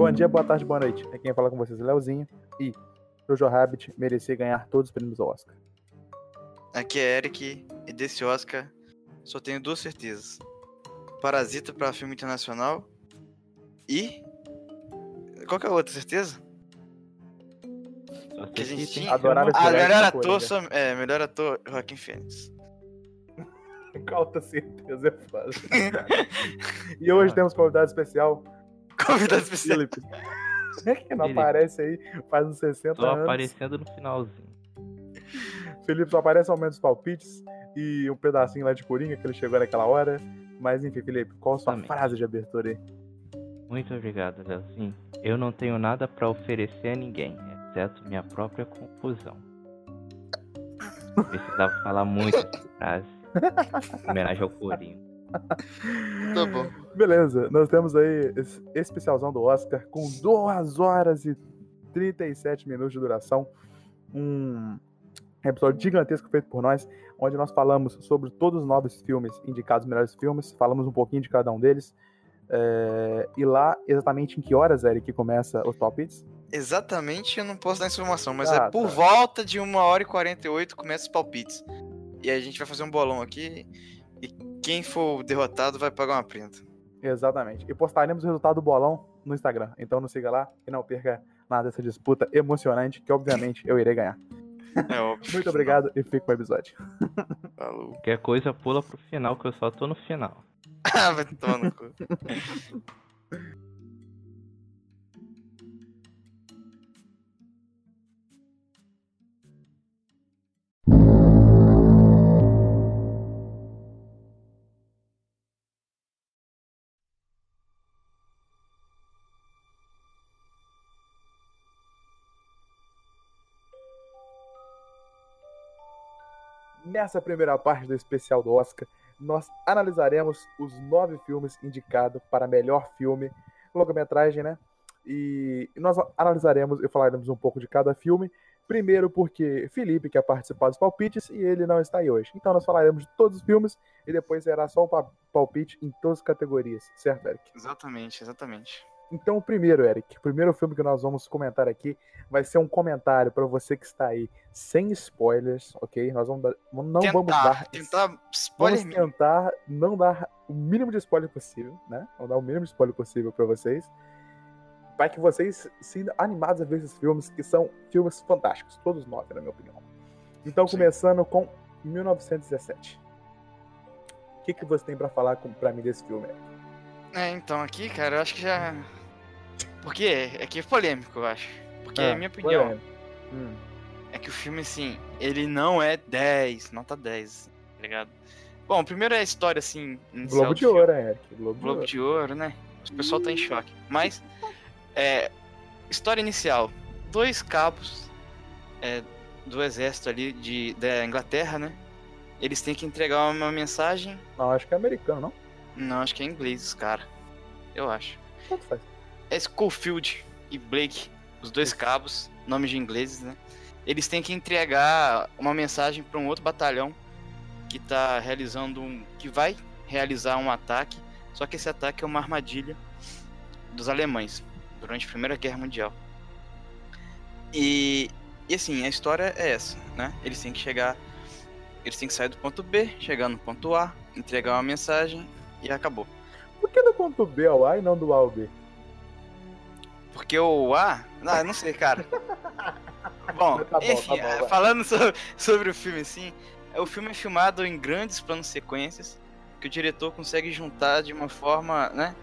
Bom dia, boa tarde, boa noite. Aqui quem fala com vocês é Leozinho. E Jojo Rabbit merecia ganhar todos os prêmios do Oscar. Aqui é Eric, e desse Oscar só tenho duas certezas. Parasita para filme internacional e. Qual que é a outra certeza? Que a gente tinha. Adorável Ah, melhor ator, só- é, melhor ator, Joaquim Fênix. Com alta certeza é foda. e hoje temos convidado especial, Convidado especial. Felipe. É que não Felipe. aparece aí faz uns 60 Tô anos. aparecendo no finalzinho. Felipe só aparece ao menos os palpites e um pedacinho lá de Coringa que ele chegou naquela hora. Mas enfim, Felipe, qual a sua Também. frase de abertura aí? Muito obrigado, Leozinho. Eu não tenho nada pra oferecer a ninguém, exceto minha própria confusão. Precisava falar muito essa frase. Em homenagem ao Corinho. Tá bom. Beleza, nós temos aí esse especialzão do Oscar com 2 horas e 37 minutos de duração. Um episódio gigantesco feito por nós, onde nós falamos sobre todos os novos filmes indicados os melhores filmes, falamos um pouquinho de cada um deles. É, e lá, exatamente em que horas, Eric, que começa os palpites? Exatamente, eu não posso dar informação, mas Ah, é por tá. volta de 1 hora e 48 começa os palpites. E aí a gente vai fazer um bolão aqui. E quem for derrotado vai pagar uma prenda. Exatamente. E postaremos o resultado do bolão no Instagram. Então nos siga lá e não perca nada dessa disputa emocionante, que obviamente eu irei ganhar. É óbvio. Muito obrigado e fique com o episódio. Falou. Qualquer coisa pula pro final, que eu só tô no final. Ah, vai tomar no cu. Nessa primeira parte do especial do Oscar, nós analisaremos os nove filmes indicados para melhor filme, longa-metragem, né? E nós analisaremos e falaremos um pouco de cada filme. Primeiro, porque Felipe quer participar dos palpites e ele não está aí hoje. Então, nós falaremos de todos os filmes e depois será só o pa- palpite em todas as categorias, certo, Eric? Exatamente, exatamente. Então, o primeiro, Eric, o primeiro filme que nós vamos comentar aqui vai ser um comentário para você que está aí sem spoilers, ok? Nós vamos dar, não vamos dar tentar spoiler Vamos tentar não dar o mínimo de spoiler possível, né? Vamos dar o mínimo de spoiler possível pra vocês. Para que vocês sintam animados a ver esses filmes, que são filmes fantásticos, todos nove, na minha opinião. Então, Sim. começando com 1917. O que, que você tem pra falar pra mim desse filme? Eric? É, então aqui, cara, eu acho que já. Porque é que é polêmico, eu acho. Porque Ah, a minha opinião. Hum, é que o filme, assim, ele não é 10, nota 10, tá ligado? Bom, primeiro é a história, assim. Globo de. Ouro, hein, Eric? Globo, Globo de Ouro. de Ouro, né? O pessoal tá em choque. Mas, é, história inicial: dois cabos é, do exército ali de, da Inglaterra, né? Eles têm que entregar uma mensagem. Não, acho que é americano, não? Não, acho que é inglês, cara. Eu acho. Tanto faz. É Schofield e Blake, os dois cabos, nomes de ingleses, né? Eles têm que entregar uma mensagem para um outro batalhão que tá realizando um. que vai realizar um ataque. Só que esse ataque é uma armadilha dos alemães durante a Primeira Guerra Mundial. E, e assim, a história é essa, né? Eles têm que chegar. Eles têm que sair do ponto B, chegar no ponto A, entregar uma mensagem e acabou. Por que do ponto B ao A e não do A ao B? Porque o A. Não, eu não sei, cara. Bom, Tá bom, enfim, tá bom, falando sobre, sobre o filme assim, é, o filme é filmado em grandes planos sequências que o diretor consegue juntar de uma forma, né?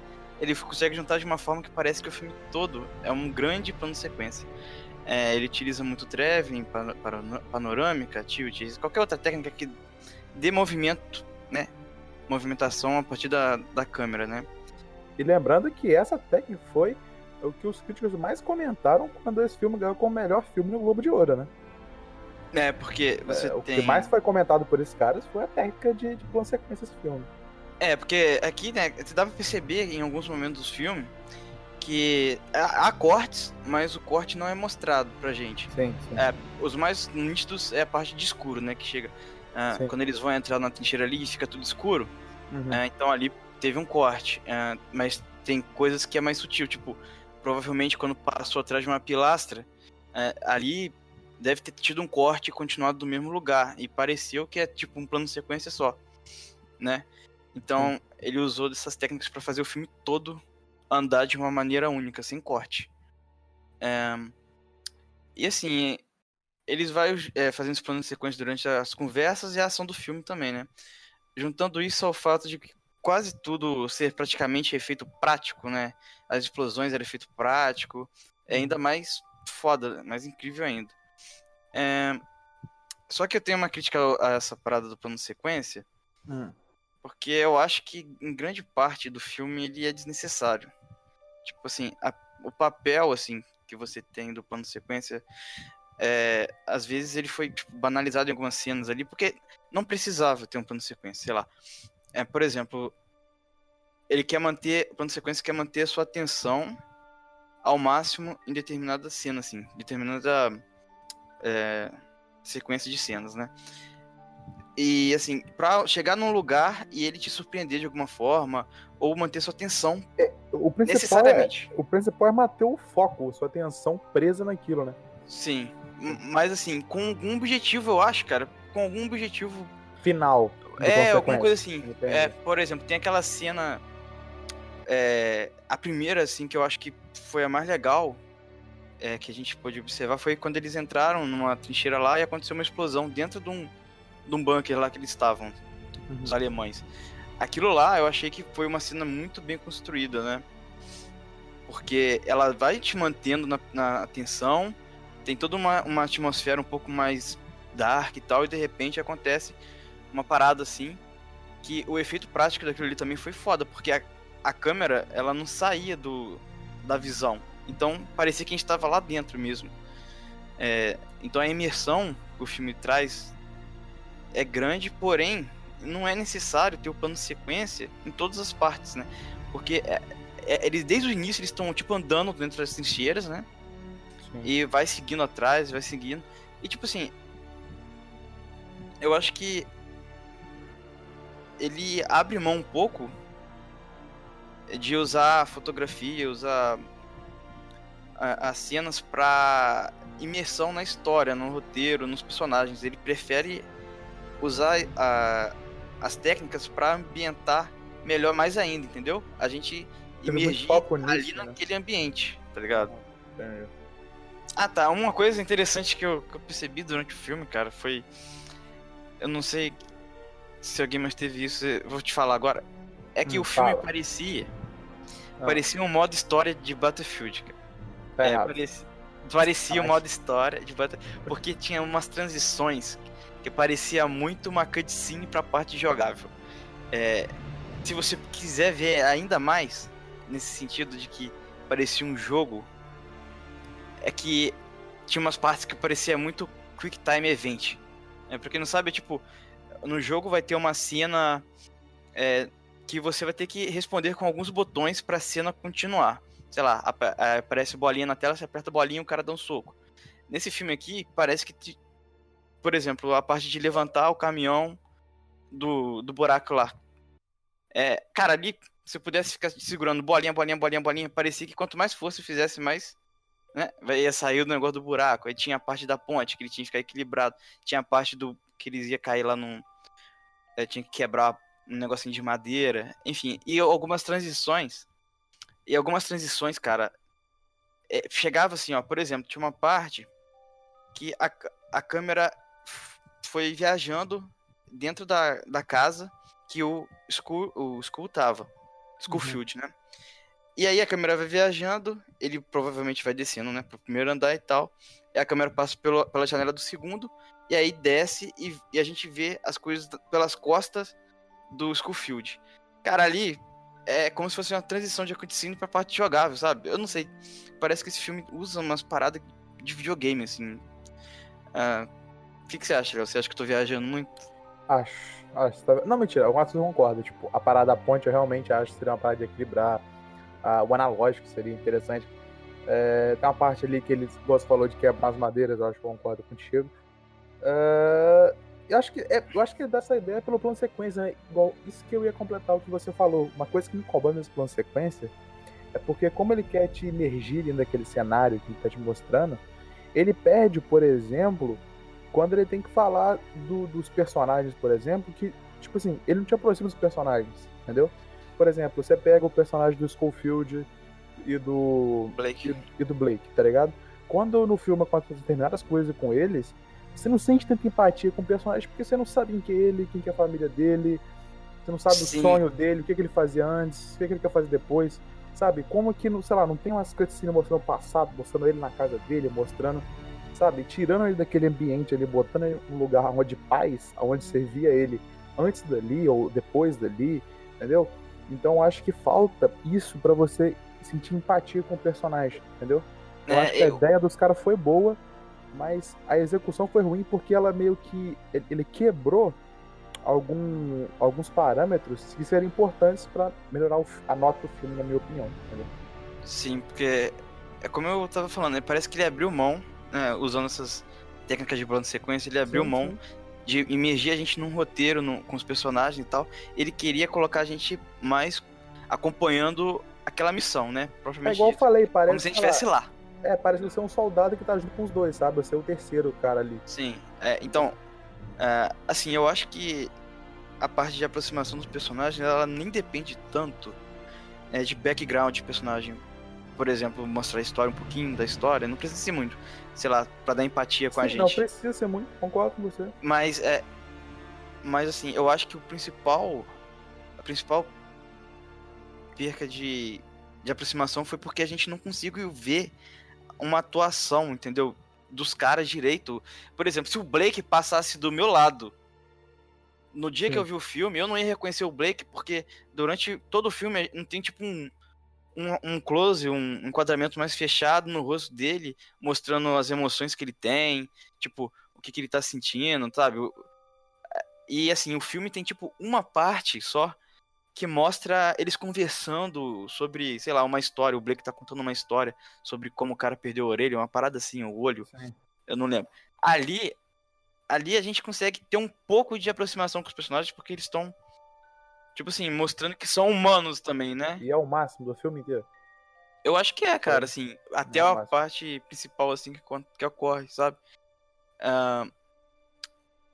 Ele consegue juntar de uma forma que parece que o filme todo é um grande plano sequência. É, ele utiliza muito pano- panorâmica, tilt, qualquer outra técnica que dê movimento, né? Movimentação a partir da, da câmera, né? E lembrando que essa técnica foi o que os críticos mais comentaram quando esse filme ganhou como melhor filme no Globo de Ouro, né? É, porque você É, o tem. que mais foi comentado por esses caras foi a técnica de, de plano sequência desse filme. É, porque aqui, né, você dá pra perceber em alguns momentos do filme que há há cortes, mas o corte não é mostrado pra gente. Sim, sim. É, os mais nítidos é a parte de escuro, né, que chega. ah, quando eles vão entrar na trincheira ali e fica tudo escuro, Uhum. é, então ali teve um corte. ah, mas tem coisas que é mais sutil, tipo, provavelmente quando passou atrás de uma pilastra, é, ali deve ter tido um corte continuado do mesmo lugar. E pareceu que é tipo um plano de sequência só, né? Então hum. ele usou dessas técnicas para fazer o filme todo andar de uma maneira única, sem corte. É... E assim, eles vão é, fazendo esse plano de sequência durante as conversas e a ação do filme também, né? Juntando isso ao fato de que quase tudo ser praticamente efeito prático, né? As explosões eram efeito prático, é ainda mais foda, mais incrível ainda. É... Só que eu tenho uma crítica a essa parada do plano sequência, hum. porque eu acho que em grande parte do filme ele é desnecessário. Tipo assim, a... o papel assim que você tem do plano sequência é, às vezes ele foi tipo, banalizado em algumas cenas ali, porque não precisava ter um plano de sequência, sei lá. É, por exemplo, ele quer manter, o plano de sequência quer manter a sua atenção ao máximo em determinada cena, assim, determinada é, sequência de cenas, né? E assim, pra chegar num lugar e ele te surpreender de alguma forma, ou manter sua atenção. É, o, principal é, o principal é manter o foco, sua atenção presa naquilo, né? Sim. Mas assim, com algum objetivo, eu acho, cara. Com algum objetivo. Final. É, alguma coisa assim. É, por exemplo, tem aquela cena. É, a primeira, assim, que eu acho que foi a mais legal. É, que a gente pôde observar foi quando eles entraram numa trincheira lá e aconteceu uma explosão dentro de um, de um bunker lá que eles estavam, uhum. os alemães. Aquilo lá eu achei que foi uma cena muito bem construída, né? Porque ela vai te mantendo na, na atenção, tem toda uma, uma atmosfera um pouco mais dark e tal, e de repente acontece uma parada assim, que o efeito prático daquilo ali também foi foda, porque a, a câmera, ela não saía do, da visão. Então parecia que a gente estava lá dentro mesmo. É, então a imersão que o filme traz é grande, porém não é necessário ter o plano de sequência em todas as partes, né? Porque é, é, eles desde o início eles estão tipo andando dentro das trincheiras, né? E vai seguindo atrás, vai seguindo. E tipo assim. Eu acho que. Ele abre mão um pouco de usar fotografia, usar as cenas para imersão na história, no roteiro, nos personagens. Ele prefere usar a, as técnicas para ambientar melhor mais ainda, entendeu? A gente imergir ali né? naquele ambiente, tá ligado? É. Ah, tá. Uma coisa interessante que eu, que eu percebi durante o filme, cara, foi. Eu não sei se alguém mais teve isso, vou te falar agora. É que hum, o filme fala. parecia. Ah. Parecia um modo história de Battlefield, cara. Tá é, parecia, parecia um modo história de Battlefield. Porque tinha umas transições que parecia muito uma cutscene pra parte jogável. É, se você quiser ver ainda mais, nesse sentido de que parecia um jogo é que tinha umas partes que parecia muito Quick Time Event. É, pra quem não sabe, tipo, no jogo vai ter uma cena é, que você vai ter que responder com alguns botões pra cena continuar. Sei lá, aparece bolinha na tela, você aperta a bolinha e o cara dá um soco. Nesse filme aqui, parece que, te, por exemplo, a parte de levantar o caminhão do, do buraco lá. É, cara, ali, se eu pudesse ficar segurando bolinha, bolinha, bolinha, bolinha, parecia que quanto mais força eu fizesse, mais né? Ia sair do negócio do buraco. Aí tinha a parte da ponte, que ele tinha que ficar equilibrado. Tinha a parte do que eles ia cair lá num. É, tinha que quebrar um negocinho de madeira. Enfim, e algumas transições. E algumas transições, cara. É, chegava assim, ó. Por exemplo, tinha uma parte que a, a câmera foi viajando dentro da, da casa que o Skull, o Skull tava. Schoolfield, uhum. né? E aí a câmera vai viajando, ele provavelmente vai descendo, né, pro primeiro andar e tal. E a câmera passa pelo, pela janela do segundo, e aí desce e, e, a gente vê as coisas pelas costas do Schofield. Cara, ali é como se fosse uma transição de acontecendo pra parte jogável, sabe? Eu não sei. Parece que esse filme usa umas paradas de videogame, assim. Ah, o que, que você acha, Léo? Você acha que eu tô viajando muito? Acho. acho tá... Não, mentira, algumas coisas concordo. Tipo, a parada da ponte eu realmente acho que seria uma parada de equilibrar o analógico seria interessante. É, tem uma parte ali que ele você falou de quebrar as madeiras, eu acho que eu concordo contigo. É, eu, acho que, é, eu acho que dessa ideia pelo plano sequência, né? Igual isso que eu ia completar o que você falou. Uma coisa que me incomoda nesse plano sequência É porque como ele quer te emergir dentro daquele cenário que ele tá te mostrando, ele perde, por exemplo, quando ele tem que falar do- dos personagens, por exemplo, que, tipo assim, ele não te aproxima dos personagens, entendeu? Por exemplo, você pega o personagem do Schofield e do Blake. e, e do Blake, tá ligado? Quando no filme acontecem determinadas coisas com eles, você não sente tanta empatia com o personagem porque você não sabe quem que é ele, quem que é a família dele, você não sabe Sim. o sonho dele, o que, que ele fazia antes, o que, que ele quer fazer depois, sabe? Como que, não- sei lá, não tem umas cutscenes mostrando o passado, mostrando ele na casa dele, mostrando, sabe? Tirando ele daquele ambiente ali, botando ele num lugar onde paz, onde servia ele antes dali ou depois dali, entendeu? Então acho que falta isso pra você sentir empatia com o personagem, entendeu? Eu É, acho que a eu- ideia dos caras foi boa, mas a execução foi ruim porque ela meio que. ele- quebrou algum, alguns parâmetros que seriam importantes pra melhorar o a nota do filme, na minha opinião. Entendeu? Sim, porque é como eu tava falando, né? Parece que ele abriu mão, né, usando essas técnicas de plano de sequência, ele abriu Sim, mão sim. de imergir a gente num roteiro no- com os personagens e tal. Ele queria colocar a gente mais acompanhando aquela missão, né? É Propriamente igual eu falei, Como parece. se a gente estivesse lá. É, parece que você é um soldado que tá junto com os dois, sabe? Você é o terceiro cara ali. Sim. É, então, é, assim, eu acho que a parte de aproximação dos personagens, ela nem depende tanto é, de background de personagem. Por exemplo, mostrar a história, um pouquinho da história, não precisa ser muito, sei lá, pra dar empatia com a Sim, Não gente. precisa ser muito, concordo com você. Mas é. Mas assim, eu acho que o principal. A principal perca de, de aproximação foi porque a gente não conseguiu ver uma atuação, entendeu? Dos caras direito. Por exemplo, se o Blake passasse do meu lado. No dia que Sim. eu vi o filme, eu não ia reconhecer o Blake, porque durante todo o filme não tem tipo um, um, um close, um enquadramento mais fechado no rosto dele, mostrando as emoções que ele tem, tipo, o que, que ele tá sentindo, sabe? E assim, o filme tem tipo uma parte só que mostra eles conversando sobre, sei lá, uma história. O Blake tá contando uma história sobre como o cara perdeu a orelha, uma parada assim, o olho. Sim. Eu não lembro. Ali, ali a gente consegue ter um pouco de aproximação com os personagens porque eles estão tipo assim, mostrando que são humanos também, né? E é o máximo do filme inteiro. Eu acho que é, cara, assim, até Não, a parte principal, assim, que, que ocorre, sabe? Ah,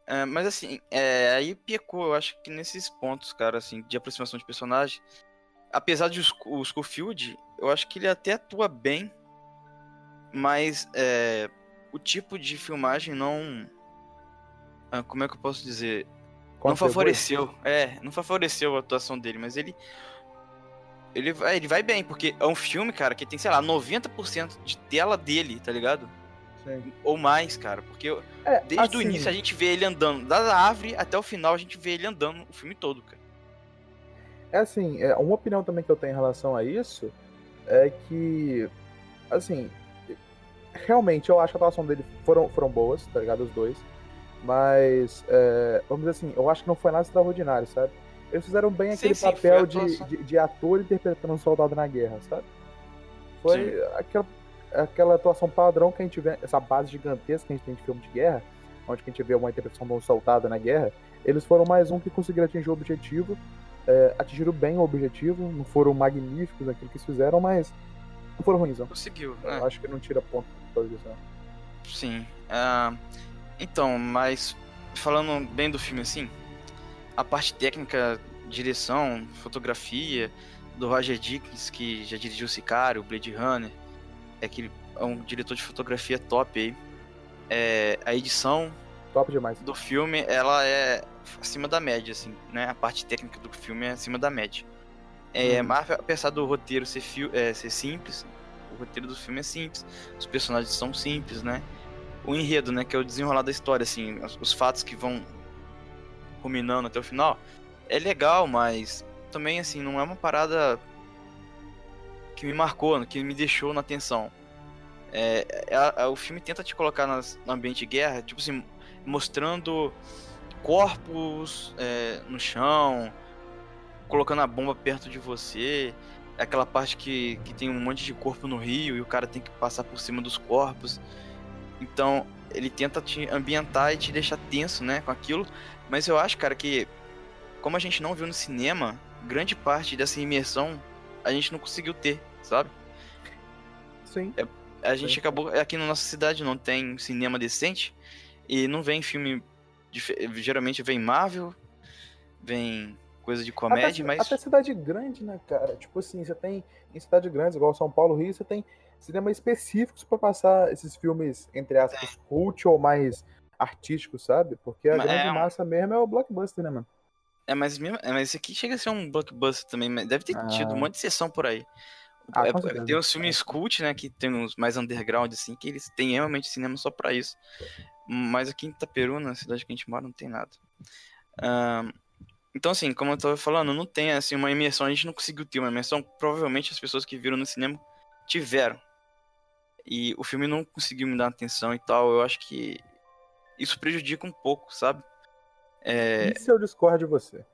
ah, mas assim, é, aí pecou, eu acho que nesses pontos, cara, assim, de aproximação de personagem. Apesar de o Sc- o Schofield, eu acho que ele até atua bem, mas é, o tipo de filmagem não. ah, como é que eu posso dizer? não favoreceu. É, não favoreceu a atuação dele, mas ele. Ele vai, ele vai bem, porque é um filme, cara, que tem, sei lá, 90% de tela dele, tá ligado? Sim. Ou mais, cara. Porque É, desde o assim, início a gente vê ele andando. Da árvore até o final a gente vê ele andando o filme todo, cara. É assim, é, uma opinião também que eu tenho em relação a isso é que, assim, realmente eu acho que a atuação dele foram, foram boas, tá ligado? Os dois. Mas, é, vamos dizer assim, eu acho que não foi nada extraordinário, sabe? Eles fizeram bem Sim, aquele sim, papel de, de, de ator interpretando um soldado na guerra, sabe? Foi aquela, aquela atuação padrão que a gente vê, essa base gigantesca que a gente tem de filme de guerra, onde que a gente vê uma interpretação de um soldado na guerra. Eles foram mais um que conseguiram atingir o objetivo é, atingiram bem o objetivo, não foram magníficos naquilo que eles fizeram, mas não foram ruins, não. Conseguiu, né? Eu acho que não tira ponto por. Sim. Ah, então, mas falando bem do filme assim, a parte técnica, direção, fotografia do Roger Dickens, que já dirigiu Sicário, Blade Runner, é que é um diretor de fotografia top aí. É, a edição Top demais. do filme, ela é acima da média, assim, né? A parte técnica do filme é acima da média. É, Uhum. mas apesar do roteiro ser, é, ser simples, o roteiro do filme é simples, os personagens são simples, né? O enredo, né, que é o desenrolar da história, assim, os, os fatos que vão ruminando até o final, é legal, mas também, assim, não é uma parada que me marcou, que me deixou na atenção. É, é- é- o filme tenta te colocar nas- no ambiente de guerra, tipo assim, mostrando corpos é, no chão, colocando a bomba perto de você. É aquela parte que, que tem um monte de corpo no rio e o cara tem que passar por cima dos corpos. Então, ele tenta te ambientar e te deixar tenso, né, com aquilo. Mas eu acho, cara, que como a gente não viu no cinema, grande parte dessa imersão a gente não conseguiu ter. Sabe? Sim. A gente Sim. acabou. Aqui na nossa cidade não tem cinema decente. E não vem filme. Geralmente vem Marvel, vem coisa de comédia, até, mas. até cidade grande, né, cara? Tipo assim, você tem em cidade grande, igual São Paulo, Rio, você tem cinemas específicos pra passar esses filmes, entre aspas, cult ou mais artísticos, sabe? Porque a Mas grande é um- massa mesmo é o blockbuster, né, mano? É, mas, mesmo, é, mas esse aqui chega a ser um blockbuster também. Deve ter tido Ah. um monte de sessão por aí. Ah, É, certeza. tem os filmes cult, né? Que tem uns mais underground, assim, que eles têm realmente cinema só pra isso. Mas aqui em Itaperu, na cidade que a gente mora, não tem nada. Então, assim, como eu tava falando, não tem assim uma imersão. A gente não conseguiu ter uma imersão. Provavelmente as pessoas que viram no cinema tiveram. E o filme não conseguiu me dar atenção e tal. Eu acho que isso prejudica um pouco, sabe? É, Isso eu discordo de você.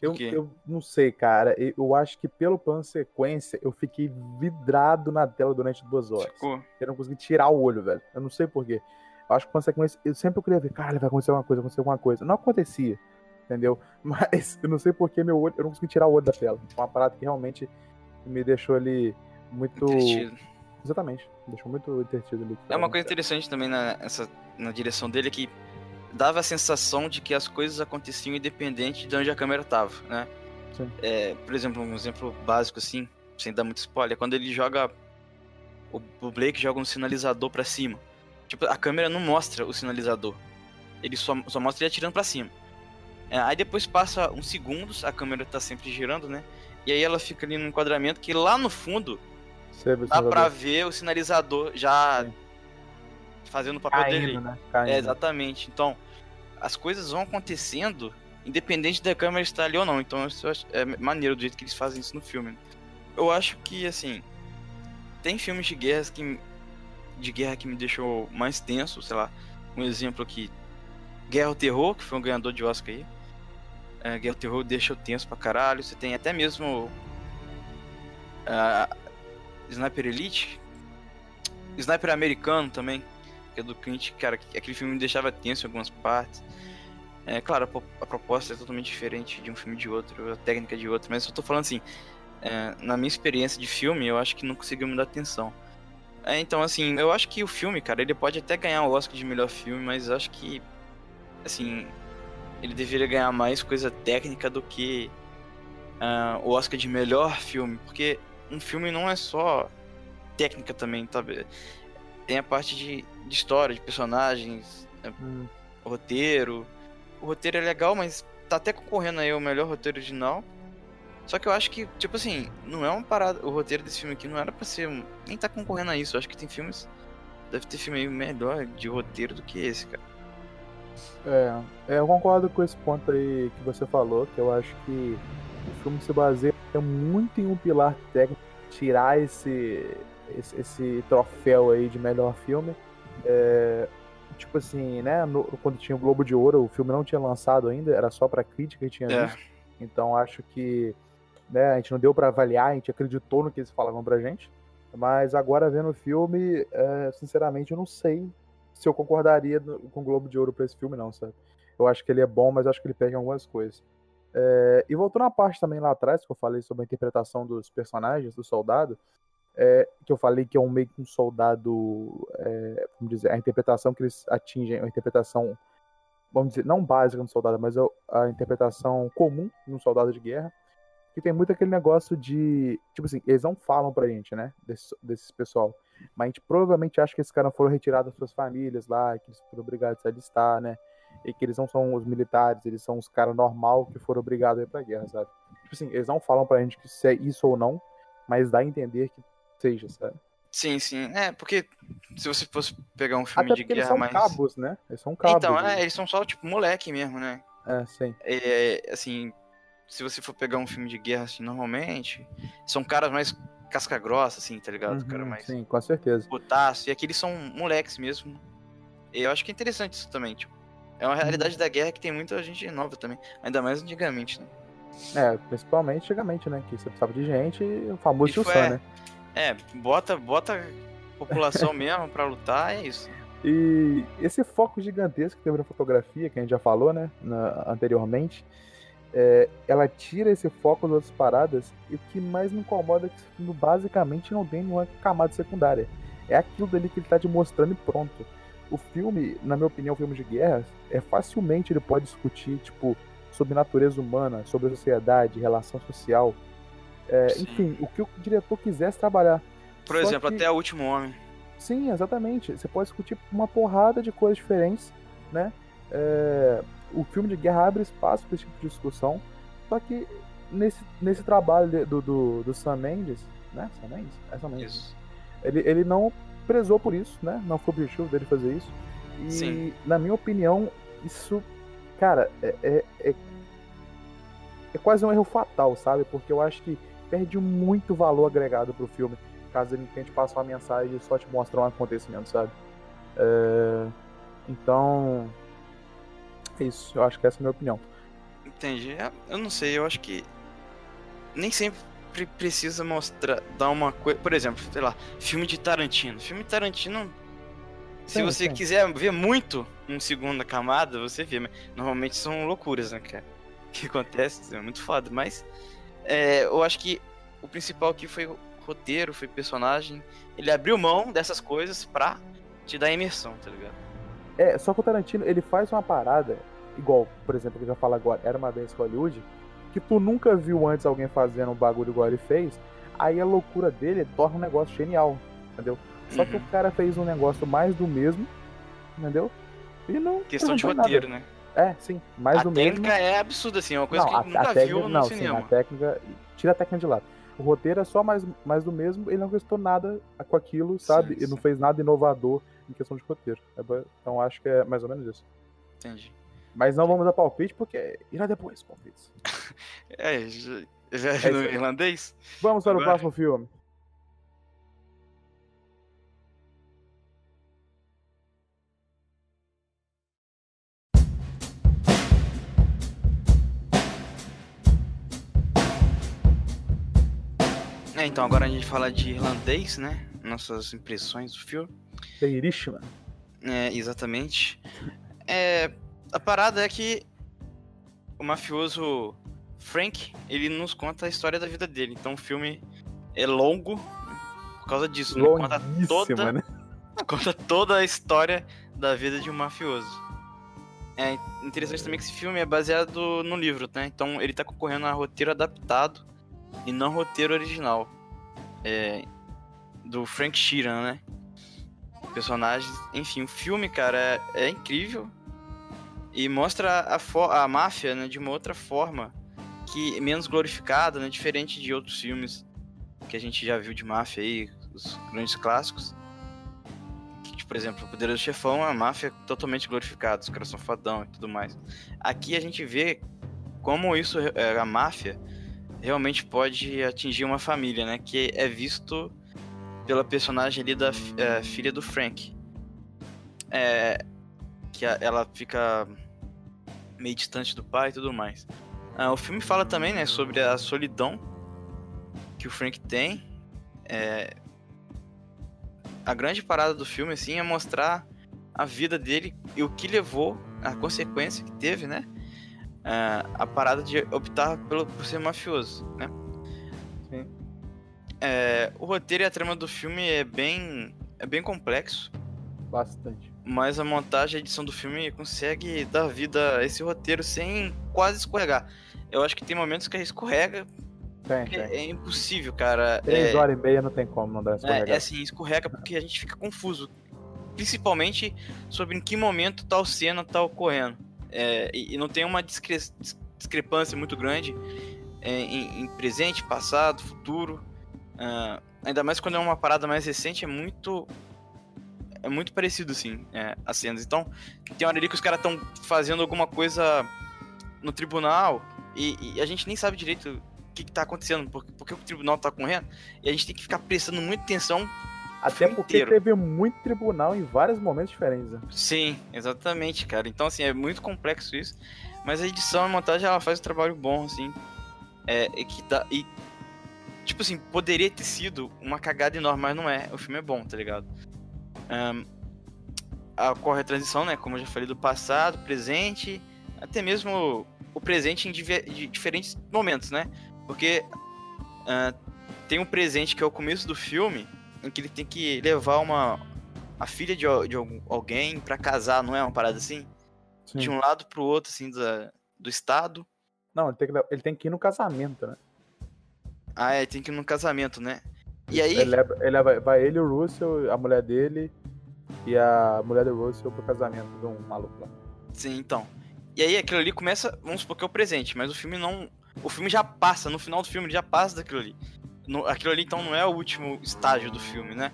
Eu, eu não sei, cara. Eu, acho que pelo plano sequência, eu fiquei vidrado na tela durante duas horas. ficou. Eu não consegui tirar o olho, velho. Eu não sei porquê. Eu acho que plano sequência, eu sempre queria ver, cara, vai acontecer alguma coisa, vai acontecer alguma coisa. Não acontecia, entendeu? Mas eu não sei porquê meu olho, eu não consegui tirar o olho da tela. Uma parada que realmente me deixou ali muito. Entretido. Exatamente. Me deixou muito entretido ali. É uma coisa interessante também na, essa, na direção dele que dava a sensação de que as coisas aconteciam independente de onde a câmera tava, né? É, por exemplo, um exemplo básico assim, sem dar muito spoiler, é quando ele joga. O, o Blake joga um sinalizador pra cima. Tipo, a câmera não mostra o sinalizador. Ele só, só mostra ele atirando pra cima. É, aí depois passa uns segundos, a câmera tá sempre girando, né? E aí ela fica ali no enquadramento que lá no fundo viu dá pra ver o sinalizador já Sim. Fazendo o papel dele. caindo, né? Caindo. É, exatamente. Então, as coisas vão acontecendo independente da câmera estar ali ou não. Então, isso é maneiro do jeito que eles fazem isso no filme. Eu acho que, assim, tem filmes de guerras que de guerra que me deixou mais tenso, sei lá. Um exemplo aqui, Guerra ao Terror, que foi um ganhador de Oscar aí. É, Guerra ao Terror deixa eu tenso pra caralho. Você tem até mesmo ah, Sniper Elite, Sniper americano também, que é do Clint, cara, que aquele filme me deixava tenso em algumas partes. É claro, a, po- a proposta é totalmente diferente de um filme de outro, a técnica de outro, mas eu tô falando assim, é, na minha experiência de filme, eu acho que não conseguiu me dar atenção. É, então, assim, eu acho que o filme, cara, ele pode até ganhar o Oscar de melhor filme, mas acho que, assim, ele deveria ganhar mais coisa técnica do que ah, o Oscar de melhor filme, porque um filme não é só técnica também, sabe? Tem a parte de, de história, de personagens, é, Hum, roteiro. O roteiro é legal, mas tá até concorrendo aí ao melhor roteiro original. Só que eu acho que, tipo assim, não é uma parada. O roteiro desse filme aqui não era pra ser. Nem tá concorrendo a isso. Eu acho que tem filmes. Deve ter filme aí melhor de roteiro do que esse, cara. É, é, eu concordo com esse ponto aí que você falou, que eu acho que o filme se baseia muito em um pilar técnico, tirar esse, esse, esse troféu aí de melhor filme. É, tipo assim, né, no- quando tinha o Globo de Ouro, o filme não tinha lançado ainda, era só pra crítica e tinha É. visto. Então acho que né, a gente não deu pra avaliar, a gente acreditou no que eles falavam pra gente. Mas agora vendo o filme, é, sinceramente eu não sei se eu concordaria no- com o Globo de Ouro pra esse filme, não, sabe? Eu acho que ele é bom, mas acho que ele perde algumas coisas. É, e voltando à parte também lá atrás, que eu falei sobre a interpretação dos personagens, do soldado, é, que eu falei que é um meio que um soldado, é, vamos dizer, a interpretação que eles atingem, uma interpretação, vamos dizer, não básica no soldado, mas a interpretação comum de um soldado de guerra, que tem muito aquele negócio de, tipo assim, eles não falam pra gente, né, desse, desse pessoal, mas a gente provavelmente acha que esses caras foram retirados das suas famílias lá, que eles foram obrigados a alistar, né, e que eles não são os militares, eles são os caras normal que foram obrigados a ir pra guerra, sabe? Tipo assim, eles não falam pra gente que se é isso ou não, mas dá a entender que seja, sabe? Sim, sim. É, porque se você fosse pegar um filme Até de porque eles guerra são mais. cabos, né? Eles são cabos. então, né? é, eles são só tipo moleque mesmo, né? É, sim. É, assim, se você for pegar um filme de guerra assim, normalmente, são caras mais casca grossa, assim, tá ligado? cara Uhum, mais Sim, com certeza. putaço. E aqui eles são moleques mesmo. E eu acho que é interessante isso também, tipo. É uma realidade da guerra que tem muita gente nova também. Ainda mais antigamente, né? É, principalmente antigamente, né? Que você precisava de gente e o famoso tio Sam, né? É, bota, bota população mesmo pra lutar, é isso. E esse foco gigantesco que teve na fotografia, que a gente já falou, né? na- anteriormente, é, ela tira esse foco das outras paradas e o que mais me incomoda é que esse filme basicamente não tem nenhuma camada secundária. É aquilo dali que ele tá te mostrando e pronto. O filme, na minha opinião, filme de guerra, é facilmente ele pode discutir, tipo, sobre natureza humana, sobre sociedade, relação social. É, enfim, o que o diretor quisesse trabalhar. Por Só exemplo, que... até o último homem. Sim, exatamente. Você pode discutir uma porrada de coisas diferentes, né? É... O filme de guerra abre espaço para esse tipo de discussão. Só que nesse, nesse trabalho do, do, do Sam Mendes, né? Sam Mendes? É Sam Mendes. Isso. Ele, ele não prezou por isso, né? Não foi o objetivo dele fazer isso. E, Sim. na minha opinião, isso, cara, é, é, é, é, quase um erro fatal, sabe? Porque eu acho que perde muito valor agregado pro filme, caso ele tente passar uma mensagem e só te mostrar um acontecimento, sabe? É... Então, é isso. Eu acho que essa é a minha opinião. Entendi. É, eu não sei, eu acho que nem sempre precisa mostrar, dar uma coisa. Por exemplo, sei lá, filme de Tarantino. Filme de Tarantino. Se sim, você sim. quiser ver muito um segunda camada, você vê. Mas normalmente são loucuras, né, cara? Que acontece, é muito foda. Mas é, eu acho que o principal aqui foi roteiro, foi personagem. Ele abriu mão dessas coisas pra te dar imersão, tá ligado? É, só que o Tarantino, ele faz uma parada, igual, por exemplo, que eu já falo agora, Era Uma Vez Hollywood, que tu nunca viu antes alguém fazendo um bagulho igual ele fez, aí a loucura dele torna um negócio genial, entendeu? Só uhum. que o cara fez um negócio mais do mesmo, entendeu? E não. Questão de roteiro, nada. né? É, sim, mais a do mesmo. A técnica é absurda, assim, é uma coisa não, que a, nunca a técnica, viu no não, cinema. Sim, a técnica. Tira a técnica de lado. O roteiro é só mais, mais do mesmo, ele não gostou nada com aquilo, sabe? Sim, sim. não fez nada inovador em questão de roteiro. É então acho que é mais ou menos isso. Entendi. Mas não vamos dar palpite porque irá depois palpites. é, já, já é no irlandês? Vamos para Agora... o próximo filme. É, então agora a gente fala de irlandês, né? Nossas impressões do filme. The Irishman. É, exatamente. É, a parada é que o mafioso Frank, ele nos conta a história da vida dele. Então o filme é longo por causa disso. Né? Conta toda, né? conta toda a história da vida de um mafioso. É interessante também que esse filme é baseado no livro, né? Então ele tá concorrendo a roteiro adaptado e não roteiro original. É, do Frank Sheeran, né? Personagens. Enfim, o filme, cara, é, é incrível. E mostra a, a máfia né, de uma outra forma, que menos glorificada, né, diferente de outros filmes que a gente já viu de máfia aí, os grandes clássicos. Que, por exemplo, o Poderoso Chefão, a máfia é totalmente glorificada, os caras são fadão e tudo mais. Aqui a gente vê como isso, é, a máfia, realmente pode atingir uma família, né? Que é visto pela personagem ali da é, filha do Frank. É, que a, ela fica meio distante do pai e tudo mais. Ah, o filme fala também, né, sobre a solidão que o Frank tem. É... A grande parada do filme, assim, é mostrar a vida dele e o que levou, a consequência que teve, né? Ah, a parada de optar pelo, por ser mafioso, né? Sim. É, o roteiro e a trama do filme é bem, é bem complexo. Bastante mas a montagem e a edição do filme consegue dar vida a esse roteiro sem quase escorregar. Eu acho que tem momentos que a escorrega. Tem, tem. É, impossível, cara. Três é, horas e meia não tem como não dar escorrega. É, é assim, escorrega porque a gente fica confuso. Principalmente sobre em que momento tal cena tá ocorrendo. É, e, não tem uma discre discrepância muito grande é, em, em, presente, passado, futuro. Uh, ainda mais quando é uma parada mais recente, é muito é muito parecido, assim, é, as cenas. Então, tem hora ali que os caras estão fazendo alguma coisa no tribunal e, e, a gente nem sabe direito o que, que tá acontecendo, porque, porque o tribunal tá correndo, e a gente tem que ficar prestando muita atenção. Até porque inteiro. teve muito tribunal em vários momentos diferentes. Né? Sim, exatamente, cara. Então, assim, é muito complexo isso. Mas a edição e a montagem, ela faz um trabalho bom, assim. É, e que dá. E, tipo assim, poderia ter sido uma cagada enorme, mas não é. O filme é bom, tá ligado? Um, ocorre a transição, né? Como eu já falei, do passado, presente, até mesmo o presente em diferentes momentos, né? Porque ah, tem um presente que é o começo do filme, que ele tem que levar uma a filha de, de alguém pra casar, não é uma parada assim? Sim. De um lado pro outro, assim, da, do estado. Não, ele tem, que, ele tem que ir no casamento, né? Ah, é, tem que ir num casamento, né? E aí, Ele, leva, ele leva- vai ele, o Russell, a mulher dele e a mulher do Russell pro casamento de um maluco lá. sim, então. E aí aquilo ali começa, vamos supor que é o presente, mas o filme não. O filme já passa, no final do filme ele já passa daquilo ali. No- aquilo ali então não é o último estágio do filme, né?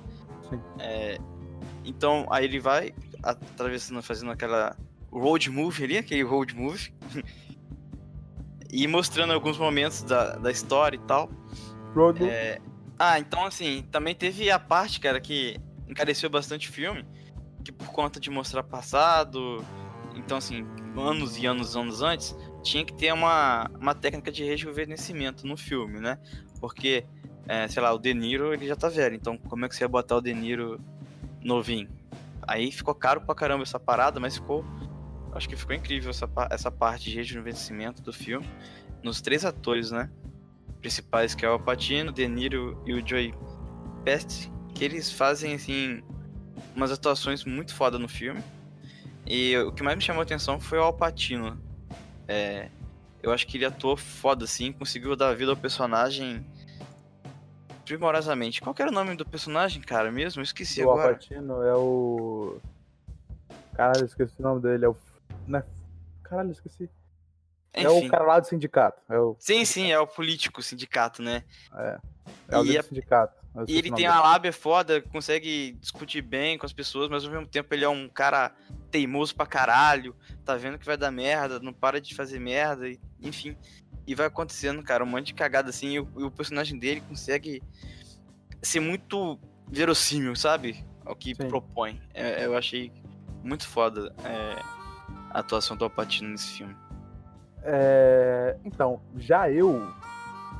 Sim. É, então aí ele vai atravessando, fazendo aquela road movie ali, aquele road movie. e mostrando alguns momentos da, da história e tal. Rodo, É, Ah, então assim, também teve a parte, cara, que encareceu bastante o filme, que por conta de mostrar passado, então assim, anos e anos, anos antes, tinha que ter uma, uma técnica de rejuvenescimento no filme, né? Porque, é, sei lá, o De Niro, ele já tá velho, então como é que você ia botar o De Niro novinho? Aí ficou caro pra caramba essa parada, mas ficou, acho que ficou incrível essa, essa parte de rejuvenescimento do filme, nos três atores, né? principais, que é o Al Pacino, De Niro e o Joey Pesci, que eles fazem, assim, umas atuações muito foda no filme. E o que mais me chamou a atenção foi o Al Pacino. É, eu acho que ele atuou foda, assim, conseguiu dar vida ao personagem primorosamente. Qual era o nome do personagem, cara, mesmo? Eu esqueci o agora. Alpatino é o. Caralho, esqueci o nome dele. É o. Né? Caralho, esqueci. É Enfim. o cara lá do sindicato. É o, Sim, sim, é o político, sindicato, né? é o E líder é- sindicato. E ele tem uma lábia foda, consegue discutir bem com as pessoas, mas ao mesmo tempo ele é um cara teimoso pra caralho, tá vendo que vai dar merda, não para de fazer merda, enfim. E vai acontecendo, cara, um monte de cagada assim, e o, e o personagem dele consegue ser muito verossímil, sabe? Ao que Sim. propõe. É, eu achei muito foda é, a atuação do Alpatino nesse filme. É, então, já eu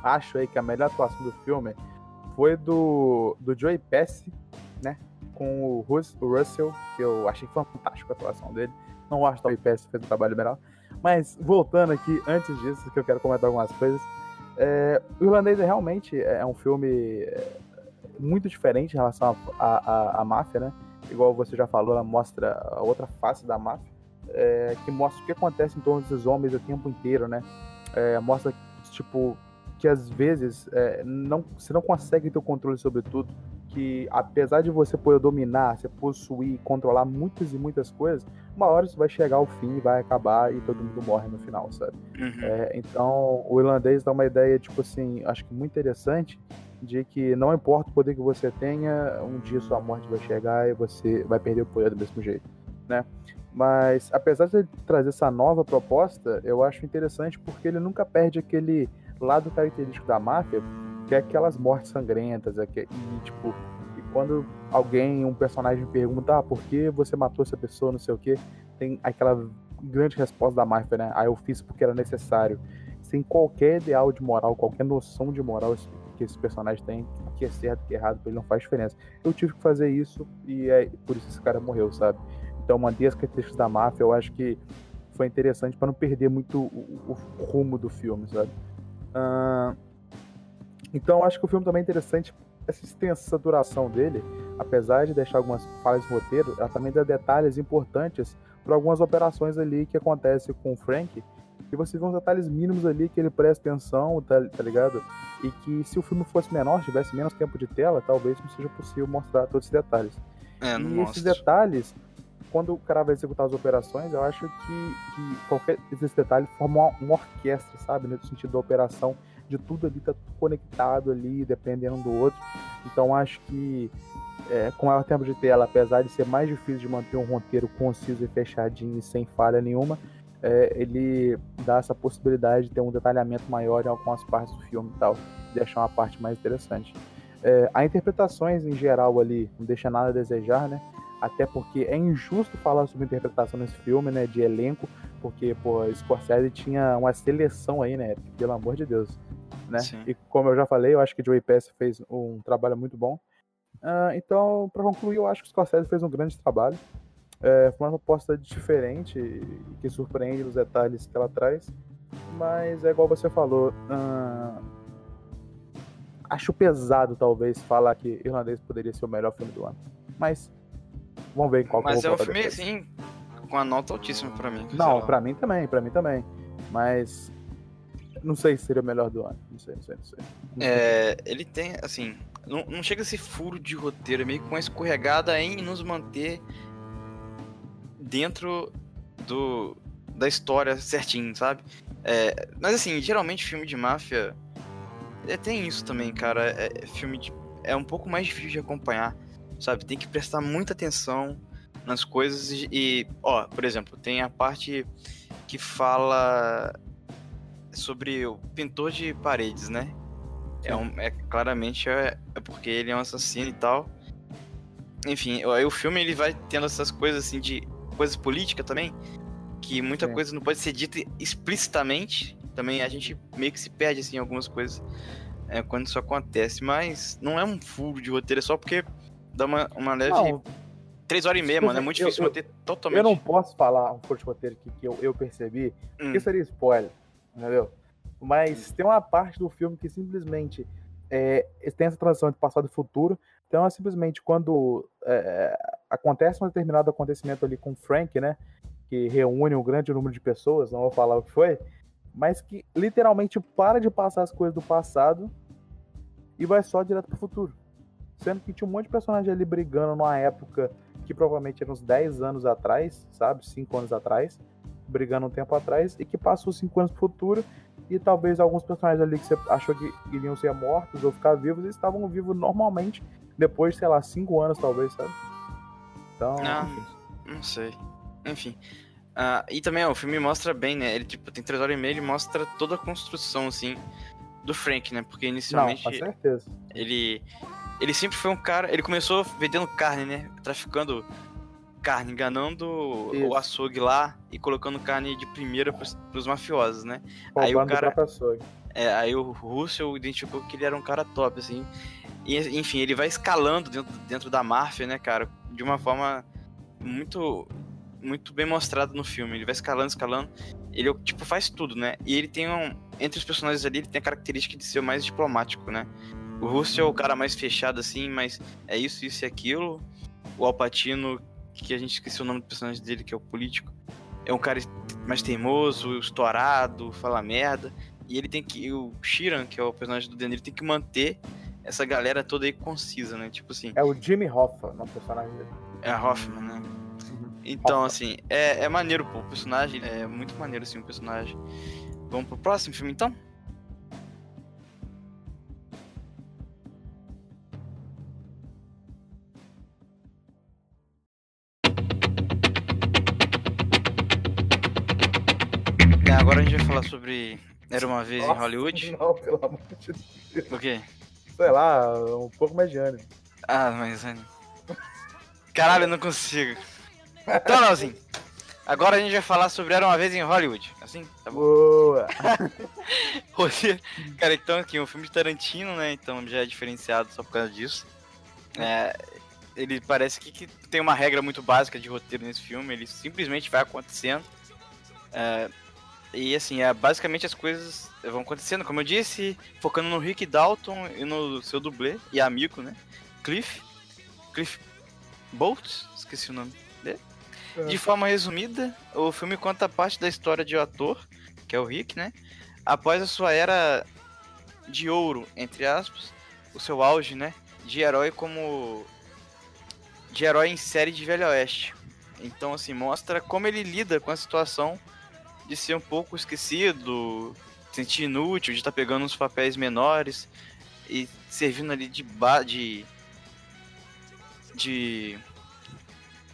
acho aí que a melhor atuação do filme foi do, do Joey Pesci, né? Com o, Rus, o Russell, que eu achei fantástico a atuação dele. Não acho que o Joey Pesci fez um trabalho melhor. Mas, voltando aqui, antes disso, que eu quero comentar algumas coisas. É, o Irlandês é realmente é um filme é, muito diferente em relação à máfia, né? Igual você já falou, ela mostra a outra face da máfia é, que mostra o que acontece em torno desses homens o tempo inteiro, né? É, mostra, tipo, que às vezes é, não, você não consegue ter o controle sobre tudo, que apesar de você poder dominar, você possuir, controlar muitas e muitas coisas, uma hora isso vai chegar ao fim, vai acabar e todo mundo morre no final, sabe? Uhum. É, então, o irlandês dá uma ideia, tipo assim, acho que muito interessante, de que não importa o poder que você tenha, um dia sua morte vai chegar e você vai perder o poder do mesmo jeito, né? Mas, apesar de trazer essa nova proposta, eu acho interessante porque ele nunca perde aquele lado característico da máfia, que é aquelas mortes sangrentas, é que- e, tipo, e quando alguém, um personagem pergunta, ah, por que você matou essa pessoa, não sei o quê, tem aquela grande resposta da máfia, né? Ah, eu fiz porque era necessário. Sem qualquer ideal de moral, qualquer noção de moral que esse personagem tem, que é certo, que é errado, ele não faz diferença. Eu tive que fazer isso e é por isso esse cara morreu, sabe? Então, manter as características da máfia, eu acho que foi interessante para não perder muito o, o rumo do filme, sabe? Ah, então, eu acho que o filme também é interessante, essa extensa duração dele, apesar de deixar algumas falhas de roteiro, ela também dá detalhes importantes para algumas operações ali que acontecem com o Frank, e você vê uns detalhes mínimos ali que ele presta atenção, tá, tá ligado? E que se o filme fosse menor, tivesse menos tempo de tela, talvez não seja possível mostrar todos esses detalhes. É, e esses detalhes, quando o cara vai executar as operações, eu acho que, que qualquer esses detalhes formam uma, uma orquestra, sabe? No sentido da operação, de tudo ali tá tudo conectado ali, dependendo um do outro. Então acho que é, com maior tempo de tela, apesar de ser mais difícil de manter um roteiro conciso e fechadinho e sem falha nenhuma, é, ele dá essa possibilidade de ter um detalhamento maior em algumas partes do filme e tal, deixar uma parte mais interessante. É, há interpretações em geral ali, não deixa nada a desejar, né? Até porque é injusto falar sobre interpretação nesse filme, né? De elenco, porque, pô, Scorsese tinha uma seleção aí, né? Pelo amor de Deus, né? Sim. E como eu já falei, eu acho que Joey Pesci fez um trabalho muito bom. Ah, então, para concluir, eu acho que o Scorsese fez um grande trabalho. É, foi uma proposta diferente que surpreende nos detalhes que ela traz. Mas é igual você falou. ah, acho pesado, talvez, falar que Irlandês poderia ser o melhor filme do ano. Mas vamos ver em qual que eu Mas vou é um filme, depois. assim, com a nota altíssima pra mim. Não, pra mim também, pra mim também. Mas não sei se seria o melhor do ano. Não sei, não sei, não sei. Não sei. É, ele tem, assim, não, não chega ser furo de roteiro, é meio que uma escorregada em nos manter dentro do da história certinho, sabe? É, mas assim, geralmente filme de máfia é, tem isso também, cara. É, é filme de, é um pouco mais difícil de acompanhar, sabe? Tem que prestar muita atenção nas coisas e, e, ó, por exemplo, tem a parte que fala sobre o pintor de paredes, né? É, um, é claramente é, é porque ele é um assassino e tal. Enfim, aí o filme ele vai tendo essas coisas assim de coisas políticas também, que muita coisa não pode ser dita explicitamente. Também a gente meio que se perde assim em algumas coisas é, quando isso acontece, mas não é um furo de roteiro, é só porque dá uma, uma leve Não, três horas e meia, mano. É muito Eu- difícil eu- manter totalmente. eu não posso falar um forte roteiro que, que eu, eu percebi, Hum, porque seria spoiler, entendeu? Mas tem uma parte do filme que simplesmente é, tem essa transição entre passado e futuro. Então, é simplesmente quando é, acontece um determinado acontecimento ali com o Frank, né? Que reúne um grande número de pessoas, não vou falar o que foi, mas que literalmente para de passar as coisas do passado e vai só direto pro futuro. Sendo que tinha um monte de personagem ali brigando numa época que provavelmente era uns 10 anos atrás, sabe? 5 anos atrás, brigando um tempo atrás, e que passou 5 anos pro futuro, e talvez alguns personagens ali que você achou que iriam ser mortos ou ficar vivos, eles estavam vivos normalmente, depois, sei lá, 5 anos talvez, sabe? Então, Não. enfim. Não sei. Enfim. Ah, e também, ó, o filme mostra bem, né? Ele, tipo, tem três horas e meia, ele mostra toda a construção, assim, do Frank, né? Porque Não, inicialmente com certeza. ele. Ele sempre foi um cara. Ele começou vendendo carne, né? Traficando carne, enganando o Isso. açougue lá e colocando carne de primeira pros, pros mafiosos, né? Aí o Roubando cara-. É, aí o Russell identificou que ele era um cara top, assim. E, enfim, ele vai escalando dentro, dentro da máfia, né, cara? De uma forma muito muito bem mostrada no filme. Ele vai escalando, escalando. Ele, tipo, faz tudo, né? E ele tem um... Entre os personagens ali, ele tem a característica de ser o mais diplomático, né? O Russell é o cara mais fechado, assim, mas é isso, isso e aquilo. O Alpatino, que a gente esqueceu o nome do personagem dele, que é o político, é um cara mais teimoso, estourado, fala merda. E ele tem que. O Shiran, que é o personagem do Deniro, tem que manter essa galera toda aí concisa, né? Tipo assim, É o Jimmy Hoffa, no personagem dele. é a Hoffman, né? Uhum. Então, Hoffa. assim, é, é maneiro, pô. O personagem é muito maneiro, assim, o personagem. Vamos pro próximo filme, então? Agora a gente vai falar sobre Era uma vez em Nossa, Hollywood. Não, pelo amor de Deus. O quê? Sei lá, um pouco mais de ânimo. Ah, mas. é- Caralho, eu não consigo. Então, Leozinho. Agora a gente vai falar sobre Era uma vez em Hollywood. Assim? Tá bom. Boa! Cara, então aqui, um filme de Tarantino, né? Então já é diferenciado só por causa disso. É, ele parece que, que tem uma regra muito básica de roteiro nesse filme, ele simplesmente vai acontecendo. É, e assim, é, basicamente as coisas vão acontecendo, como eu disse, focando no Rick Dalton e no seu dublê e amigo, né? Cliff. Cliff Bolt, esqueci o nome. De forma resumida, o filme conta parte da história de um ator, que é o Rick, né? Após a sua era de ouro, entre aspas, o seu auge, né? De herói como. De herói em série de Velho Oeste. Então, assim, mostra como ele lida com a situação de ser um pouco esquecido, sentir inútil, de estar pegando uns papéis menores e servindo ali de. Ba de. de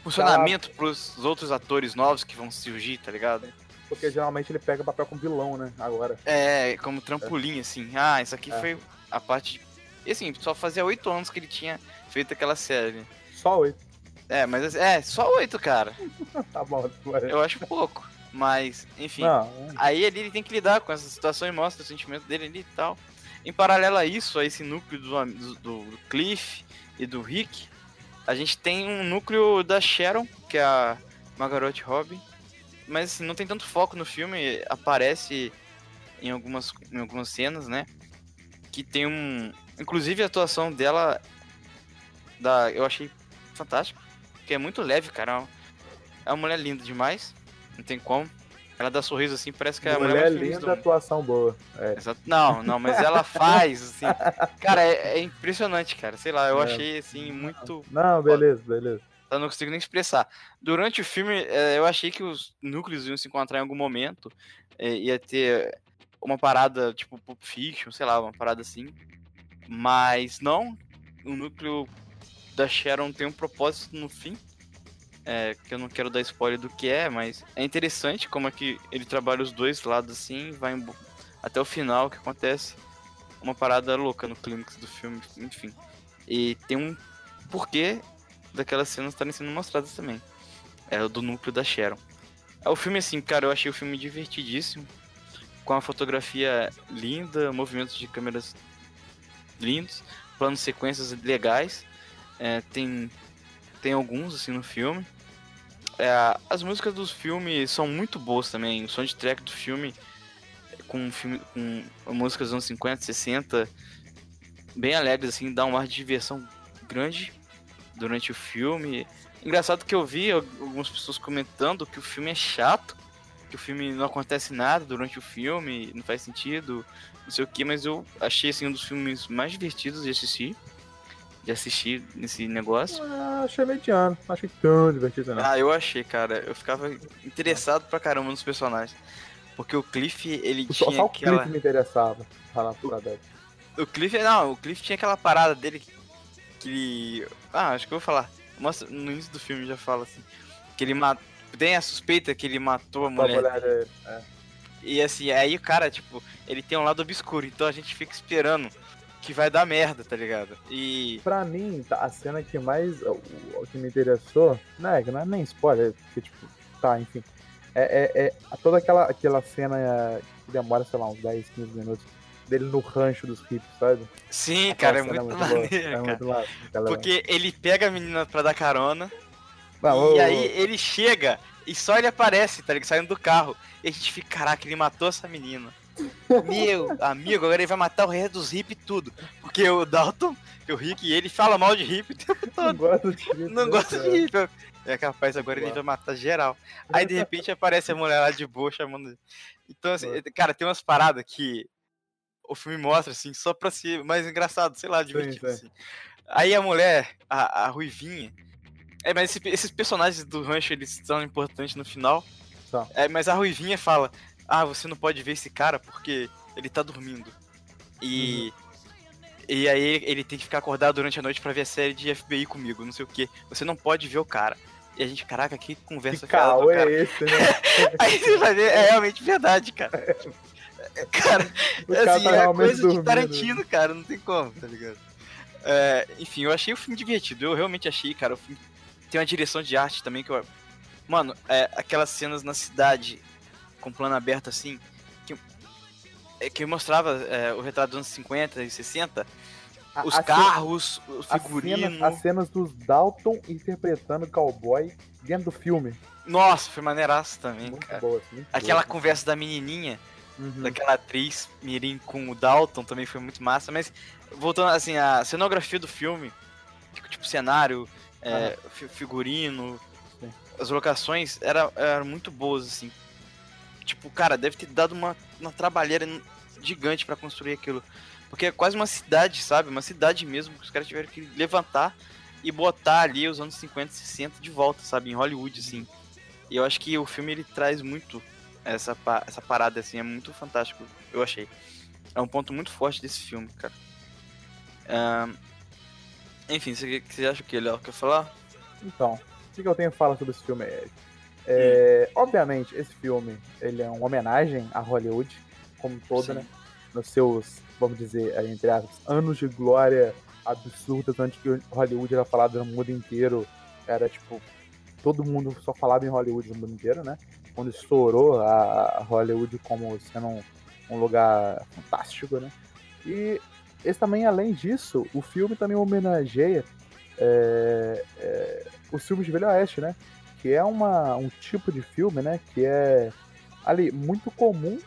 funcionamento pros outros atores novos que vão surgir, tá ligado? Porque geralmente ele pega papel com vilão, né? Agora. É, como trampolim, assim. Ah, isso aqui É. foi a parte. E assim, só fazia oito anos que ele tinha feito aquela série. Só oito. É, mas é, só oito, cara. Tá bom. vai. Eu acho pouco. Mas, enfim. Não, Aí ele, ele tem que lidar com essa situação e mostra o sentimento dele ali e tal. Em paralelo a isso, a esse núcleo do, do, do Cliff e do Rick, a gente tem um núcleo da Sharon, que é a Margaret Robbie. Mas assim, não tem tanto foco no filme. Aparece em algumas, em algumas cenas, né? Que tem um. Inclusive a atuação dela. Da, eu achei fantástico. Que é muito leve, cara. É uma mulher linda demais. Não tem como. Ela dá sorriso assim, parece que é a mulher, mulher do linda, mundo. atuação boa. É. Não, não, mas ela faz, assim. Cara, é, é impressionante, cara. Sei lá, eu É. achei, assim, muito. Não, beleza, beleza. Eu não consigo nem expressar. Durante o filme, é, eu achei que os núcleos iam se encontrar em algum momento. é, ia ter uma parada, tipo, Pulp Fiction, sei lá, uma parada assim. Mas não. O núcleo da Sharon tem um propósito no fim. É, que eu não quero dar spoiler do que é, mas é interessante como é que ele trabalha os dois lados assim, vai até o final que acontece uma parada louca no clímax do filme, enfim. E tem um porquê daquelas cenas estarem sendo mostradas também. É o do núcleo da Sharon. É o filme assim, cara, eu achei o filme divertidíssimo. Com a fotografia linda, movimentos de câmeras lindos, planos sequências legais. É, tem, tem alguns assim no filme. É, as músicas dos filmes são muito boas também. O soundtrack do filme com, filme, com músicas dos anos 50, 60, bem alegres, assim, dá um ar de diversão grande durante o filme. Engraçado que eu vi algumas pessoas comentando que o filme é chato, que o filme não acontece nada durante o filme, não faz sentido, não sei o que, mas eu achei assim um dos filmes mais divertidos de assistir. De assistir nesse negócio. Ah, achei mediano. Não achei tão divertido, não. Ah, eu achei, cara. Eu ficava interessado pra caramba nos personagens. Porque o Cliff, ele só, tinha só o aquela. Cliff me interessava. Falar verdade. O Cliff, não, o Cliff tinha aquela parada dele que, que ele. Ah, acho que eu vou falar. Mostra, no início do filme já fala assim. Que ele matou. Tem a suspeita que ele matou a mulher. mulher dele. É. E assim, aí o cara, tipo, ele tem um lado obscuro, então a gente fica esperando que vai dar merda, tá ligado? E. Pra mim, tá, a cena que mais. O, que me interessou. Não é, que não é nem spoiler, porque, tipo, tá, enfim. É, é, é toda aquela, aquela cena é, que demora, sei lá, uns 10, 15 minutos dele no rancho dos hippies, sabe? Sim, cara, é muito, cena boa, maneiro, É cara. muito aquela- Porque ele pega a menina pra dar carona, Não, e ô, aí ele chega e só ele aparece, tá ligado? Saindo do carro. E a gente fica, caraca, ele matou essa menina. Meu amigo, agora ele vai matar o resto dos hippies tudo. Porque o Dalton, que é o Rick, ele fala mal de hippie o tempo não todo. gosto de hippie, Não né, gosta de. É capaz, agora ele vai matar geral. Aí de repente aparece a mulher lá de boa chamando. Então, assim, cara, tem umas paradas que o filme mostra, assim, só pra ser mais engraçado, sei lá, divertido. sim. Assim. Aí a mulher, a, a Ruivinha. É, mas esse- esses personagens do rancho, eles são importantes no final. São. É, mas a Ruivinha fala: Ah, você não pode ver esse cara porque ele tá dormindo. E. E aí ele tem que ficar acordado durante a noite pra ver a série de FBI comigo, não sei o que. Você não pode ver o cara. E a gente, caraca, que conversa Que cara. é esse, né? Aí você vai ver, é realmente verdade, cara. Cara, O cara assim, tá é coisa de dormindo. Tarantino, cara, não tem como, tá ligado? É, enfim, eu achei o filme divertido, eu realmente achei, cara, o filme tem uma direção de arte também que eu... Mano, é, aquelas cenas na cidade, com plano aberto assim, que, é, que mostrava é, o retrato dos anos 50 e 60, A- os a carros, o As figurino... cenas, as cenas dos Dalton interpretando cowboy dentro do filme. Nossa, foi maneiraço também, Muito cara. boa. Aquela boa. conversa da menininha, Uhum. daquela atriz Mirim com o Dalton também foi muito massa, mas voltando assim, a cenografia do filme, tipo, tipo cenário, é, fi- figurino, Sim. as locações era- eram muito boas, assim. Tipo, cara, deve ter dado uma, uma trabalheira gigante pra construir aquilo. Porque é quase uma cidade, sabe? Uma cidade mesmo, que os caras tiveram que levantar e botar ali os anos 50 e 60 de volta, sabe? Em Hollywood, assim. E eu acho que o filme ele traz muito essa, essa parada, assim, é muito fantástico, eu achei. É um ponto muito forte desse filme, cara. Ahn, enfim, você, você acha o que? Quer falar? Então, o que que eu tenho a falar sobre esse filme? É, é, obviamente, esse filme ele é uma homenagem a Hollywood, como um todo, Sim. né? Nos seus, vamos dizer, entre aspas, anos de glória absurdas, onde que Hollywood era falado no mundo inteiro. Era tipo, todo mundo só falava em Hollywood no mundo inteiro, né? Quando estourou a a Hollywood como sendo um, um lugar fantástico, né? E esse também, além disso, o filme também homenageia é, é, os filmes de Velho Oeste, né? Que é uma, um tipo de filme, né? Que é ali muito comum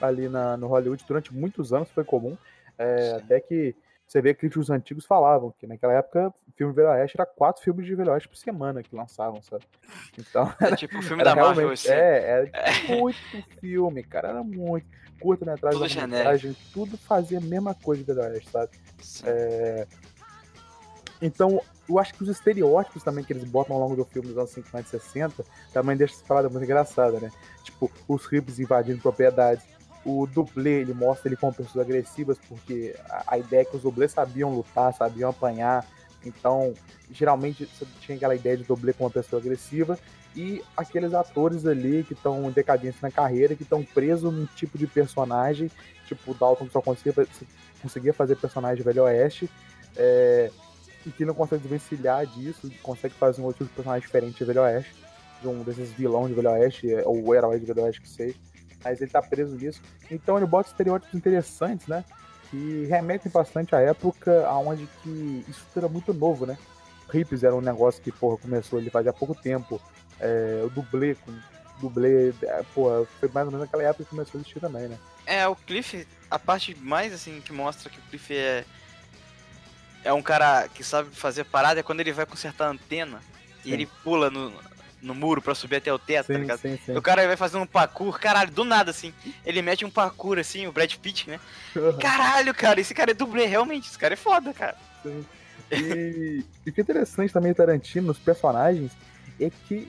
ali na, no Hollywood durante muitos anos, foi comum. É, até que você vê críticos antigos falavam que naquela época o filme Velho Oeste era quatro filmes de Velho Oeste por semana que lançavam, sabe? Então. É tipo o filme da Marvel, assim. É, era muito filme, cara. Era muito. Curta-metragem, metragem tudo fazia a mesma coisa de Velho Oeste, sabe? É... Então, eu acho que os estereótipos também que eles botam ao longo do filme dos anos 50 e 60 também deixa essa parada muito engraçada, né? Tipo, os hippies invadindo propriedades, o dublê, ele mostra ele como pessoas agressivas, porque a, a ideia é que os dublês sabiam lutar, sabiam apanhar. Então, geralmente, você tinha aquela ideia de dublê como uma pessoa agressiva. E aqueles atores ali que estão em decadência na carreira, que estão presos num tipo de personagem, tipo o Dalton só conseguia, conseguia fazer personagem Velho Oeste, é, e que não consegue desvencilhar disso, consegue fazer um outro tipo de personagem diferente de Velho Oeste, de um desses vilões de Velho Oeste, ou herói de Velho Oeste que seja mas ele tá preso nisso. Então ele bota estereótipos interessantes, né? Que remetem bastante à época onde que isso era muito novo, né? Hips era um negócio que, porra, começou ele fazia pouco tempo. É, o dublê, com dublê, é, porra, foi mais ou menos naquela época que começou a existir também, né? É, o Cliff, a parte mais assim que mostra que o Cliff é é um cara que sabe fazer parada é quando ele vai consertar a antena Sim. e ele pula no, no muro pra subir até o teto, tá sim, tá ligado? Sim, sim. O cara vai fazendo um parkour, caralho, do nada, assim. Ele mete um parkour, assim, o Brad Pitt, né? Caralho, cara, esse cara é dublê, realmente, esse cara é foda, cara. Sim. E, e o que é interessante também Tarantino nos personagens é que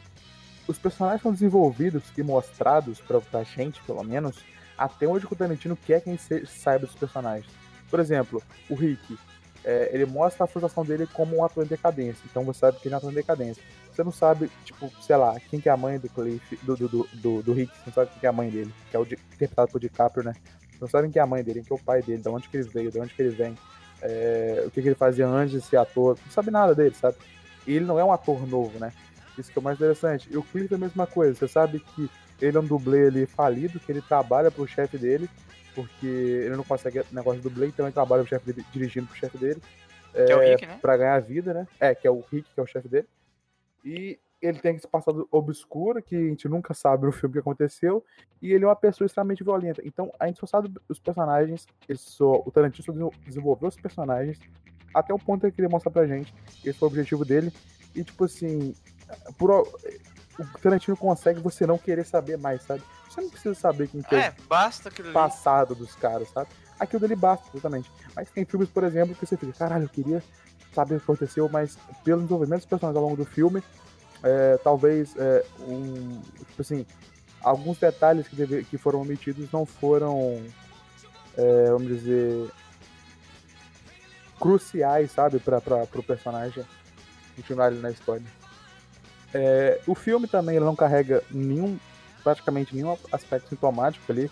os personagens são desenvolvidos e mostrados pra, pra gente, pelo menos, até onde o Tarantino quer que a gente saiba dos personagens. Por exemplo, o Rick, é, ele mostra a frustração dele como um ator em decadência. Então você sabe que ele é um ator em decadência. Você não sabe, tipo, sei lá, quem que é a mãe do Cliff, do, do, do, do, do Rick, você não sabe quem que é a mãe dele, que é o de, interpretado por DiCaprio, né? Não sabe quem é a mãe dele, quem é o pai dele, de onde que ele veio, de onde que ele vem, é, o que, que ele fazia antes de ser ator, não sabe nada dele, sabe? E ele não é um ator novo, né? Isso que é o mais interessante. E o Cliff é a mesma coisa, você sabe que ele é um dublê ali falido, que ele trabalha pro chefe dele, porque ele não consegue negócio de dublê, então ele trabalha pro chefe dele, dirigindo pro chefe dele. É, que é o Rick, né? Pra ganhar vida, né? É, que é o Rick, que é o chefe dele. E ele tem esse passado obscuro que a gente nunca sabe no filme que aconteceu. E ele é uma pessoa extremamente violenta. Então a gente só sabe os personagens. Só, o Tarantino só desenvolveu os personagens até o ponto que ele mostra pra gente. Esse foi o objetivo dele. E tipo assim, por, o Tarantino consegue você não querer saber mais, sabe? Você não precisa saber quem que é, é basta passado dos caras, sabe? Aquilo dele basta, exatamente. Mas tem filmes, por exemplo, que você fica, caralho, eu queria saber o que aconteceu, mas pelo desenvolvimento dos personagens ao longo do filme, é, talvez é, um. Tipo assim, alguns detalhes que, deve, que foram omitidos não foram, é, vamos dizer, cruciais, sabe, para o personagem continuar ali na história. É, o filme também ele não carrega nenhum, praticamente nenhum aspecto sintomático ali,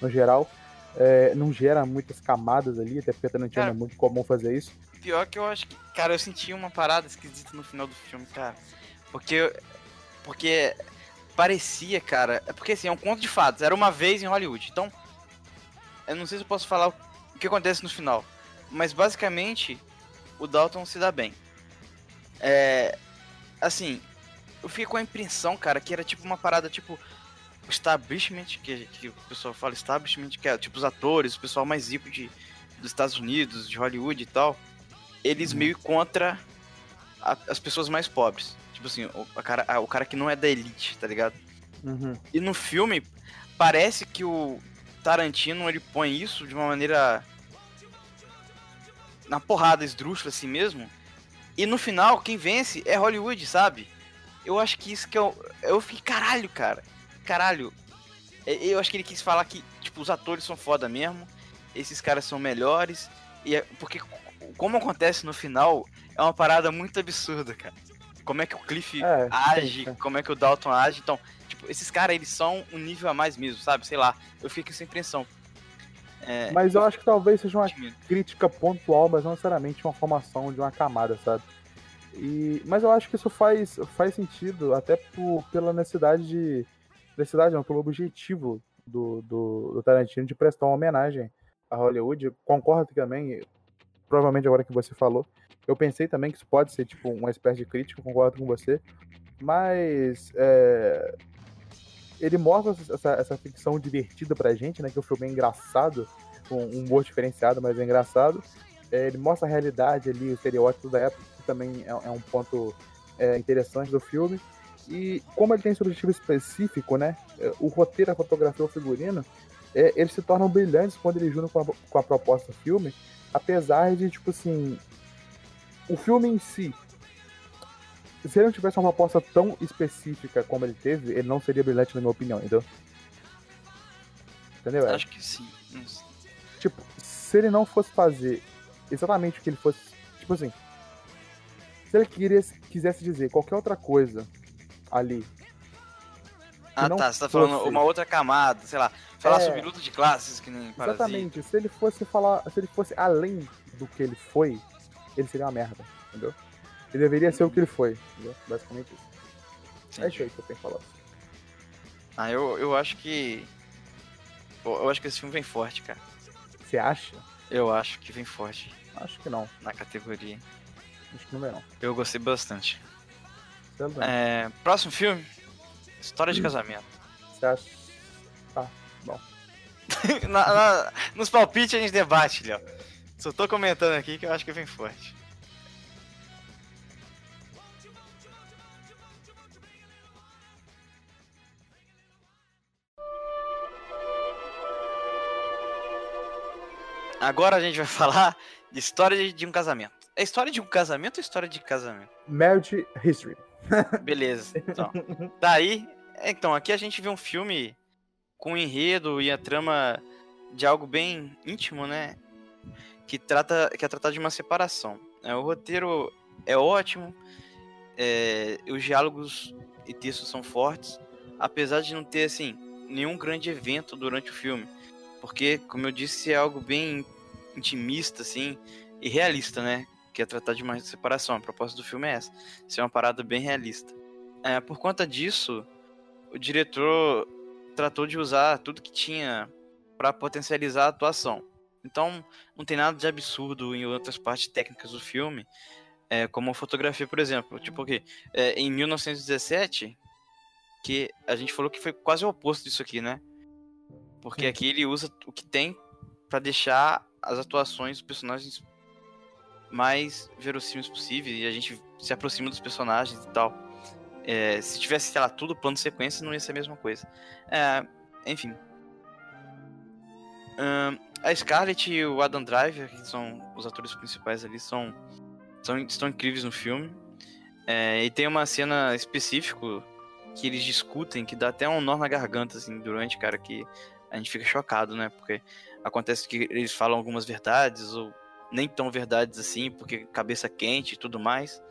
no geral. É, não gera muitas camadas ali, até porque não é muito comum fazer isso. Pior que eu acho que, cara, eu senti uma parada esquisita no final do filme, cara. Porque. Porque parecia, cara. É porque assim, é um conto de fatos. Era uma vez em Hollywood. Então. Eu não sei se eu posso falar o que acontece no final. Mas basicamente, o Dalton se dá bem. É. Assim, eu fiquei com a impressão, cara, que era tipo uma parada tipo. O establishment, que, que o pessoal fala establishment, que é tipo os atores, o pessoal mais rico de, dos Estados Unidos, de Hollywood e tal, eles uhum. meio contra a, as pessoas mais pobres. Tipo assim, o, cara, a, o cara que não é da elite, tá ligado? Uhum. E no filme, parece que o Tarantino ele põe isso de uma maneira. na porrada esdrúxula assim mesmo. E no final, quem vence é Hollywood, sabe? Eu acho que isso que eu. Eu fiquei, caralho, cara. Caralho. Eu acho que ele quis falar que, tipo, os atores são foda mesmo. Esses caras são melhores. E é, porque, como acontece no final, é uma parada muito absurda, cara. Como é que o Cliff é, age, é. como é que o Dalton age. Então, tipo, esses caras, eles são um nível a mais mesmo, sabe? Sei lá. Eu fiquei com essa impressão. É, mas eu acho que talvez seja uma crítica pontual, mas não necessariamente uma formação de uma camada, sabe? E, mas eu acho que isso faz, faz sentido, até por, pela necessidade de. Necessidade não, pelo objetivo do, do, do, Tarantino de prestar uma homenagem a Hollywood. Concordo também, provavelmente agora que você falou. Eu pensei também que isso pode ser tipo uma espécie de crítica, concordo com você. Mas é, ele mostra essa, essa ficção divertida pra gente, né? Que o filme é engraçado, com um humor diferenciado, mas é engraçado. É, ele mostra a realidade ali, os estereótipos da época, também é, é um ponto é, interessante do filme. E como ele tem esse objetivo específico, né? é, O roteiro, a fotografia, o figurino, é, eles se tornam brilhantes quando eles juntam com a, com a proposta do filme, apesar de, tipo assim, o filme em si, se ele não tivesse uma proposta tão específica como ele teve, ele não seria brilhante na minha opinião, entendeu? Entendeu? Acho que sim. Tipo, se ele não fosse fazer exatamente o que ele fosse, tipo assim, se ele queria, quisesse dizer qualquer outra coisa ali, Ah, tá. Você tá fosse- falando uma outra camada, sei lá. Falar É. sobre luta de classes, que nem Parasita. exatamente, se ele fosse falar, se ele fosse além do que ele foi, ele seria uma merda, entendeu? Ele deveria ser o que ele foi, entendeu? Basicamente isso. É isso aí que eu tenho que falar. Ah, eu, eu acho que. Eu acho que esse filme vem forte, cara. Você acha? Eu acho que vem forte Acho que não. na categoria. Acho que não. Eu gostei bastante. Bem. É, próximo filme: História de Casamento. Você acha? Na- na- nos palpites a gente debate, Léo. Só tô comentando aqui que eu acho que vem forte. Agora a gente vai falar de história de um casamento. É história de um casamento ou história de casamento? Marriage History. Beleza. Então, daí, então, aqui a gente vê um filme com um enredo e a trama de algo bem íntimo, né? Que trata, que é tratar de uma separação. É, o roteiro é ótimo, é, os diálogos e textos são fortes, apesar de não ter assim nenhum grande evento durante o filme, porque, como eu disse, é algo bem intimista, assim, e realista, né? Que é tratar de uma separação. A proposta do filme é essa ser uma parada bem realista. É, por conta disso, o diretor tratou de usar tudo que tinha para potencializar a atuação. Então, não tem nada de absurdo em outras partes técnicas do filme, é, como a fotografia, por exemplo. Tipo que é, em 1917, que a gente falou que foi quase o oposto disso aqui, né? Porque aqui ele usa o que tem para deixar as atuações dos personagens mais verossímeis possível e a gente se aproxima dos personagens e tal. É, se tivesse, sei lá, tudo plano de sequência, não ia ser a mesma coisa. É, enfim. A Scarlett e o Adam Driver, que são os atores principais ali, são, são estão incríveis no filme. É, e tem uma cena específica que eles discutem que dá até um nó na garganta, assim, durante, cara, que a gente fica chocado, né? Porque acontece que eles falam algumas verdades, ou nem tão verdades assim, porque cabeça quente e tudo mais.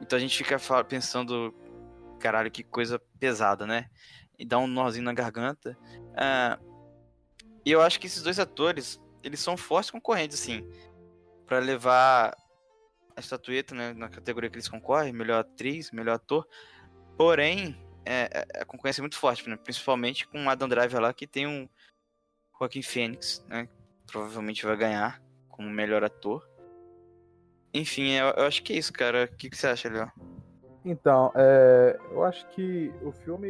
Então a gente fica pensando, caralho, que coisa pesada, né? E dá um nozinho na garganta. Ah, e eu acho que esses dois atores, eles são fortes concorrentes, assim, Pra levar a estatueta, né, na categoria que eles concorrem, melhor atriz, melhor ator. Porém, é, é- a concorrência é muito forte, né? Principalmente com Adam Driver lá, que tem um Joaquin Phoenix, né? Provavelmente vai ganhar como melhor ator. Enfim, eu, eu acho que é isso, cara. O que, que você acha, Léo? Então, é, eu acho que o filme,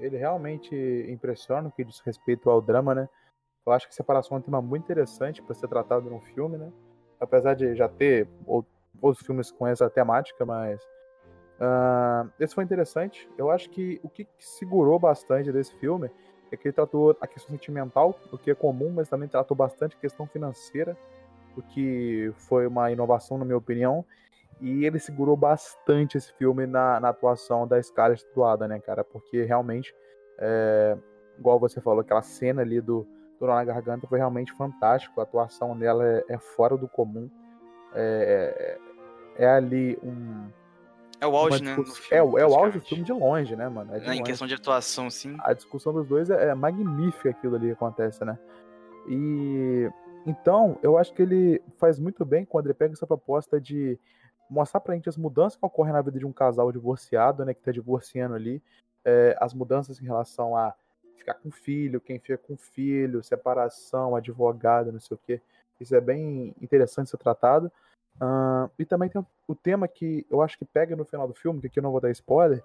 ele realmente impressiona no que diz respeito ao drama, né? Eu acho que separação é um tema muito interessante para ser tratado num filme, né? Apesar de já ter ou- outros filmes com essa temática, mas ah, esse foi interessante. Eu acho que o que segurou bastante desse filme é que ele tratou a questão sentimental, o que é comum, mas também tratou bastante a questão financeira, o que foi uma inovação, na minha opinião. E ele segurou bastante esse filme na, na atuação da Scarlett do Adam, né, cara? Porque realmente, é, igual você falou, aquela cena ali do, do nó na garganta foi realmente fantástico. A atuação dela é, é fora do comum. É, é, é ali um. É o auge, né? filme, é, o- é o auge do filme de longe, né, mano? É Em longe. questão de atuação, sim. A discussão dos dois é, é magnífica aquilo ali que acontece, né? E então, eu acho que ele faz muito bem quando ele pega essa proposta de mostrar pra gente as mudanças que ocorrem na vida de um casal divorciado, né, que tá divorciando ali, é, as mudanças em relação a ficar com filho, quem fica com filho, separação, advogado, não sei o quê. Isso é bem interessante ser tratado. Ah, e também tem o tema que eu acho que pega no final do filme, que aqui eu não vou dar spoiler,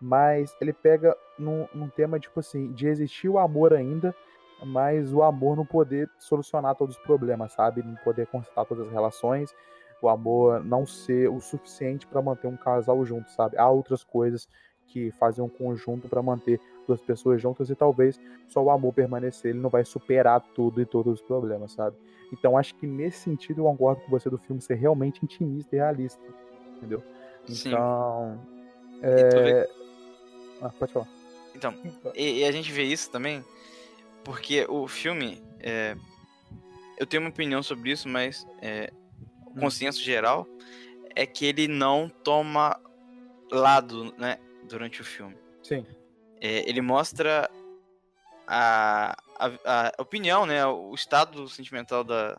mas ele pega num, num tema, tipo assim, de existir o amor ainda, mas o amor não poder solucionar todos os problemas, sabe? Não poder consertar todas as relações, o amor não ser o suficiente para manter um casal junto, sabe? Há outras coisas que fazem um conjunto para manter duas pessoas juntas e talvez só o amor permanecer, ele não vai superar tudo e todos os problemas, sabe? Então acho que nesse sentido eu concordo com você do filme ser realmente intimista e realista, entendeu? Sim. Então. Vê- É... Ah, pode falar. Então, e, e a gente vê isso também porque o filme. é, eu tenho uma opinião sobre isso, mas é, o Hum. consenso geral é que ele não toma lado, né, durante o filme. Sim. É, ele mostra a, a, a opinião, né, o estado sentimental da,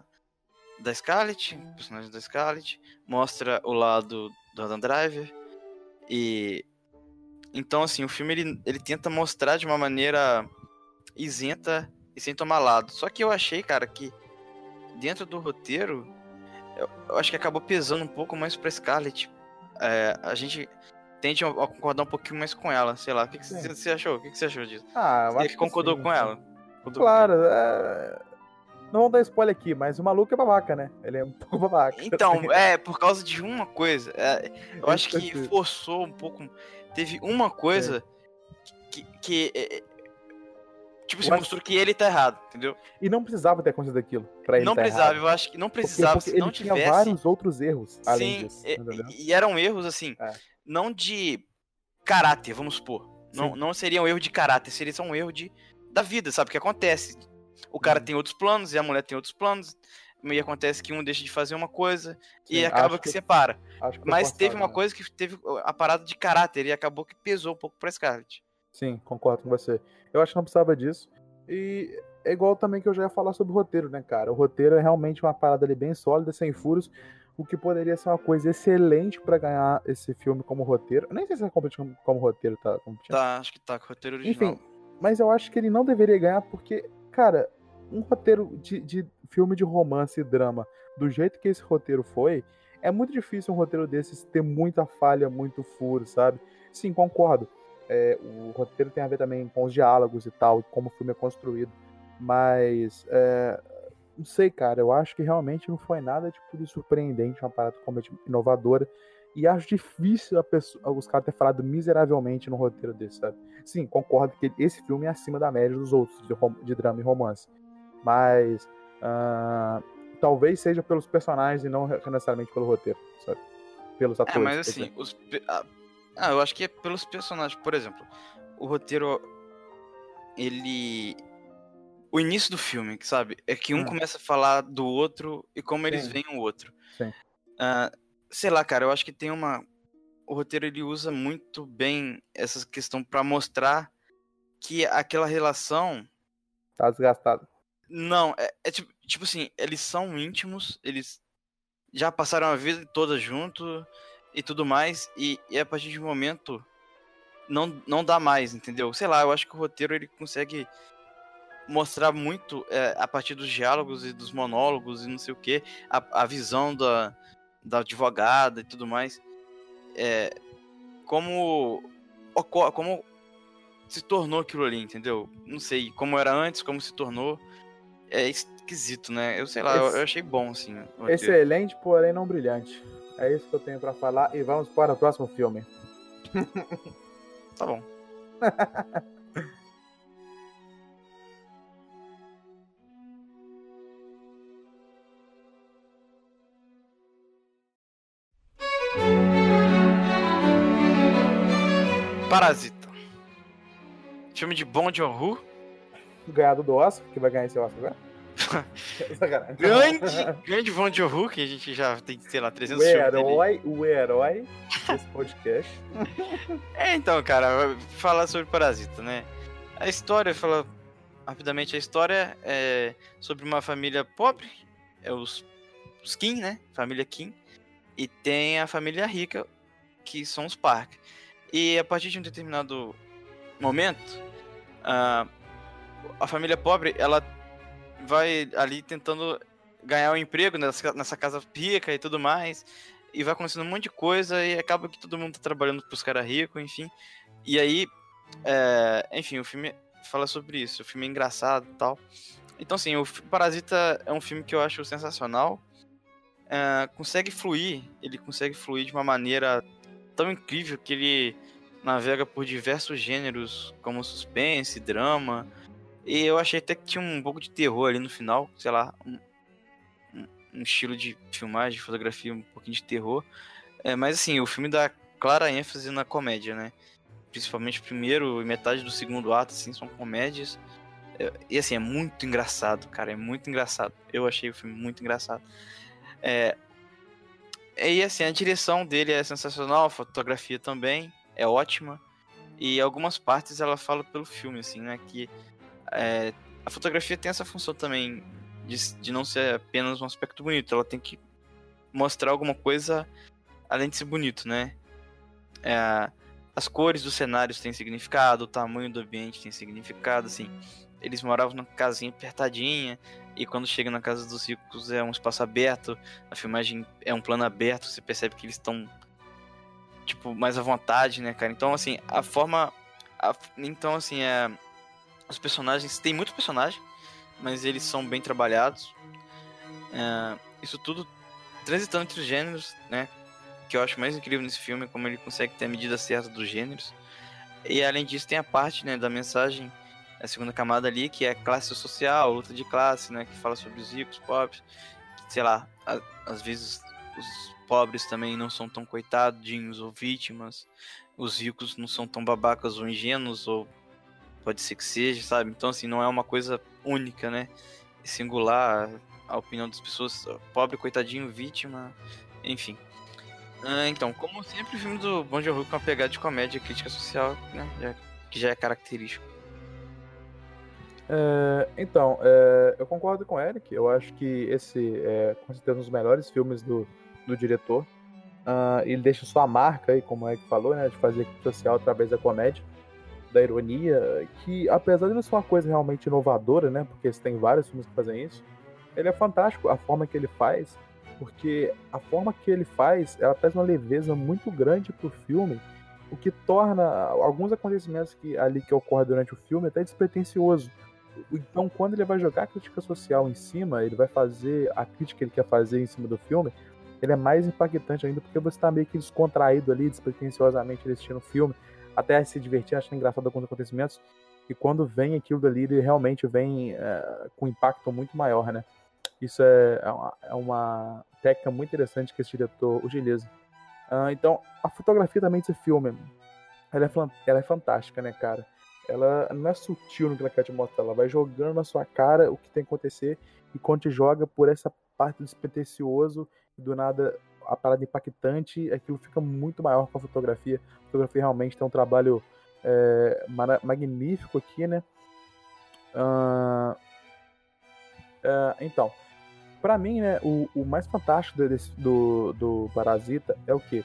da Scarlett, o personagem da Scarlett, mostra o lado do Adam Driver e então assim, o filme ele, ele tenta mostrar de uma maneira isenta e sem tomar lado. Só que eu achei, cara, que dentro do roteiro eu, eu acho que acabou pesando um pouco mais pra Scarlett. É, a gente tende a concordar um pouquinho mais com ela, sei lá. O que, que você achou? O que, que você achou disso? Ah, eu Você acho que concordou sim, com ela? Concordou Claro, é... não vamos dar spoiler aqui, mas o maluco é babaca, né? Ele é um pouco babaca. com- Então, é, por causa de uma coisa. é, eu acho que sentido. forçou um pouco. Teve uma coisa que. que é, é, tipo, se mostrou que ele tá errado, entendeu? E não precisava ter acontecido aquilo pra ele não tá precisava, errado. eu acho que não Porque- precisava. porque se não ele tinha tivesse. vários outros erros além Sim, disso, e, e eram erros assim, É. não de caráter, vamos supor. Não, Sim. não seria um erro de caráter, seria só um erro de da vida, sabe? O que acontece? O cara Uhum. tem outros planos e a mulher tem outros planos. E acontece que um deixa de fazer uma coisa e Sim, acaba acho que separa. que Mas teve forçado, uma né? coisa que teve a parada de caráter e acabou que pesou um pouco pra Scarlett. Sim, concordo com você. Eu acho que não precisava disso. E é igual também que eu já ia falar sobre o roteiro, né, cara? O roteiro é realmente uma parada ali bem sólida, sem furos, o que poderia ser uma coisa excelente pra ganhar esse filme como roteiro. Eu nem sei se é competindo como roteiro, tá? competindo. Tá, acho que tá com o roteiro original. Enfim, mas eu acho que ele não deveria ganhar porque, cara, um roteiro de, de filme de romance e drama, do jeito que esse roteiro foi, é muito difícil um roteiro desses ter muita falha, muito furo, sabe? Sim, concordo. É, o roteiro tem a ver também com os diálogos e tal, como o filme é construído. Mas, é, não sei, cara, eu acho que realmente não foi nada tipo, de surpreendente, uma parada completamente inovadora. E acho difícil a pessoa, os caras terem falado miseravelmente no roteiro desse, sabe? Sim, concordo que esse filme é acima da média dos outros, de, de drama e romance. Mas ah, talvez seja pelos personagens e não necessariamente pelo roteiro, sabe? Pelos É, atores. mas quer assim, os, ah, eu acho que é pelos personagens. Por exemplo, o roteiro. Ele. O início do filme, sabe? É que um Hum. começa a falar do outro e como eles Sim. veem o outro. Sim. Ah, sei lá, cara, eu acho que tem uma. O roteiro ele usa muito bem essa questão pra mostrar que aquela relação. Tá desgastado. Não, é, é tipo, tipo assim, eles são íntimos, eles já passaram a vida toda junto e tudo mais, e, e a partir de um momento não, não dá mais, entendeu? Sei lá, eu acho que o roteiro ele consegue mostrar muito é, a partir dos diálogos e dos monólogos e não sei o que, a, a visão da, da advogada e tudo mais, é, como, como se tornou aquilo ali, entendeu? Não sei, como era antes, como se tornou. É esquisito, né? Eu sei lá, eu, Esse- eu achei bom, assim. Excelente, porém não brilhante. É isso que eu tenho pra falar e vamos para o próximo filme. Tá bom. Parasita. Filme de Bong Joon-ho. Ganhado do Oscar, que vai ganhar esse Oscar agora? Grande, grande Bong Joon-ho, que a gente já tem, sei lá, 300 O herói, o herói desse podcast. É, então, cara, falar sobre Parasita, né? A história, fala rapidamente, a história é sobre uma família pobre, é os, os Kim, né? Família Kim. E tem a família rica, que são os Park. E a partir de um determinado momento, a, a família pobre, ela vai ali tentando ganhar um emprego nessa, nessa casa rica e tudo mais. E vai acontecendo um monte de coisa e acaba que todo mundo tá trabalhando pros caras ricos, enfim. E aí, é, enfim, o filme fala sobre isso. O filme é engraçado e tal. Então, assim, o Parasita é um filme que eu acho sensacional. É, consegue fluir, ele consegue fluir de uma maneira tão incrível que ele navega por diversos gêneros, como suspense, drama. E eu achei até que tinha um pouco de terror ali no final, sei lá, um, um estilo de filmagem, de fotografia, um pouquinho de terror. É, mas assim, o filme dá clara ênfase na comédia, né? Principalmente o primeiro e metade do segundo ato, assim, são comédias. É, e assim, é muito engraçado, cara, é muito engraçado. Eu achei o filme muito engraçado. É, e assim, a direção dele é sensacional, a fotografia também é ótima. E algumas partes ela fala pelo filme, assim, né? Que é, a fotografia tem essa função também de, de não ser apenas um aspecto bonito, ela tem que mostrar alguma coisa além de ser bonito, né? É, as cores dos cenários têm significado, o tamanho do ambiente tem significado, assim. Eles moravam numa casinha apertadinha, e quando chega na casa dos ricos é um espaço aberto, a filmagem é um plano aberto, você percebe que eles estão tipo mais à vontade, né, cara? Então assim, a forma a, então assim, é os personagens, tem muito personagem, mas eles são bem trabalhados. É, isso tudo transitando entre os gêneros, né? Que eu acho mais incrível nesse filme, como ele consegue ter a medida certa dos gêneros. E além disso, tem a parte né, da mensagem a segunda camada ali, que é classe social, luta de classe, né? Que fala sobre os ricos, pobres. Sei lá, a, às vezes os pobres também não são tão coitadinhos ou vítimas. Os ricos não são tão babacas ou ingênuos, ou pode ser que seja, sabe? Então, assim, não é uma coisa única, né? Singular, a opinião das pessoas, pobre, coitadinho, vítima, enfim. Ah, então, como sempre, o filme do Bong Joon-ho com uma pegada de comédia e crítica social, né? que já é característico. É, então, é, eu concordo com o Eric. Eu acho que esse é com certeza um dos melhores filmes do, do diretor. Uh, ele deixa sua marca aí, como o Eric falou, né, de fazer social através da comédia, da ironia, que apesar de não ser uma coisa realmente inovadora, né, porque tem vários filmes que fazem isso, ele é fantástico a forma que ele faz, porque a forma que ele faz, ela traz uma leveza muito grande pro filme, o que torna alguns acontecimentos que ali que ocorrem durante o filme até despretensioso. Então, quando ele vai jogar a crítica social em cima, ele vai fazer a crítica que ele quer fazer em cima do filme, ele é mais impactante ainda, porque você está meio que descontraído ali, despretensiosamente assistindo o filme, até se divertir, achando engraçado alguns acontecimentos. E quando vem aquilo dali, ele realmente vem é, com impacto muito maior, né? Isso é, é, uma, é uma técnica muito interessante que esse diretor utiliza. Uh, então, a fotografia também desse filme, ela é, ela é fantástica, né, cara? ela não é sutil no que ela quer te mostrar, ela vai jogando na sua cara o que tem que acontecer e quando te joga por essa parte despretensioso e do nada a parada impactante, aquilo fica muito maior com a fotografia. A fotografia realmente tem um trabalho é, magnífico aqui, né? Uh, uh, então, para mim, né, o, o mais fantástico desse, do, do Parasita é o que?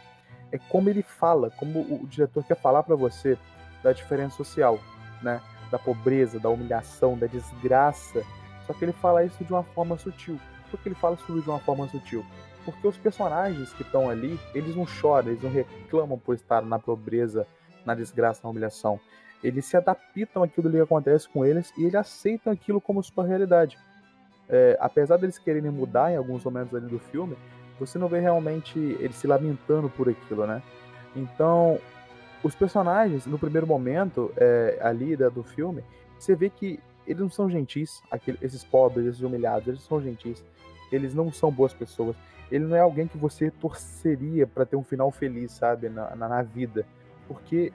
É como ele fala, como o diretor quer falar para você da diferença social né? Da pobreza, da humilhação, da desgraça. Só que ele fala isso de uma forma sutil. Por que ele fala isso de uma forma sutil? Porque os personagens que estão ali, eles não choram, eles não reclamam por estar na pobreza, na desgraça, na humilhação. Eles se adaptam àquilo que acontece com eles e eles aceitam aquilo como sua realidade. É, apesar deles quererem mudar em alguns momentos ali do filme, você não vê realmente eles se lamentando por aquilo, né? Então, os personagens, no primeiro momento é, ali da, do filme, você vê que eles não são gentis, aquele, esses pobres, esses humilhados, eles são gentis, eles não são boas pessoas. Ele não é alguém que você torceria para ter um final feliz, sabe, na, na, na, vida. Porque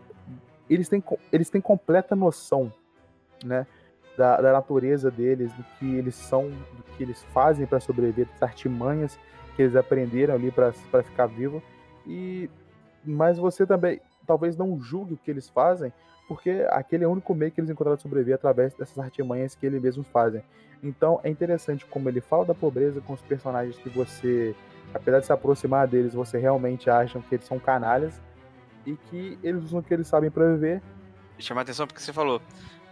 eles têm, eles têm completa noção, né, da, da natureza deles, do que eles são, do que eles fazem para sobreviver, das artimanhas que eles aprenderam ali para ficar vivo. E mas você também talvez não julgue o que eles fazem, porque aquele é o único meio que eles encontraram de sobreviver através dessas artimanhas que eles mesmos fazem. Então é interessante como ele fala da pobreza com os personagens que você, apesar de se aproximar deles, você realmente acha que eles são canalhas e que eles usam o que eles sabem para viver. Chamar atenção porque você falou,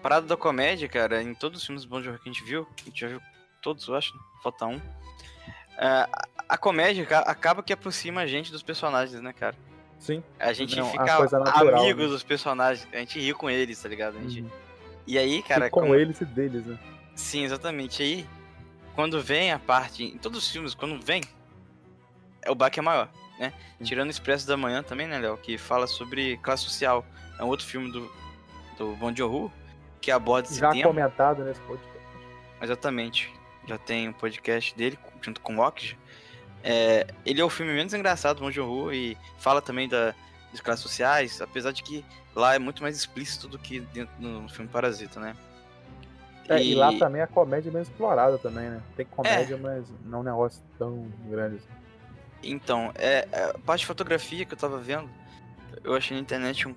parada da comédia, cara, em todos os filmes bons que a gente viu, a gente já viu todos, eu acho, né? falta um. Uh, a comédia acaba que aproxima a gente dos personagens, né, cara? Sim. A gente Não, fica coisa natural, amigos né? dos personagens, a gente ri com eles, tá ligado? A gente... Uhum. E aí, cara, E com como- eles e deles, né? Sim, exatamente. Aí, quando vem a parte. Em todos os filmes, quando vem, é o baque é maior, né? Sim. Tirando o Expresso da Manhã também, né, Léo? Que fala sobre classe social. É um outro filme do, do Bong Joon-ho que aborda esse Já tema. comentado nesse podcast. Exatamente. Já tem um podcast dele junto com o Okja. É, ele é o filme menos engraçado do Bong Joon-ho e fala também da, das classes sociais, apesar de que lá é muito mais explícito do que dentro no filme Parasita, né? É, e... lá também a comédia é bem explorada também, né? Tem comédia, É. mas não é um negócio tão grande assim. Então, é, é, a parte de fotografia que eu tava vendo, eu achei na internet um,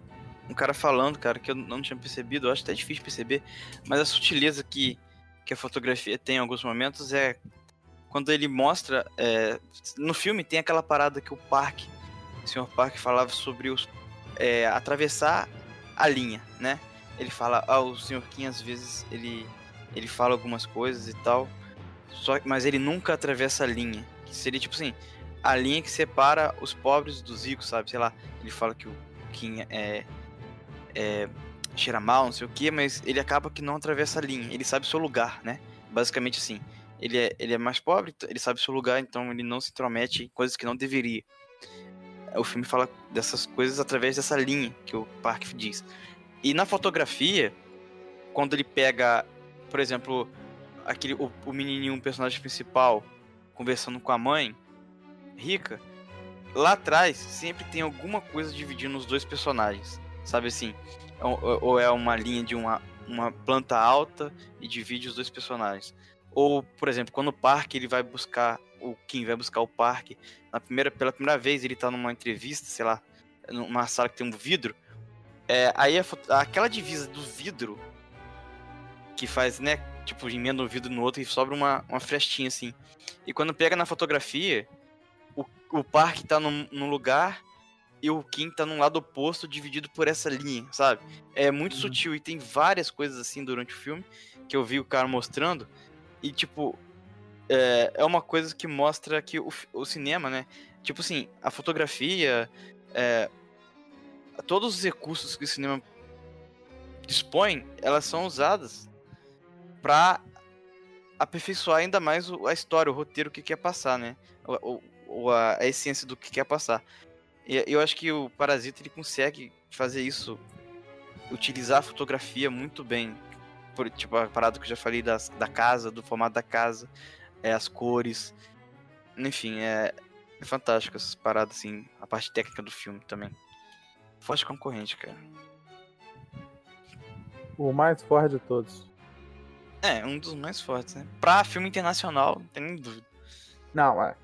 um cara falando, cara, que eu não tinha percebido, eu acho até difícil perceber, mas a sutileza que, que a fotografia tem em alguns momentos é quando ele mostra. é, no filme tem aquela parada que o Parque, o Sr. Parque falava sobre os. é, atravessar a linha, né? Ele fala, ah, o Sr. Kim às vezes ele, ele fala algumas coisas e tal, só, mas ele nunca atravessa a linha. Que seria tipo assim, a linha que separa os pobres dos ricos, sabe? Sei lá, ele fala que o Kim é, é cheira mal, não sei o que, mas ele acaba que não atravessa a linha. Ele sabe o seu lugar, né? Basicamente assim. Ele é, ele é mais pobre, ele sabe seu lugar, então ele não se intromete em coisas que não deveria. O filme fala dessas coisas através dessa linha que o Park diz. E na fotografia, quando ele pega, por exemplo, aquele o, o menininho, o personagem principal, conversando com a mãe rica, lá atrás sempre tem alguma coisa dividindo os dois personagens, sabe assim? Ou, ou é uma linha de uma, uma planta alta e divide os dois personagens. Ou, por exemplo, quando o Parque ele vai buscar o Kim vai buscar o Parque, na primeira pela primeira vez ele tá numa entrevista, sei lá, numa sala que tem um vidro, é, aí a aquela divisa do vidro que faz, né, tipo, emenda um vidro no outro e sobra uma, uma frestinha assim. E quando pega na fotografia, o, o parque tá num, num lugar e o Kim tá num lado oposto, dividido por essa linha, sabe? É muito Uhum. sutil e tem várias coisas assim durante o filme que eu vi o cara mostrando. E, tipo, é, é uma coisa que mostra que o, o cinema, né? Tipo assim, a fotografia, é, todos os recursos que o cinema dispõe, elas são usadas pra aperfeiçoar ainda mais a história, o roteiro que quer passar, né? O, o- o- a, a essência do que quer passar. E eu acho que o Parasita ele consegue fazer isso, utilizar a fotografia muito bem. Por, tipo, a parada que eu já falei das, da casa, do formato da casa, é, as cores. Enfim, é, é fantástico essas paradas, assim, a parte técnica do filme também. Forte concorrente, cara. O mais forte de todos. É, um dos mais fortes, né? Pra filme internacional, não tem nem dúvida. Não, é.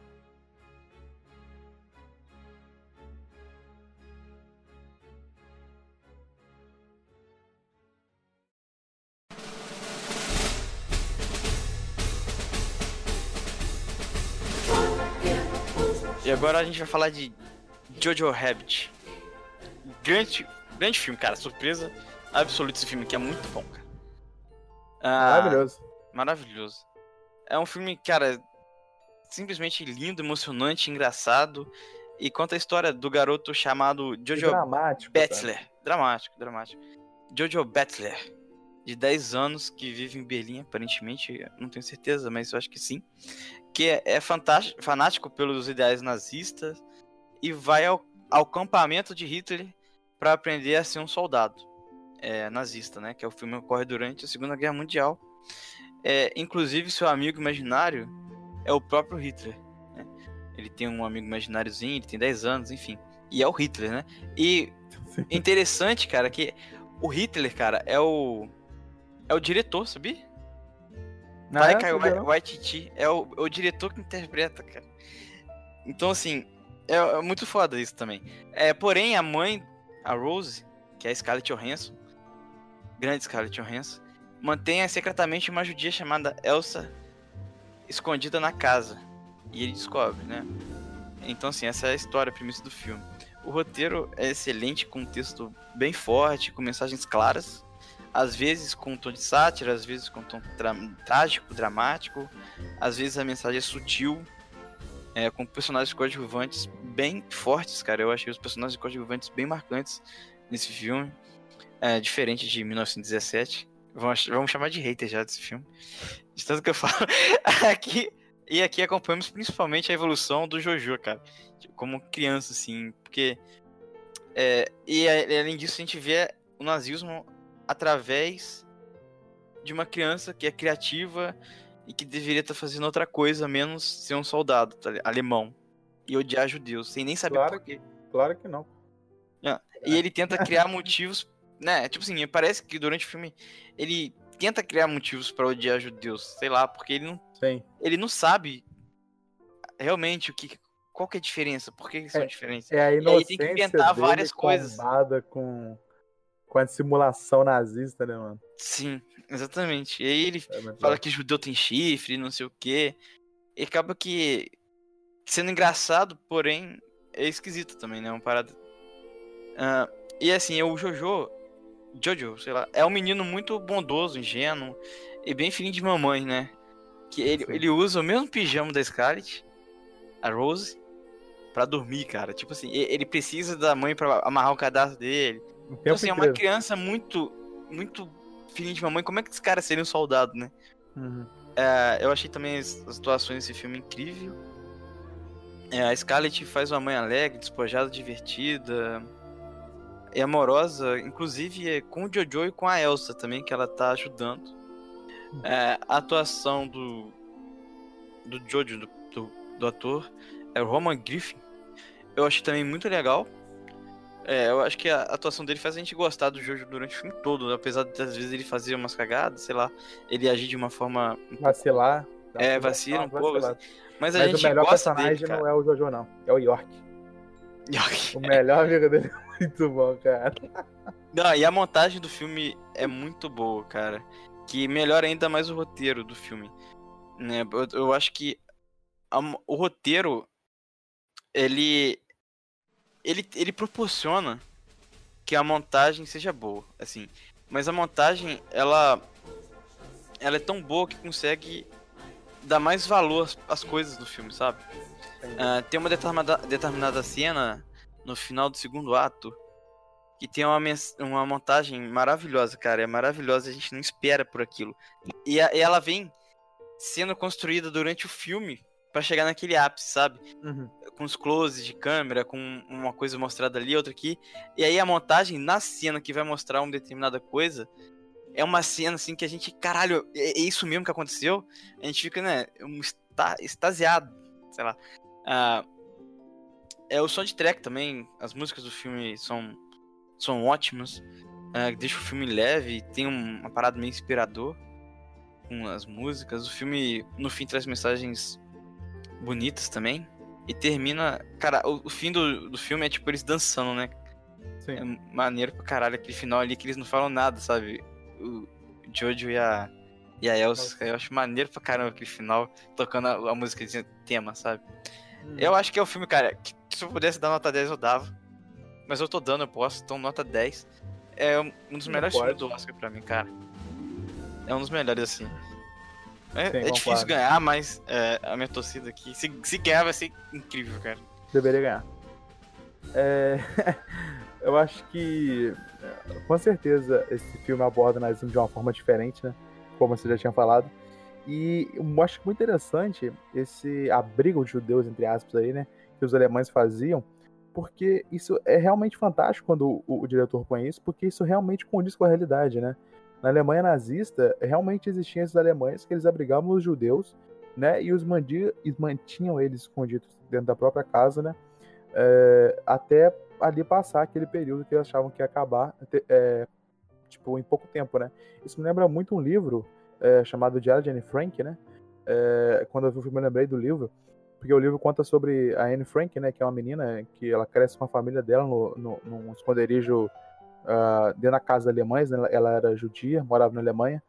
E agora a gente vai falar de Jojo Rabbit. Grande, grande filme, cara. Surpresa absoluta esse filme, que é muito bom, cara. Ah, Maravilhoso. Maravilhoso. É um filme, cara, simplesmente lindo, emocionante, engraçado. E conta a história do garoto chamado Jojo dramático. Betzler. Dramático, dramático. Jojo Betzler, de 10 anos, que vive em Berlim, aparentemente, não tenho certeza, mas eu acho que sim. Que é, é fantástico, fanático pelos ideais nazistas e vai ao, ao acampamento de Hitler para aprender a ser um soldado é, nazista, né? Que é o filme que ocorre durante a Segunda Guerra Mundial. É, inclusive, seu amigo imaginário é o próprio Hitler. né? Ele tem um amigo imagináriozinho, ele tem 10 anos, enfim. E é o Hitler, né? E interessante, cara, que o Hitler, cara, é o. É o diretor, sabia? Ah, Taika é? Wai- Sabia não? Waititi é o, o diretor que interpreta, cara. Então, assim, é, é muito foda isso também. É, porém, a mãe, a Rose, que é a Scarlett Johansson, grande Scarlett Johansson, mantém secretamente uma judia chamada Elsa escondida na casa. E ele descobre, né? Então, assim, essa é a história, a premissa do filme. O roteiro é excelente, com um texto bem forte, com mensagens claras. Às vezes com um tom de sátira, às vezes com um tom tra- trágico, dramático. Às vezes a mensagem é sutil, é, com personagens coadjuvantes bem fortes, cara. Eu achei os personagens coadjuvantes bem marcantes nesse filme. É, diferente de 1917. Vamos, vamos chamar de hater já desse filme. De tanto que eu falo. aqui, e aqui acompanhamos principalmente a evolução do Jojo, cara. Como criança, assim. Porque. É, e além disso, a gente vê o nazismo através de uma criança que é criativa e que deveria estar fazendo outra coisa, menos ser um soldado tá, alemão e odiar judeus, sem nem saber claro, por quê. Claro que não. É, e ele tenta criar motivos, né? Tipo assim, parece que durante o filme ele tenta criar motivos para odiar judeus, sei lá, porque ele não, Sim. ele não sabe realmente o que, qual que é a diferença, por que, que são É- diferentes. É a aí inocência tem que inventar várias coisas. com, a simulação nazista, né, mano? Sim, exatamente. E aí ele É fala louco. que judeu tem chifre, não sei o quê. E acaba que sendo engraçado, porém é esquisito também, né? Uma parada. Ah, e assim, o Jojo, Jojo, sei lá, é um menino muito bondoso, ingênuo e bem filhinho de mamãe, né? Que ele, Sim. ele usa o mesmo pijama da Scarlett, a Rose, pra dormir, cara. Tipo assim, ele precisa da mãe pra amarrar o cadastro dele. Então, assim, é uma criança muito, muito filhinho de mamãe. Como é que esse cara seria um soldado, né? Uhum. É, eu achei também as as atuações desse filme incrível. É, a Scarlett faz uma mãe alegre, despojada, divertida. É amorosa, inclusive é com o Jojo e com a Elsa também, que ela tá ajudando. É, a atuação do. do Jojo, do, do, do ator, é o Roman Griffin. Eu achei também muito legal. É, eu acho que a atuação dele faz a gente gostar do Jojo durante o filme todo, apesar de às vezes ele fazer umas cagadas, sei lá, ele agir de uma forma Vacilar. É, vacila um pouco, vacilada. Mas a Mas gente o melhor gosta personagem dele, não é o Jojo, não. É o York. York. O melhor amigo dele é muito bom, cara. Não, e a montagem do filme é muito boa, cara. Que melhora ainda mais o roteiro do filme. Né? Eu, eu acho que a o roteiro ele, ele ele proporciona que a montagem seja boa, assim. Mas a montagem ela ela é tão boa que consegue dar mais valor às, coisas do filme, sabe? Ah, tem uma determinada, determinada cena no final do segundo ato que tem uma, uma montagem maravilhosa, cara. É maravilhosa, a gente não espera por aquilo. E, a- e ela vem sendo construída durante o filme pra chegar naquele ápice, sabe? Uhum. Com os closes de câmera, com uma coisa mostrada ali, outra aqui. E aí a montagem na cena que vai mostrar uma determinada coisa é uma cena assim que a gente, caralho, é, é isso mesmo que aconteceu? A gente fica, né, um esta- extasiado, sei lá. Ah, é o soundtrack também, as músicas do filme são, são ótimas. ah, deixa o filme leve, tem um- uma parada meio inspirador com as músicas. O filme, no fim, traz mensagens bonitas também. E termina. Cara, o, o fim do, do filme é tipo eles dançando, né? Sim. É maneiro pra caralho aquele final ali que eles não falam nada, sabe? O Jojo e a, e a Elsa. Eu acho maneiro pra caramba aquele final, tocando a, a música de tema, sabe? Uhum. Eu acho que é o filme, cara, que se eu pudesse dar nota 10 eu dava. Mas eu tô dando, eu posso, então nota 10. É um um dos melhores filmes do Oscar pra mim, cara. É um dos melhores, assim. É, Sim, é difícil ganhar, mas é, a minha torcida aqui, se, se ganhar vai ser incrível, cara. Deveria ganhar. É, eu acho que, com certeza, esse filme aborda nazismo de uma forma diferente, né? Como você já tinha falado. E eu acho muito interessante esse abrigo de judeus, entre aspas, aí, né? Que os alemães faziam, porque isso é realmente fantástico quando o, o diretor põe isso, porque isso realmente condiz com a realidade, né? Na Alemanha nazista, realmente existiam esses alemães que eles abrigavam os judeus, né? E os mantinham eles escondidos dentro da própria casa, né? é, até ali passar aquele período que eles achavam que ia acabar, é, tipo, em pouco tempo, né? Isso me lembra muito um livro é, chamado Diário de Anne Frank, né? Quando eu vi o filme, eu lembrei do livro, porque o livro conta sobre a Anne Frank, né? Que é uma menina que ela cresce com a família dela no, no, num esconderijo ah, dentro da casa alemães, né? Ela- era judia, morava na Alemanha.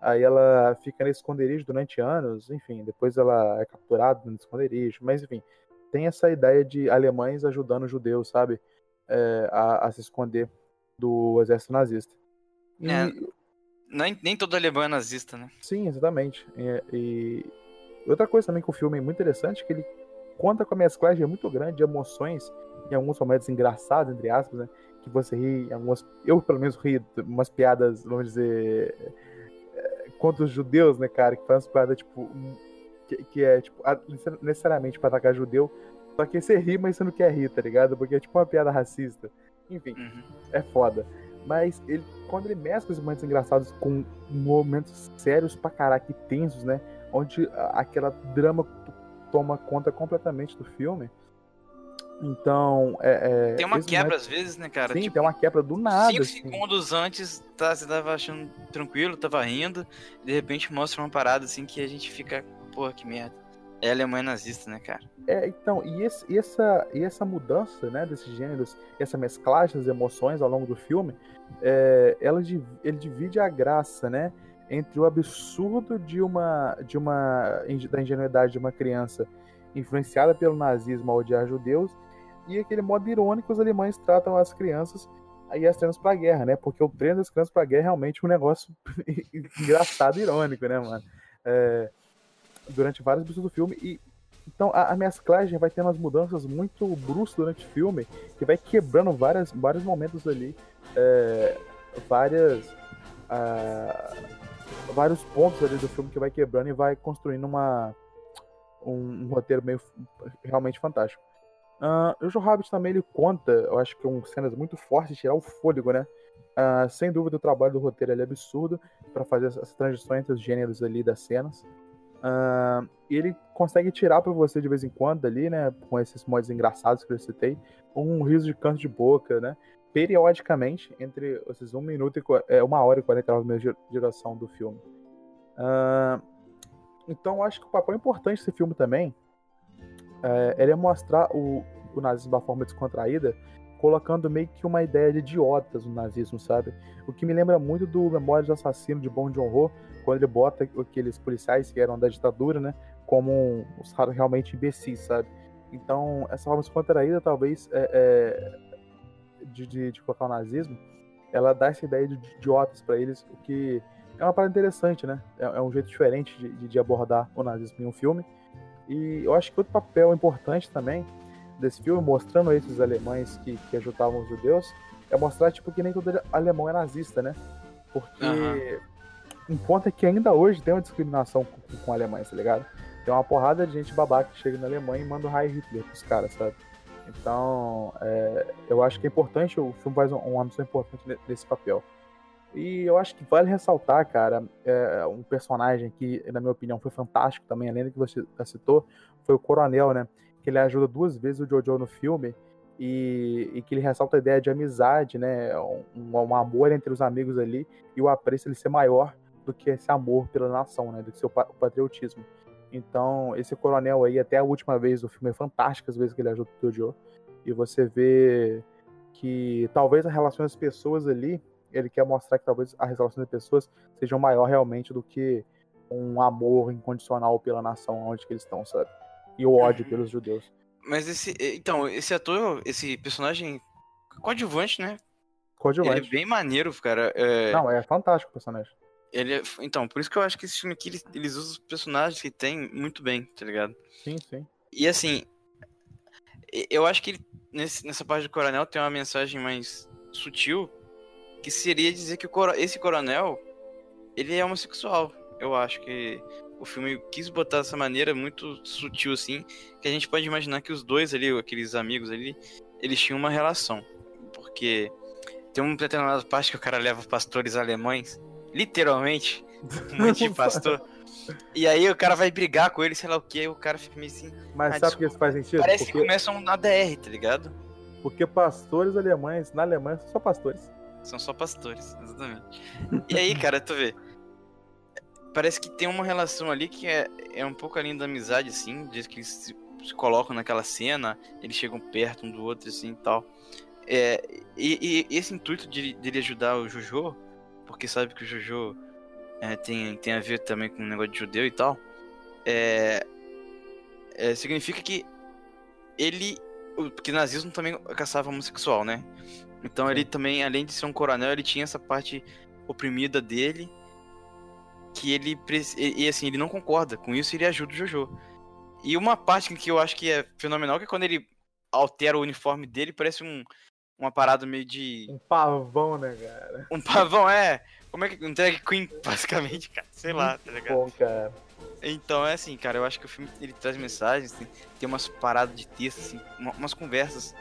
Aí ela fica nesse esconderijo durante anos, enfim, depois ela é capturada no esconderijo, mas enfim, tem essa ideia de alemães ajudando judeus, sabe? É, a, a se esconder do exército nazista. E, É. Nem, nem todo alemão é nazista, né? Sim, exatamente. E, e outra coisa também que o filme é muito interessante é que ele conta com a mesclagem muito grande de emoções, em alguns momentos engraçados, entre aspas, né? Que você ri, algumas. Eu, pelo menos, ri umas piadas, vamos dizer. eh, contra os judeus, né, cara? Que faz umas piadas, tipo. Que, que é, tipo, necessariamente pra atacar judeu. Só que você ri, mas você não quer rir, tá ligado? Porque é tipo uma piada racista. Enfim Uhum. é foda. Mas ele, quando ele mescla os momentos engraçados com momentos sérios pra caraca e tensos, né? Onde aquela drama toma conta completamente do filme. Então, é. é Tem uma quebra momento- às vezes, né, cara? Sim, Tipo, tem uma quebra do nada. Cinco assim. segundos antes, tá, você tava achando tranquilo, tava rindo, e de repente mostra uma parada assim que a gente fica, porra, que merda. É Alemanha nazista, né, cara? É, então, e, esse- e essa, e essa mudança, né, desses gêneros, essa mesclagem das emoções ao longo do filme, é, ela, ele divide a graça, né, entre o absurdo de uma, de uma, da ingenuidade de uma criança influenciada pelo nazismo a odiar judeus, e aquele modo irônico os alemães tratam as crianças e as crianças pra guerra, né, porque o treino das crianças pra guerra é realmente um negócio engraçado e irônico, né, mano. É, durante vários episódios do filme, e então a, a mesclagem vai tendo umas mudanças muito bruscas durante o filme, que vai quebrando várias, vários momentos ali, é, várias. ah, vários pontos ali do filme que vai quebrando e vai construindo uma, um, um roteiro meio realmente fantástico. Ah, o Joe Rabbit também ele conta, eu acho que com cenas muito fortes, tirar o fôlego, né? Ah, sem dúvida o trabalho do roteiro é absurdo para fazer essa transição entre os gêneros ali das cenas. E ele consegue tirar pra você de vez em quando ali, né? Com esses modos engraçados que eu citei, um riso de canto de boca, né? Periodicamente, entre esses um minuto e é, uma hora e 49 minutos de duração do filme. Ah, então, acho que o papel importante desse filme também é, ele é mostrar o, o nazismo uma forma descontraída, colocando meio que uma ideia de idiotas no nazismo, sabe? O que me lembra muito do Memórias do Assassino de Bong Joon-ho, quando ele bota aqueles policiais que eram da ditadura, né, como os realmente imbecis, sabe? Então, essa forma descontraída, talvez, é, é, de, de, de colocar o nazismo, ela dá essa ideia de idiotas pra eles, o que é uma parada interessante, né? É, é um jeito diferente de, de, abordar o nazismo em um filme. E eu acho que outro papel importante também desse filme, mostrando esses alemães que, que ajudavam os judeus, é mostrar, tipo, que nem todo alemão é nazista, né? Porque Aham. um ponto é que ainda hoje tem uma discriminação com, com alemães, tá ligado? Tem uma porrada de gente babaca que chega na Alemanha e manda o Heil Hitler pros caras, sabe? Então, é, eu acho que é importante, o filme faz um- uma missão importante ne- nesse papel. E eu acho que vale ressaltar, cara, é, um personagem que, na minha opinião, foi fantástico também, além do que você citou, foi o Coronel, né? Que ele ajuda duas vezes o Jojo no filme e, e que ele ressalta a ideia de amizade, né? Um, um amor entre os amigos ali e o apreço ele ser maior do que esse amor pela nação, né? Do que seu pa- patriotismo. Então, esse coronel aí, até a última vez do filme, é fantástico as vezes que ele ajuda o Jojo. E você vê que talvez a relação das pessoas ali, ele quer mostrar que talvez a relação das pessoas seja maior realmente do que um amor incondicional pela nação onde eles estão, sabe? E o ódio Uhum. pelos judeus. Mas esse. Então, esse ator, esse personagem coadjuvante, né? Ele Coadjuvante. é bem maneiro, cara. É, Não, é fantástico o personagem. ele é- então, por isso que eu acho que esse filme aqui, eles, eles usam os personagens que tem muito bem, tá ligado? Sim, sim. E assim, eu acho que ele, nesse- nessa parte do coronel tem uma mensagem mais sutil, que seria dizer que o coro- esse coronel, ele é homossexual. Eu acho que o filme quis botar dessa maneira muito sutil assim, que a gente pode imaginar que os dois ali, aqueles amigos ali, eles tinham uma relação. Porque tem uma determinada parte que o cara leva pastores alemães, literalmente, um monte de pastor. E aí o cara vai brigar com ele, sei lá o que, o cara fica meio assim. Mas Ah, sabe por que isso faz sentido? Parece que Porque, começam na DR, tá ligado? porque pastores alemães, na Alemanha, são só pastores. São só pastores, exatamente. E aí, cara, tu vê. Parece que tem uma relação ali que é, é um pouco além da amizade, assim. Diz que eles se, se colocam naquela cena, eles chegam perto um do outro, assim e tal. É, e, e esse intuito de, dele ajudar o Jojo, porque sabe que o Jojo é, tem, tem a ver também com o negócio de judeu e tal, é, é, significa que ele. Porque nazismo também caçava homossexual, né? Então ele também, além de ser um coronel, ele tinha essa parte oprimida dele. Que ele. E, assim, ele não concorda com isso e ele ajuda o Jojo. E uma parte que eu acho que é fenomenal que é quando ele altera o uniforme dele, parece um, uma parada meio de. Um pavão, né, cara? Um pavão, é. Como é que. Um drag queen, basicamente, cara. Sei lá, tá ligado? Bom, cara. Então é assim, cara, eu acho que o filme ele traz mensagens, tem, tem umas paradas de texto, assim, uma- umas conversas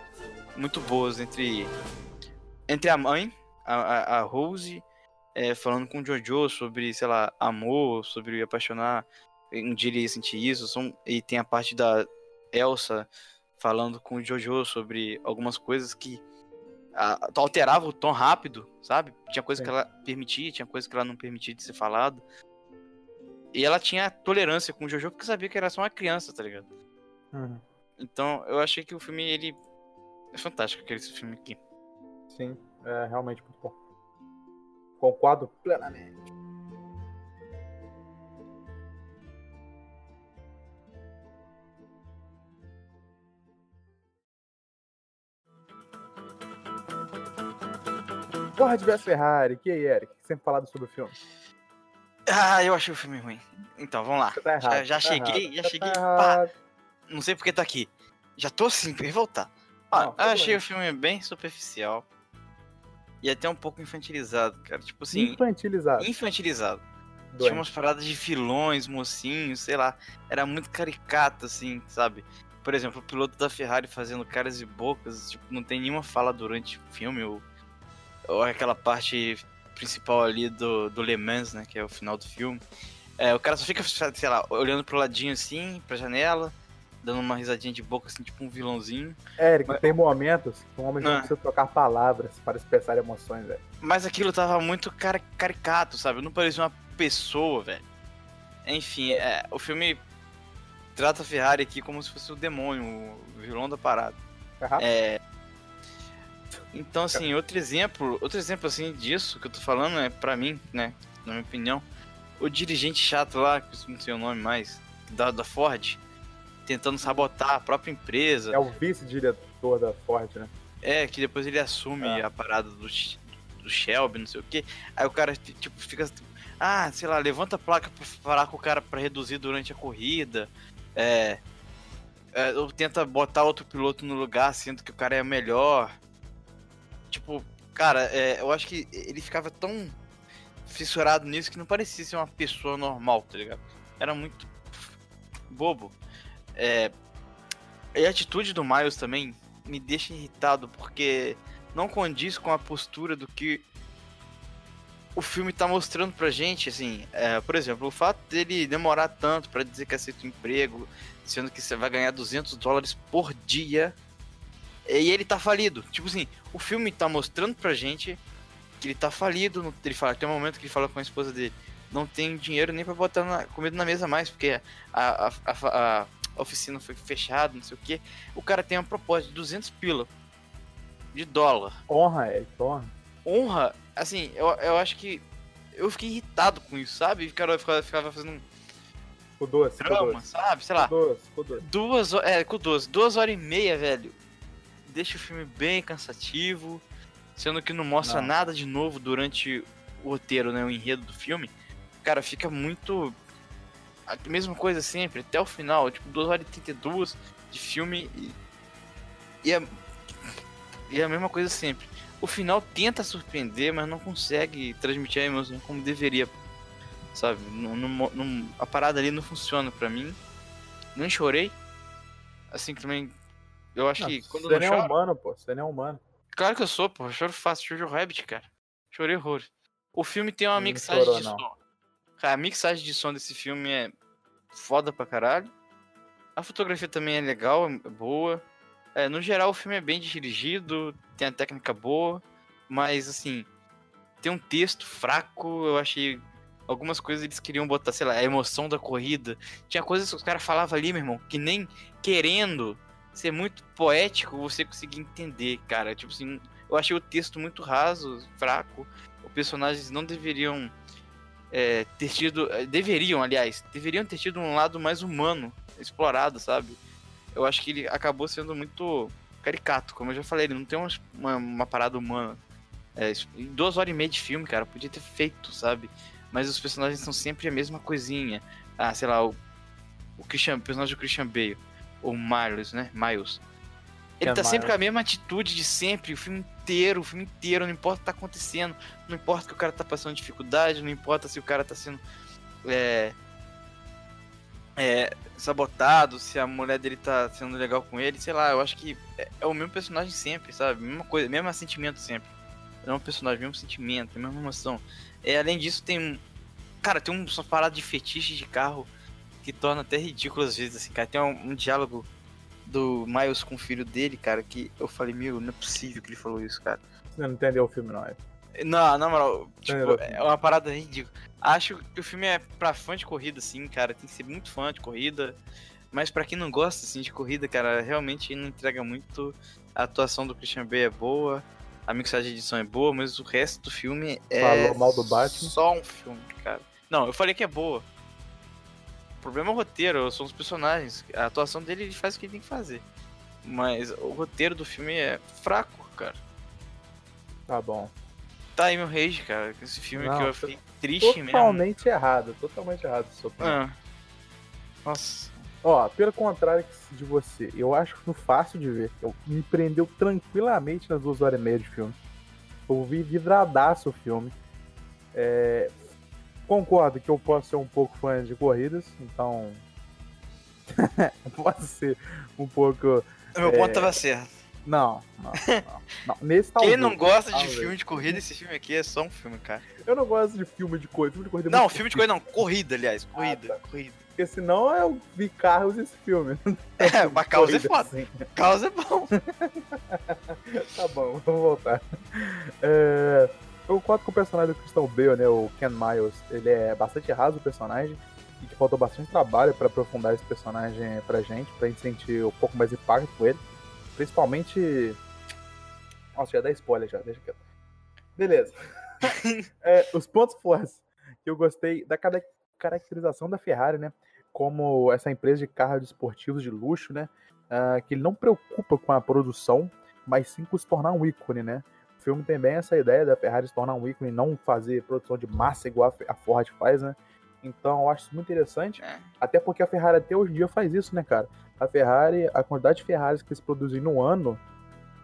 muito boas entre, entre a mãe, a, a, a Rose, é, falando com o Jojo sobre, sei lá, amor, sobre apaixonar, um dia ele ia sentir isso, são, e tem a parte da Elsa falando com o Jojo sobre algumas coisas que a, alterava o tom rápido, sabe? Tinha coisa Sim. que ela permitia, tinha coisa que ela não permitia de ser falado. E ela tinha tolerância com o Jojo porque sabia que era só uma criança, tá ligado? Uhum. Então eu achei que o filme, ele. É fantástico aquele filme aqui. Sim, é realmente muito bom. Concordo plenamente. Ford vs Ferrari. Que aí, Eric? Sempre falado sobre o filme. Ah, eu achei o filme ruim. Então, vamos lá. Tá errado. Já, já tá cheguei, errado, já tá cheguei. Pá, não sei porque tá aqui. Já tô assim, revoltado. Ó, Não, eu tudo achei bem. o filme bem superficial. E até um pouco infantilizado, cara. Tipo assim, Infantilizado. infantilizado. Tinha Doente. umas paradas de vilões, mocinhos, sei lá. Era muito caricato, assim, sabe? Por exemplo, o piloto da Ferrari fazendo caras e bocas, tipo, não tem nenhuma fala durante o filme, ou, ou aquela parte principal ali do, do Le Mans, né? Que é o final do filme. É, o cara só fica, sei lá, olhando pro ladinho assim, pra janela, dando uma risadinha de boca, assim, tipo um vilãozinho. Eric, Mas- tem momentos que um homem não Ah. precisa trocar palavras para expressar emoções, velho. Mas aquilo tava muito cara, caricato, sabe? Não parecia uma pessoa, velho. Enfim, é, o filme trata a Ferrari aqui como se fosse o demônio, o vilão da parada. Rápido? É. Então, assim, outro exemplo, outro exemplo assim disso que eu tô falando é pra mim, né, na minha opinião, o dirigente chato lá, que eu não sei o nome mais, da, da Ford, tentando sabotar a própria empresa. É o vice-diretor da Ford, né? É, que depois ele assume É. a parada do, do Shelby, não sei o que. Aí o cara, tipo, fica. Ah, sei lá, levanta a placa pra falar com o cara pra reduzir durante a corrida. É. é, ou tenta botar outro piloto no lugar, sendo que o cara é melhor. Tipo, cara, é, eu acho que ele ficava tão fissurado nisso que não parecia ser uma pessoa normal, tá ligado? Era muito bobo. É, e a atitude do Miles também me deixa irritado porque não condiz com a postura do que o filme tá mostrando pra gente, assim, é, por exemplo, o fato dele demorar tanto pra dizer que aceita o emprego, sendo que você vai ganhar 200 dólares por dia, e ele tá falido. Tipo assim, o filme tá mostrando pra gente que ele tá falido, ele fala, tem um momento que ele fala com a esposa dele, não tem dinheiro nem pra botar na, comida na mesa mais, porque a, a, a, a oficina foi fechada, não sei o que. O cara tem uma proposta de 200 pila de dólar. Honra, Eric, honra. Honra, assim, eu, eu acho que eu fiquei irritado com isso, sabe? O cara ficava, ficava fazendo um Ficou doce, drama, doce. sabe? Sei lá, Ficou doce, ficou doce. duas é, com duas, duas horas e meia, velho. Deixa o filme bem cansativo, sendo que não mostra Não. nada de novo durante o roteiro, né, o enredo do filme. Cara, fica muito a mesma coisa sempre, até o final, tipo, 2 horas e 32 de filme e, e, é, e é a mesma coisa sempre. O final tenta surpreender, mas não consegue transmitir a emoção como deveria, sabe? Não, não, não- a parada ali não funciona pra mim. Não chorei. Assim, também, eu acho Não, que quando você não é choro... humano, pô. Você nem é humano. Claro que eu sou, pô. Eu choro fácil. Jojo Rabbit, cara. Chorei horror. O filme tem uma Não mixagem chorou, de não. som. A mixagem de som desse filme é foda pra caralho. A fotografia também é legal, é boa. É, no geral, o filme é bem dirigido, tem a técnica boa, mas assim, tem um texto fraco. Eu achei algumas coisas eles queriam botar, sei lá, a emoção da corrida. Tinha coisas que os caras falavam ali, meu irmão, que nem querendo ser muito poético você conseguia entender, cara. Tipo assim, eu achei o texto muito raso, fraco. Os personagens não deveriam é, ter tido. eh, Deveriam, aliás, deveriam ter tido um lado mais humano, explorado, sabe? Eu acho que ele acabou sendo muito caricato, como eu já falei, ele não tem uma, uma, uma parada humana. É, duas horas e meia de filme, cara, podia ter feito, sabe? Mas os personagens são sempre a mesma coisinha. Ah, sei lá, o, o Christian, o personagem do Christian Bale, o Miles, né? Miles. Ele É tá sempre com a mesma atitude de sempre, o filme inteiro, o filme inteiro, não importa o que tá acontecendo, não importa que o cara tá passando dificuldade, não importa se o cara tá sendo é, é, sabotado, se a mulher dele tá sendo legal com ele, sei lá, eu acho que é, é o mesmo personagem sempre, sabe? Mesma coisa, mesmo sentimento sempre. É um personagem, mesmo sentimento, mesma emoção. É, além disso, tem um. Cara, tem um, uma parada de fetiche de carro que torna até ridículo às vezes, assim, cara. Tem um, um diálogo do Miles com o filho dele, cara, que eu falei, meu, não é possível que ele falou isso, cara. Você não entendeu o filme, não. é? Não, na moral, tipo, é uma parada ridícula. Acho que o filme é pra fã de corrida, sim, cara. Tem que ser muito fã de corrida. Mas pra quem não gosta, assim, de corrida, cara, realmente não entrega muito. A atuação do Christian Bale é boa. A mixagem de edição é boa, mas o resto do filme é. Falou mal do Batman? Só um filme, cara. Não, eu falei que é boa. O problema é o roteiro, são os personagens. A atuação dele ele faz o que ele tem que fazer. Mas o roteiro do filme é fraco, cara. Tá bom. Tá aí meu rage, cara. Esse filme Não, que eu fiquei triste mesmo. Totalmente errado, totalmente errado. Sua opinião. Ah. Nossa. Ó, pelo contrário de você, eu acho que fácil de ver. Eu, me prendeu tranquilamente nas duas horas e meia de filme. Eu vi vidradaço o filme. É, concordo que eu posso ser um pouco fã de corridas, então. posso ser um pouco. Meu É, ponto tava certo. Não, não, não. não. Nesse Quem talvez, não gosta de talvez. filme de corrida, esse filme aqui é só um filme, cara. Eu não gosto de filme de corrida. Filme de corrida é Não, filme de corrida não, corrida, aliás. Corrida, tá. corrida. Porque senão eu vi carros esse filme. É, mas causa é Corrida, foda. assim. Causa é bom. Tá bom, vamos voltar. É, eu concordo com o personagem do Christian Bale, né? O Ken Miles. Ele é bastante raso o personagem. E que faltou bastante trabalho pra aprofundar esse personagem pra gente, pra gente sentir um pouco mais impacto com ele. Principalmente. Nossa, já dá spoiler já, deixa quieto. Beleza. É, os pontos fortes que eu gostei da cara- caracterização da Ferrari, né? Como essa empresa de carros esportivos de luxo, né? ah, que ele não preocupa com a produção, mas sim com se tornar um ícone, né? O filme tem bem essa ideia da Ferrari se tornar um ícone e não fazer produção de massa igual a Ford faz, né? Então eu acho isso muito interessante, É. até porque a Ferrari até hoje em dia faz isso, né, cara? A Ferrari, a quantidade de Ferraris que eles produzem no ano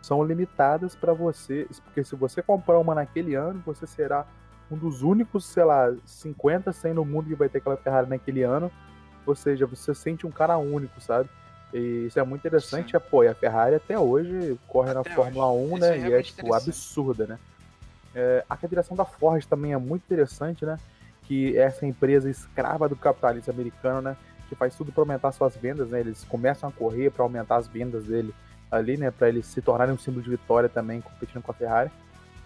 são limitadas para você, porque se você comprar uma naquele ano, você será um dos únicos, sei lá, 50, 100 no mundo que vai ter aquela Ferrari naquele ano. Ou seja, você sente um cara único, sabe? E isso é muito interessante. Sim. E, pô, e a Ferrari até hoje corre na Até Fórmula 1, Isso é né? e é, tipo, absurda, né? É, a direção da Ford também é muito interessante, né? Que é essa empresa escrava do capitalismo americano, né? Que faz tudo para aumentar suas vendas, né? Eles começam a correr para aumentar as vendas dele ali, né? Para eles se tornarem um símbolo de vitória também, competindo com a Ferrari.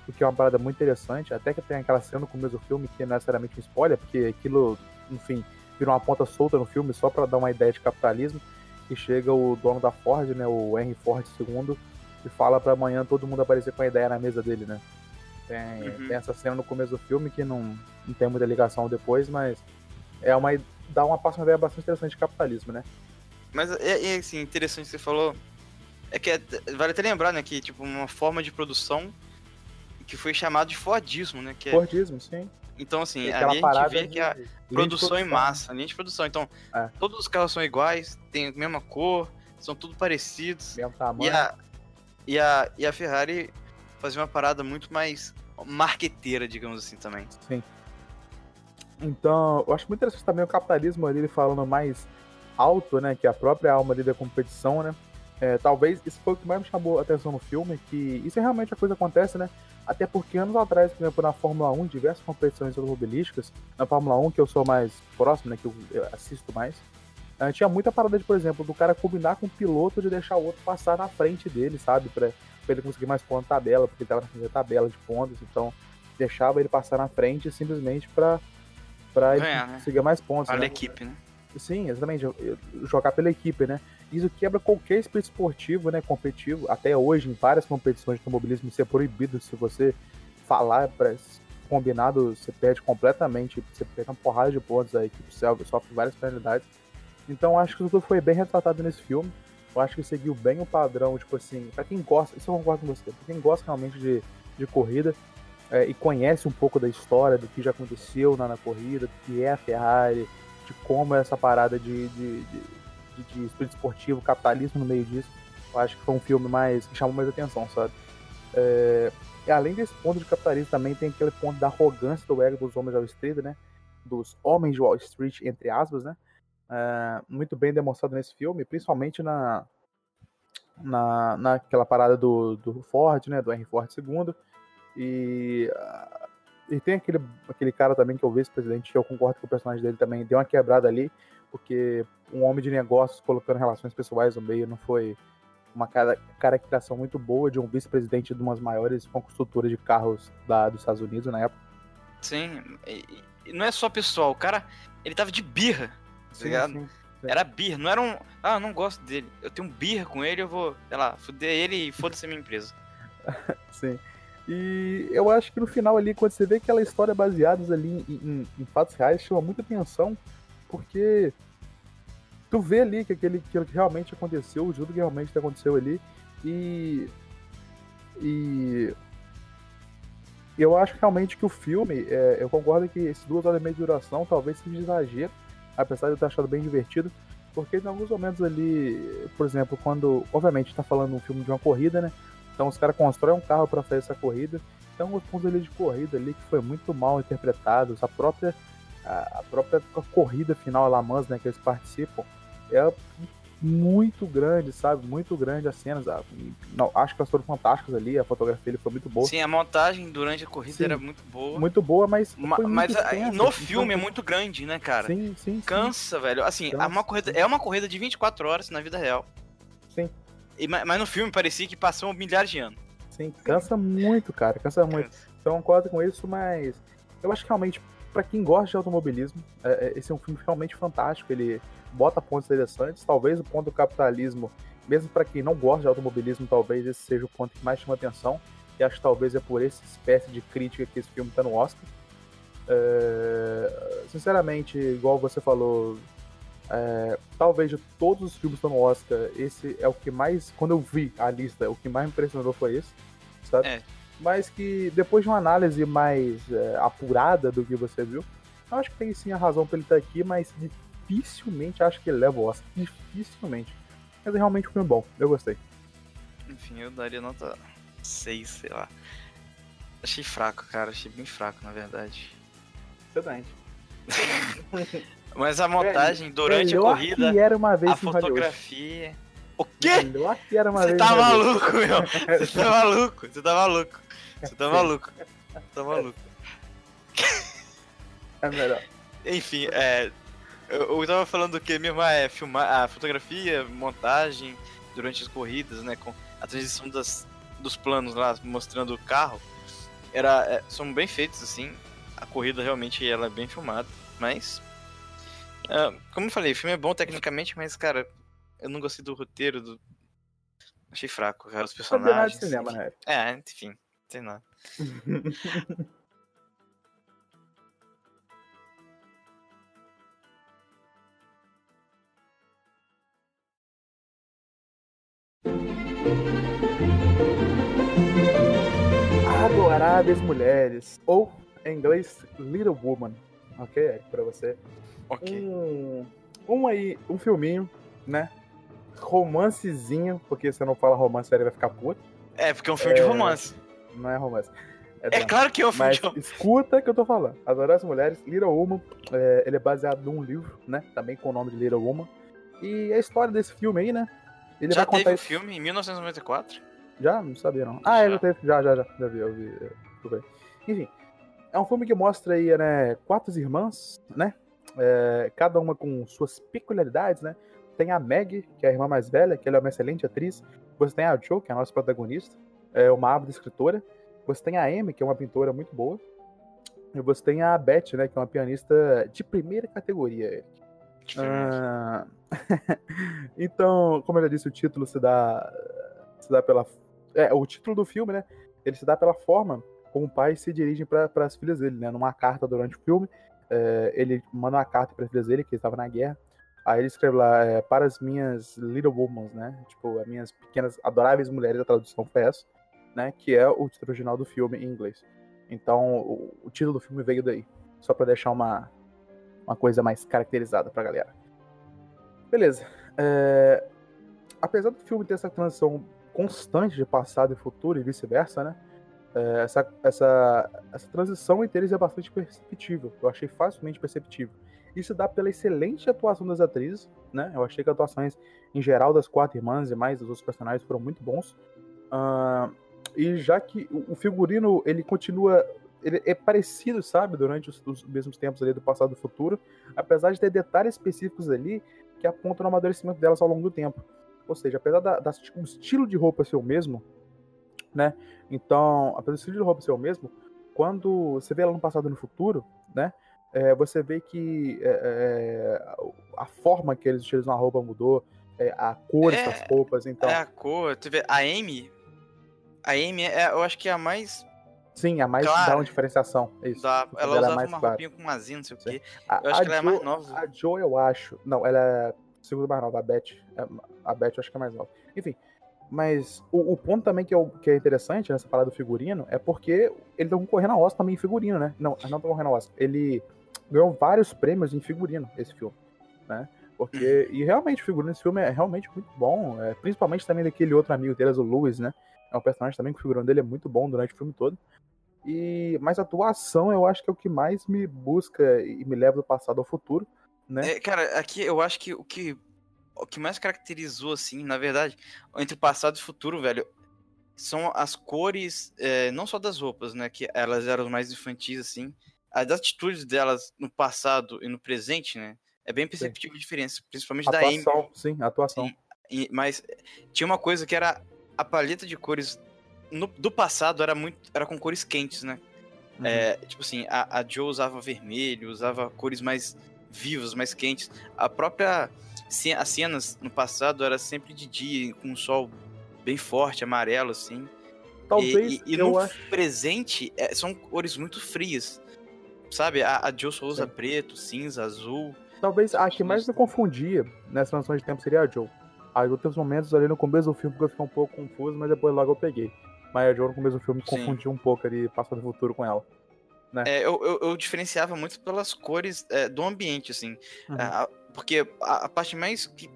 O que é uma parada muito interessante. Até que tem aquela cena no começo do filme que não é necessariamente um spoiler, porque aquilo, enfim, virou uma ponta solta no filme só para dar uma ideia de capitalismo. Que chega o dono da Ford, né? O Henry Ford II, e fala para amanhã todo mundo aparecer com a ideia na mesa dele, né? Tem, Uhum. tem essa cena no começo do filme que não, não tem muita ligação depois, mas é uma dá uma passa uma ideia bastante interessante de capitalismo, né? Mas é, é, assim, interessante que você falou. É que é- vale até lembrar, né, que tipo, uma forma de produção que foi chamado de Fordismo, né? Que é- Fordismo, sim. Então, assim, ali a gente vê de que a produção em massa, linha de produção. Então, É. todos os carros são iguais, têm a mesma cor, são tudo parecidos. Mesmo E tamanho. a, e, a, e a Ferrari fazia uma parada muito mais marqueteira, digamos assim, também. Então, eu acho muito interessante também o capitalismo ali ele falando mais alto, né? Que a própria alma ali da competição, né? É, talvez isso foi o que mais me chamou a atenção no filme, que isso é realmente a coisa que acontece, né? Até porque anos atrás, por exemplo, na Fórmula 1, diversas competições automobilísticas, na Fórmula 1, que eu sou mais próximo, né? Que eu eu assisto mais, eh, tinha muita parada de, por exemplo, do cara combinar com o piloto de deixar o outro passar na frente dele, sabe? Pra, pra ele conseguir mais pontos na tabela, porque ele tava na frente da tabela de pontos, então deixava ele passar na frente simplesmente pra, pra ele né? conseguir mais pontos. Olha a né? equipe, né? Sim, exatamente. Jogar pela equipe, né? Isso quebra qualquer espírito esportivo, né? Competitivo. Até hoje, em várias competições de automobilismo, isso é proibido. Se você falar pra, combinado, você perde completamente. Você perde uma porrada de pontos, a equipe sofre, sofre várias penalidades. Então, acho que tudo foi bem retratado nesse filme. Eu acho que seguiu bem o padrão, tipo assim, pra quem gosta, isso eu concordo com você, pra quem gosta realmente de, de corrida é, e conhece um pouco da história, do que já aconteceu na, na corrida, do que é a Ferrari, de como essa parada de, de, de, de, de espírito esportivo, capitalismo no meio disso. Eu acho que foi um filme mais que chamou mais atenção, sabe? É, e além desse ponto de capitalismo, também tem aquele ponto da arrogância do ego dos homens de Wall Street, né? Dos homens de Wall Street, entre aspas, né? É, muito bem demonstrado nesse filme, principalmente na, na naquela parada do, do Ford, né? Do Henry Ford II. E, e tem aquele, aquele cara também que é o vice-presidente, eu concordo que o personagem dele também deu uma quebrada ali, porque um homem de negócios colocando relações pessoais no meio não foi uma caracterização muito boa de um vice-presidente de umas maiores construtoras de carros da, dos Estados Unidos na época. Sim, e, e não é só pessoal, o cara, ele tava de birra, tá sim, ligado? Sim, sim. Era birra, não era um, ah, não gosto dele, eu tenho birra com ele, eu vou, sei lá, fuder ele e foda-se a minha empresa. sim. E eu acho que no final ali, quando você vê aquela história baseada ali em, em, em fatos reais, chama muita atenção, porque tu vê ali que aquele, que realmente aconteceu, tudo que realmente aconteceu ali. E. E. Eu acho realmente que o filme, é, eu concordo que esses duas horas e meia de duração talvez seja exagero, apesar de eu ter achado bem divertido, porque em alguns momentos ali, por exemplo, quando, obviamente, está falando um filme de uma corrida, né? Então os caras constroem um carro para fazer essa corrida. Tem alguns pontos ali de corrida ali que foi muito mal interpretados. A própria, a, a própria corrida final, a La Mans, né, que eles participam, é muito grande, sabe? Muito grande as cenas. Ah, não, acho que elas foram fantásticas ali, a fotografia dele foi muito boa. Sim, a montagem durante a corrida sim, era muito boa. Muito boa, mas. Ma mas extensa, no filme é muito grande, né, cara? Sim, sim. Cansa, sim. velho. Assim, Cansa. Uma corrida, é uma corrida de 24 horas na vida real. Sim. E, mas no filme parecia que passou milhares de anos. Sim, cansa muito, cara. Cansa muito. Cansa. Então eu concordo com isso, mas. Eu acho que realmente, para quem gosta de automobilismo, é, é, esse é um filme realmente fantástico. Ele bota pontos interessantes. Talvez o ponto do capitalismo, mesmo para quem não gosta de automobilismo, talvez esse seja o ponto que mais chama atenção. E acho que talvez é por essa espécie de crítica que esse filme está no Oscar. É... Sinceramente, igual você falou, é... talvez de todos os filmes que estão no Oscar, esse é o que mais, quando eu vi a lista, o que mais me impressionou foi esse, sabe? É. Mas que depois de uma análise mais é, apurada do que você viu, eu acho que tem sim a razão para ele estar aqui, mas dificilmente acho que ele leva o Oscar. Dificilmente. Mas é realmente um filme bom. Eu gostei. Enfim, eu daria nota 6, sei lá. Achei fraco, cara. Achei bem fraco, na verdade. Verdade. Mas a montagem durante Melhor a corrida, era uma vez a fotografia. O quê? Você tá maluco, meu? Você tá maluco? Você tá maluco? Você tá maluco? Você tá maluco? É melhor. Enfim, é, eu, eu tava falando do que mesmo? É filmar, a fotografia, montagem durante as corridas, né? Com a transição das, dos planos lá, mostrando o carro. Era, é, são bem feitos, assim. A corrida realmente ela é bem filmada. Mas. Uh, como eu falei, o filme é bom tecnicamente, mas, cara, eu não gostei do roteiro. Do... Achei fraco, cara, os personagens. Não cinema, né? É, enfim, não tem nada. Adoráveis Mulheres, ou em inglês Little Woman, ok? Pra você. Ok. Um, um aí, um filminho, né? Romancezinho, porque se eu não fala romance, ele vai ficar puto. É, porque é um filme é... de romance. Não é romance. É, é claro que é um filme Mas de romance. escuta que eu tô falando. Adoráveis Mulheres, Little Woman, é, ele é baseado num livro, né? Também com o nome de Little Woman. E a história desse filme aí, né? Ele já teve o filme em 1994? Já? Não sabia, não. Ah, já. teve. Já, já, já. Já vi, eu vi. Eu. Enfim. É um filme que mostra aí, né, quatro irmãs, né? É, cada uma com suas peculiaridades, né? Tem a Meg, que é a irmã mais velha, que ela é uma excelente atriz. Você tem a Jo, que é a nossa protagonista, é uma árvore escritora. Você tem a Amy, que é uma pintora muito boa. E você tem a Beth, né, que é uma pianista de primeira categoria. Ah, então, como eu já disse, o título se dá, se dá pela. É, o título do filme, né? Ele se dá pela forma como o pai se dirige para as filhas dele, né? Numa carta durante o filme, é, ele manda uma carta para as filhas dele, que estava na guerra. Aí ele escreve lá, é, para as minhas little women, né? Tipo, as minhas pequenas, adoráveis mulheres, a tradução essa, né? Que é o título original do filme em inglês. Então, o, o título do filme veio daí. Só para deixar uma, uma coisa mais caracterizada pra galera. Beleza. É... Apesar do filme ter essa transição constante de passado e futuro e vice-versa, né? É, essa, essa, essa transição entre eles é bastante perceptível. Eu achei facilmente perceptível. Isso dá pela excelente atuação das atrizes, né? Eu achei que as atuações em geral das quatro irmãs e mais dos outros personagens foram muito bons. Uh, e já que o figurino ele continua ele é parecido, sabe, durante os, os, mesmos tempos ali do passado e do futuro, apesar de ter detalhes específicos ali que apontam no amadurecimento delas ao longo do tempo. Ou seja, apesar da, da o estilo de roupa ser o mesmo, né? Então, apesar do estilo de roupa ser o mesmo, quando você vê ela no passado e no futuro, né? É, você vê que é, é, a forma que eles utilizam a roupa mudou, é, a cor é, das roupas, então. É a cor, tu vê, a Amy, a Amy, é, eu acho que é a mais Sim, a mais claro. dá uma diferenciação. É isso. Dá. Ela usava uma claro. roupinha com asinha, não sei o quê. A, eu acho que ela Jo, é mais nova. A Joe, eu acho. Não, ela é segunda mais nova. A Beth. A Beth eu acho que é mais nova. Enfim. Mas o, o ponto também que, eu, que é interessante nessa parada do figurino é porque ele tá concorrendo a Oscar também em figurino, né? Não, não tá concorrendo a Oscar. Ele ganhou vários prêmios em figurino, esse filme, né? Porque, e realmente, o figurino desse filme é realmente muito bom, é, principalmente também daquele outro amigo deles, o Lewis, né? É um personagem também que o figurino dele é muito bom durante o filme todo. E mas a atuação eu acho que é o que mais me busca e me leva do passado ao futuro, né? É, cara, aqui eu acho que o que o que mais caracterizou assim, na verdade, entre passado e futuro, velho, são as cores, é, não só das roupas, né, que elas eram mais infantis assim, as atitudes delas no passado e no presente, né, é bem perceptível a diferença, principalmente atuação, da Amy. Sim, atuação. Sim, e, mas tinha uma coisa que era a paleta de cores no, do passado era muito era com cores quentes, né? Uhum. É, tipo assim, a, a Joe usava vermelho, usava cores mais vivas, mais quentes. A própria as cenas no passado era sempre de dia, com um sol bem forte, amarelo, assim. Talvez. E, e, e no acho... presente é, são cores muito frias. Sabe? A, a Joe só usa Sim. preto, cinza, azul. Talvez a que mais me confundia nessa noção de tempo seria a Joe. Aí outros momentos ali no começo do filme que eu fiquei um pouco confuso, mas depois logo eu peguei. Mas a Joe no começo do filme confundia um pouco ali, passado e futuro com ela. Né? É, eu, eu, eu, diferenciava muito pelas cores é, do ambiente, assim. Uhum. É, porque a, a, parte mais que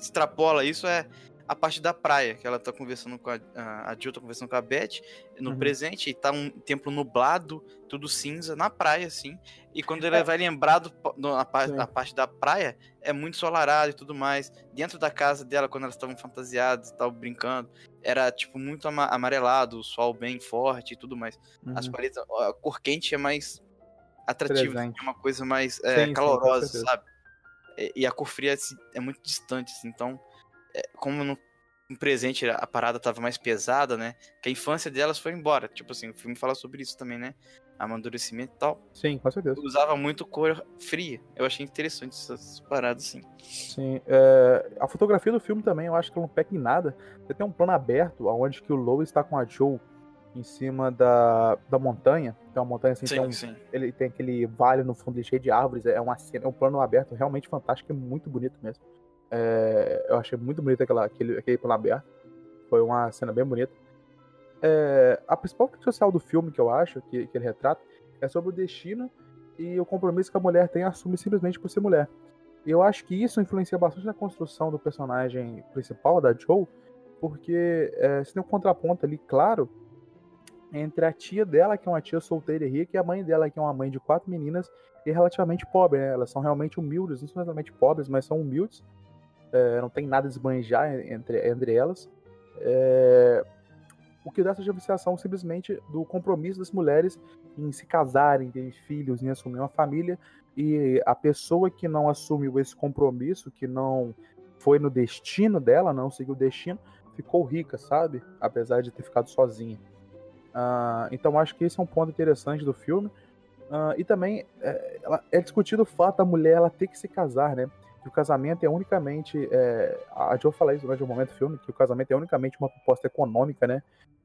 extrapola isso é a parte da praia, que ela tá conversando com a. A Jill tá conversando com a Beth no uhum. presente, e tá um tempo nublado, tudo cinza, na praia, assim. E quando ele é. vai lembrar do, do, a, a, parte da praia, é muito solarado e tudo mais. Dentro da casa dela, quando elas estavam fantasiadas e tal, brincando, era, tipo, muito amarelado, o sol bem forte e tudo mais. Uhum. As paletas, a cor quente é mais atrativa, é uma coisa mais é, sim, calorosa, sim, sabe? E a cor fria é, é muito distante, assim, então como no, presente a parada tava mais pesada, né? Que a infância delas foi embora. Tipo assim, o filme fala sobre isso também, né? Amadurecimento e tal. Sim, com certeza. Usava muito cor fria. Eu achei interessante essas paradas, assim. Sim. É, a fotografia do filme também, eu acho que não peca em nada. Você tem um plano aberto, onde que o Lois está com a Joe em cima da, da montanha. Tem uma montanha assim, sim, tem um, sim. ele tem aquele vale no fundo cheio de árvores. É uma cena, é um plano aberto realmente fantástico e muito bonito mesmo. É, eu achei muito bonito aquela, aquele, aquele plano aberto. Foi uma cena bem bonita. É, a principal crítica social do filme que eu acho, que, que ele retrata, é sobre o destino e o compromisso que a mulher tem assume simplesmente por ser mulher. E eu acho que isso influencia bastante na construção do personagem principal, da Joe, porque é, você tem um contraponto ali, claro, entre a tia dela, que é uma tia solteira e rica, e a mãe dela, que é uma mãe de quatro meninas e relativamente pobre, né? Elas são realmente humildes, não são exatamente pobres, mas são humildes é, não tem nada a esbanjar entre, entre elas. É, o que dá essa diferenciação simplesmente do compromisso das mulheres em se casarem, ter filhos, em assumir uma família, e a pessoa que não assumiu esse compromisso, que não foi no destino dela, não seguiu o destino, ficou rica, sabe? Apesar de ter ficado sozinha. Uh, então acho que esse é um ponto interessante do filme. Uh, e também é, é discutido o fato da mulher ela ter que se casar, né? Que o casamento é unicamente. É, a Joe fala isso durante um momento do filme, que o casamento é unicamente uma proposta econômica, né?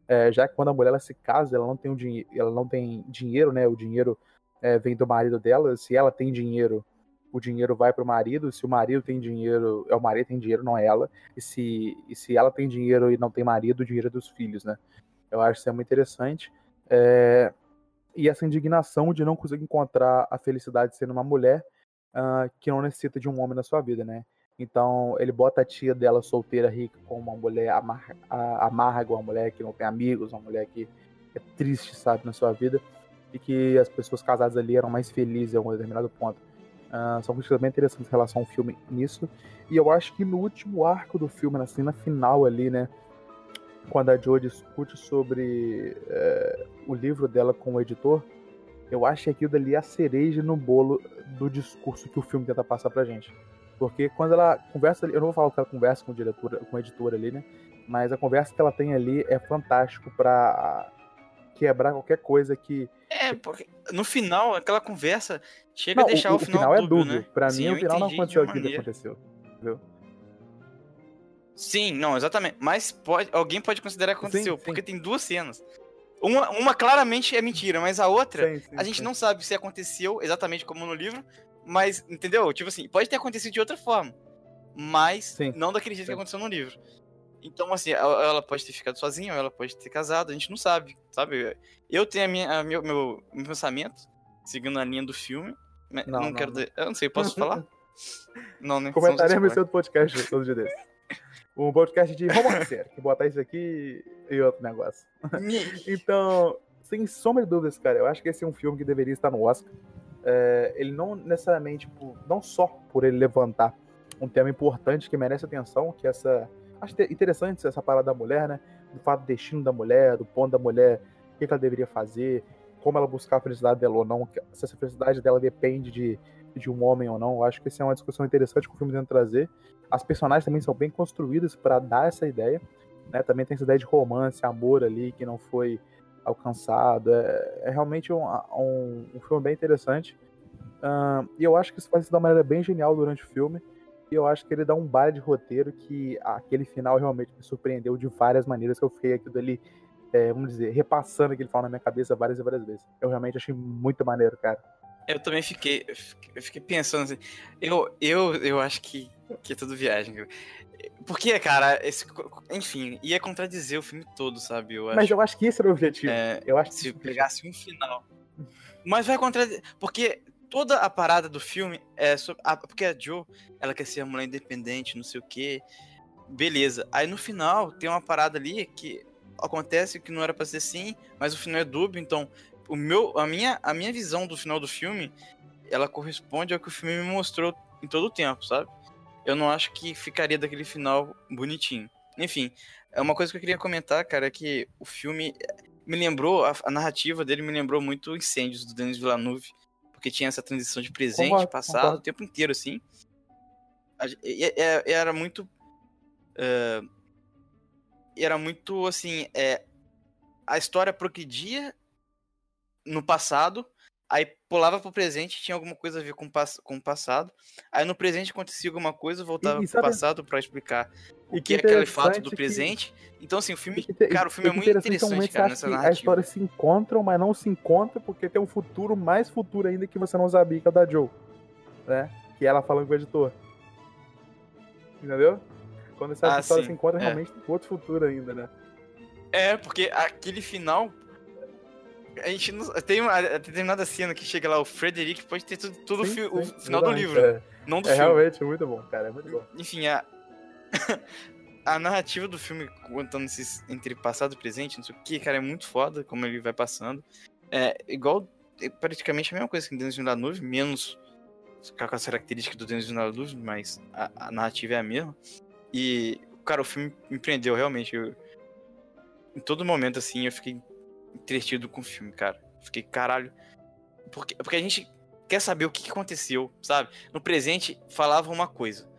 É, já que quando a mulher ela se casa, ela não tem, um dinhe ela não tem dinheiro, né? O dinheiro é, vem do marido dela. Se ela tem dinheiro, o dinheiro vai para o marido. Se o marido tem dinheiro, é o marido tem dinheiro, não é ela. E se, e se ela tem dinheiro e não tem marido, o dinheiro é dos filhos, né? Eu acho isso é muito interessante. É, e essa indignação de não conseguir encontrar a felicidade sendo uma mulher uh, que não necessita de um homem na sua vida, né? Então ele bota a tia dela solteira, rica, como uma mulher amarga, amarga, uma mulher que não tem amigos, uma mulher que é triste, sabe, na sua vida, e que as pessoas casadas ali eram mais felizes em algum determinado ponto. Uh, são críticas bem interessantes em relação ao filme nisso. E eu acho que no último arco do filme, na cena final ali, né? Quando a Joe discute sobre uh, o livro dela com o editor, eu acho que aquilo dali é a cereja no bolo do discurso que o filme tenta passar pra gente. Porque quando ela conversa, eu não vou falar que ela conversa com o diretor, com o editor ali, né? Mas a conversa que ela tem ali é fantástico para quebrar qualquer coisa que. É, porque no final, aquela conversa chega não, a deixar o, o final, final é dúbio. Né? Pra Sim, mim, o final não aconteceu aquilo que aconteceu. Entendeu? Sim, não, exatamente. Mas pode, alguém pode considerar que aconteceu, sim, porque sim. tem duas cenas. Uma, uma claramente é mentira, mas a outra, sim, a gente não sabe se aconteceu exatamente como no livro, mas, entendeu? Tipo assim, pode ter acontecido de outra forma, mas não daquele jeito que aconteceu no livro. Então, assim, ela pode ter ficado sozinha, ou ela pode ter casado, a gente não sabe, sabe? Eu tenho a minha, a meu, meu, meu pensamento, seguindo a linha do filme. Não, não, não quero. Não. Eu não sei, posso falar? não, né? Comentaremos esse outro podcast todo dia desse. Um podcast de romance, que botar isso aqui e outro negócio. então, sem sombra de dúvidas, cara, eu acho que esse é um filme que deveria estar no Oscar. É, ele não necessariamente, por, não só por ele levantar um tema importante que merece atenção, que é essa Acho interessante essa parada da mulher, né? Do fato do destino da mulher, do ponto da mulher, o que, ela deveria fazer, como ela buscar a felicidade dela ou não, se essa felicidade dela depende de, de um homem ou não. Eu acho que essa é uma discussão interessante que o filme tenta trazer. As personagens também são bem construídas para dar essa ideia. Né? Também tem essa ideia de romance, amor ali, que não foi alcançado. É, é realmente um, um, um, filme bem interessante. Uh, e eu acho que isso vai ser de uma maneira bem genial durante o filme. E eu acho que ele dá um baile de roteiro que aquele final realmente me surpreendeu de várias maneiras que eu fiquei aquilo ali, é, vamos dizer, repassando aquele final na minha cabeça várias e várias vezes. Eu realmente achei muito maneiro, cara. Eu também fiquei, eu fiquei pensando assim, eu, eu, eu acho que, que é tudo viagem. Porque, cara, esse, enfim, ia contradizer o filme todo, sabe? Eu Mas eu acho que esse era o objetivo. É, eu acho se pegasse um final. Mas vai contradizer. Porque toda a parada do filme é sobre. A, porque a Joe, ela quer ser uma mulher independente, não sei o quê. Beleza. Aí no final tem uma parada ali que acontece que não era pra ser assim, mas o final é dúbio, então o meu, a, minha, a minha visão do final do filme ela corresponde ao que o filme me mostrou em todo o tempo, sabe? Eu não acho que ficaria daquele final bonitinho. Enfim, é uma coisa que eu queria comentar, cara, é que o filme me lembrou, a, a narrativa dele me lembrou muito Incêndios do Denis Villeneuve porque tinha essa transição de presente, concordo, passado, concordo. o tempo inteiro, assim. Era muito. Uh, era muito assim. É, a história progredia no passado, aí pulava pro presente, tinha alguma coisa a ver com, com o passado. Aí no presente acontecia alguma coisa, voltava e, e pro passado para explicar o que, que é aquele fato do presente. Que... Então, assim, o filme. Que, cara, o filme é muito interessante, cara, nessa narrativa. A história se encontram, mas não se encontra porque tem um futuro mais futuro ainda que você não sabia, que é o da Joe. Né? Que ela falando com o editor. Entendeu? Quando essa ah, história sim. se encontra, é. realmente tem outro futuro ainda, né? É, porque aquele final. A gente não. Tem uma determinada cena que chega lá, o Frederick pode ter tudo, tudo sim, o, sim, final do livro. É. Não do é filme. realmente muito bom, cara. É muito bom. Enfim, a, a narrativa do filme contando esses entre passado e presente, não sei o que, cara, é muito foda como ele vai passando. É igual, é praticamente a mesma coisa que Denis Villeneuve, menos com as características do Denis Villeneuve, mas a, a, narrativa é a mesma. E, cara, o filme me prendeu realmente. Eu, em todo momento, assim, eu fiquei entretido com o filme, cara. Fiquei, caralho. Porque, porque a gente quer saber o que aconteceu, sabe? No presente, falava uma coisa.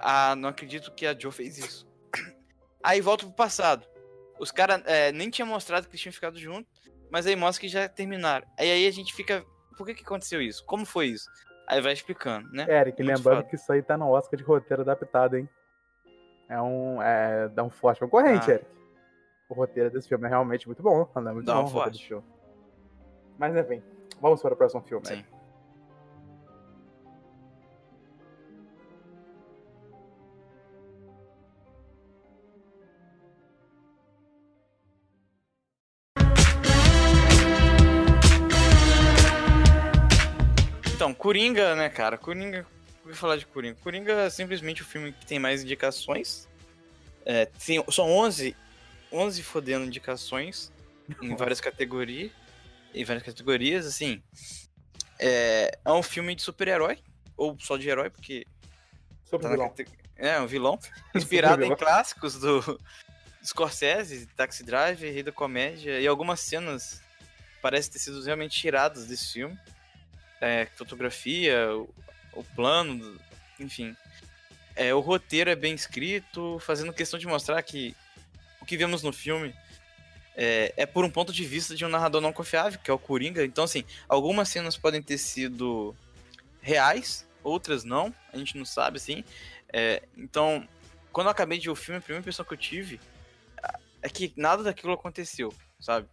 Ah, não acredito que a Joe fez isso. Aí volta pro passado. Os caras é, nem tinham mostrado que eles tinham ficado juntos, mas aí mostra que já terminaram. Aí aí a gente fica. Por que, que aconteceu isso? Como foi isso? Aí vai explicando, né? Eric, Muito lembrando foda. que isso aí tá no Oscar de roteiro adaptado, hein? É um. É, dá um forte concorrente, ah. Eric. O roteiro desse filme é realmente muito bom. É muito dá bom forte. Mas enfim, vamos para o próximo filme. Sim. Eric. Coringa, né, cara? Coringa. Vou falar de Coringa. Coringa é simplesmente o filme que tem mais indicações. É, tem, são 11, 11 fodendo indicações em várias categorias. Em várias categorias, assim. É, é um filme de super-herói. Ou só de herói, porque. Sobre tá vilão. cate- É, um vilão. Inspirado em clássicos do Scorsese, Taxi Driver, Rei da Comédia. E algumas cenas parecem ter sido realmente tiradas desse filme. É, fotografia, o, o plano, enfim. É, o roteiro é bem escrito, fazendo questão de mostrar que que vemos no filme é, é por um ponto de vista de um narrador não confiável, que é o Coringa. Então, assim, algumas cenas podem ter sido reais, outras não, a gente não sabe, assim. É, então, quando eu acabei de ver o filme, a primeira impressão que eu tive é que nada daquilo aconteceu, sabe?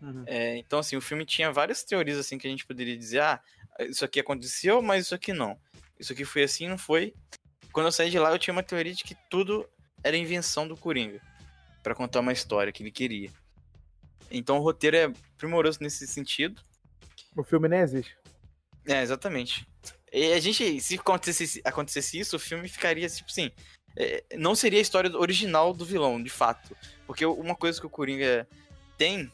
Uhum. É, então, assim, o filme tinha várias teorias, assim, que a gente poderia dizer, ah, isso aqui aconteceu, mas isso aqui não. Isso aqui foi assim, não foi. Quando eu saí de lá, eu tinha uma teoria de que tudo era invenção do Coringa. Pra contar uma história que ele queria. Então o roteiro é primoroso nesse sentido. O filme nem existe. É, exatamente. E a gente, se acontecesse, acontecesse isso, o filme ficaria, tipo assim. é, não seria a história original do vilão, de fato. Porque uma coisa que o Coringa tem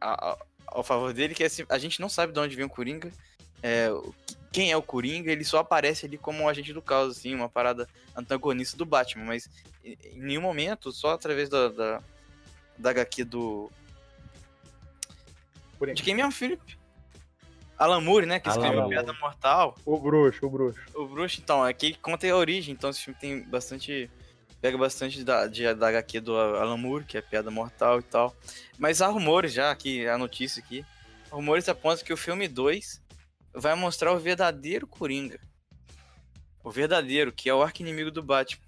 a- a- ao favor dele, que é assim, a gente não sabe de onde vem o Coringa. é, o que- quem é o Coringa, ele só aparece ali como um agente do caos, assim, uma parada antagonista do Batman, mas em nenhum momento, só através da, da, da HQ do. Coringa. De quem mesmo, Felipe? Alan Moore, né? Que Alan escreveu. Piada Mortal. O bruxo, o bruxo. O Bruxo, então, é que conta a origem, então esse filme tem bastante. Pega bastante da, de, da HQ do Alan Moore, que é Piada Mortal e tal. Mas há rumores já, aqui, a notícia aqui. Rumores apontam que o filme 2 vai mostrar o verdadeiro Coringa. O verdadeiro, que é o arqui-inimigo do Batman.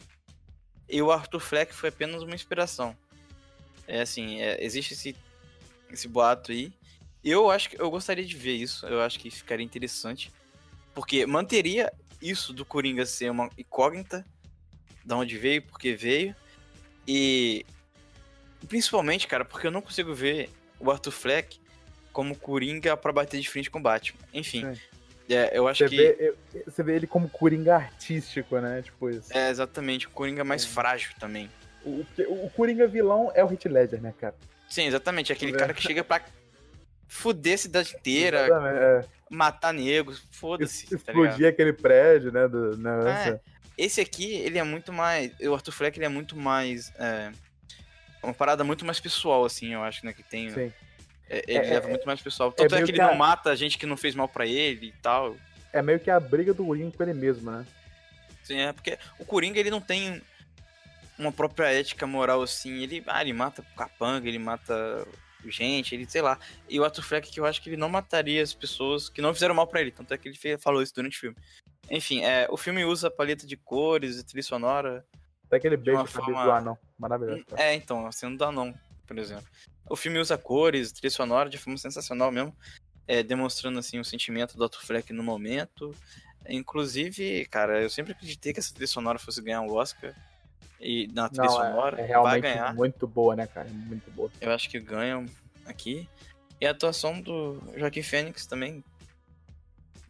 E o Arthur Fleck foi apenas uma inspiração. É assim, é, existe esse, esse boato aí. Eu acho que eu gostaria de ver isso. Eu acho que ficaria interessante. Porque manteria isso do Coringa ser uma incógnita, da onde veio, porque veio. E principalmente, cara, porque eu não consigo ver o Arthur Fleck como Coringa pra bater de frente com Batman. Enfim, Sim. é, eu acho Você que vê, você vê ele como Coringa artístico, né? Tipo isso. é exatamente o Coringa mais É. frágil também. O, o, o Coringa vilão é o Heath Ledger, né, cara? Sim, exatamente, aquele É. cara que chega pra fuder a cidade inteira, Exatamente, é. matar negros, foda-se, tá? Explodir aquele prédio, né? Do, né É. Esse aqui, ele é muito mais. O Arthur Fleck, ele é muito mais. É, uma parada muito mais pessoal, assim, eu acho, né? Que tem. Sim. É, ele É, leva é, muito mais pessoal. Tanto é, que ele que a- não mata a gente que não fez mal pra ele e tal. É meio que a briga do Coringa com ele mesmo, né? Sim, é porque o Coringa, ele não tem uma própria ética moral, assim. Ele, ah, ele mata capanga, ele mata gente, ele, sei lá. E o Arthur Fleck, que eu acho que ele não mataria as pessoas que não fizeram mal pra ele. Tanto é que ele falou isso durante o filme. Enfim, é, o filme usa paleta de cores e trilha sonora. Até aquele beijo forma- do anão. Maravilhoso. cara. É, então, a cena do anão, por exemplo. O filme usa cores, trilha sonora de forma sensacional mesmo, é, demonstrando assim o sentimento do Arthur Fleck no momento. Inclusive, cara, eu sempre acreditei que essa trilha sonora fosse ganhar um Oscar. E na trilha Não, sonora, é, é vai realmente ganhar. muito boa, né, cara? Muito boa. Eu acho que ganham aqui. E a atuação do Joaquim Fênix também.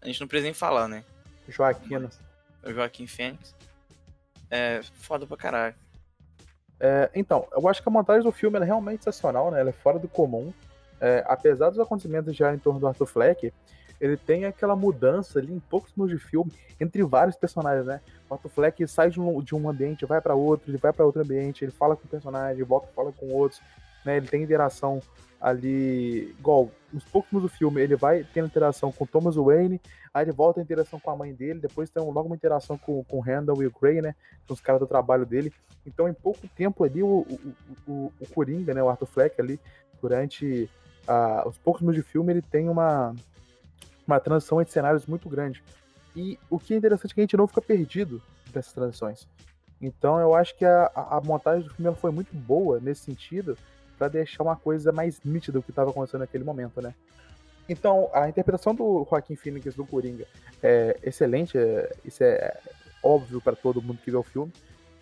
A gente não precisa nem falar, né? Joaquino. O Joaquim Fênix. É foda pra caralho. É, então, eu acho que a montagem do filme é realmente sensacional, né? Ela é fora do comum. É, apesar dos acontecimentos já em torno do Arthur Fleck, ele tem aquela mudança ali em poucos minutos de filme entre vários personagens, né? O Arthur Fleck sai de um, de um ambiente, vai para outro, ele vai para outro ambiente, ele fala com o personagem, volta, fala com outros, né? Ele tem interação ali, igual, nos poucos minutos do filme, ele vai tendo interação com Thomas Wayne, aí ele volta a interação com a mãe dele, depois tem logo uma interação com, com Randall e o Gray, né? Com os caras do trabalho dele. Então, em pouco tempo ali, o, o, o, o Coringa, né? O Arthur Fleck ali, durante os poucos minutos de filme, ele tem uma, uma transição entre cenários muito grande. E o que é interessante é que a gente não fica perdido dessas transições. Então, eu acho que a, a montagem do filme foi muito boa nesse sentido, para deixar uma coisa mais nítida do que estava acontecendo naquele momento, né? Então, a interpretação do Joaquim Phoenix do Coringa é excelente, é- isso é óbvio para todo mundo que vê o filme.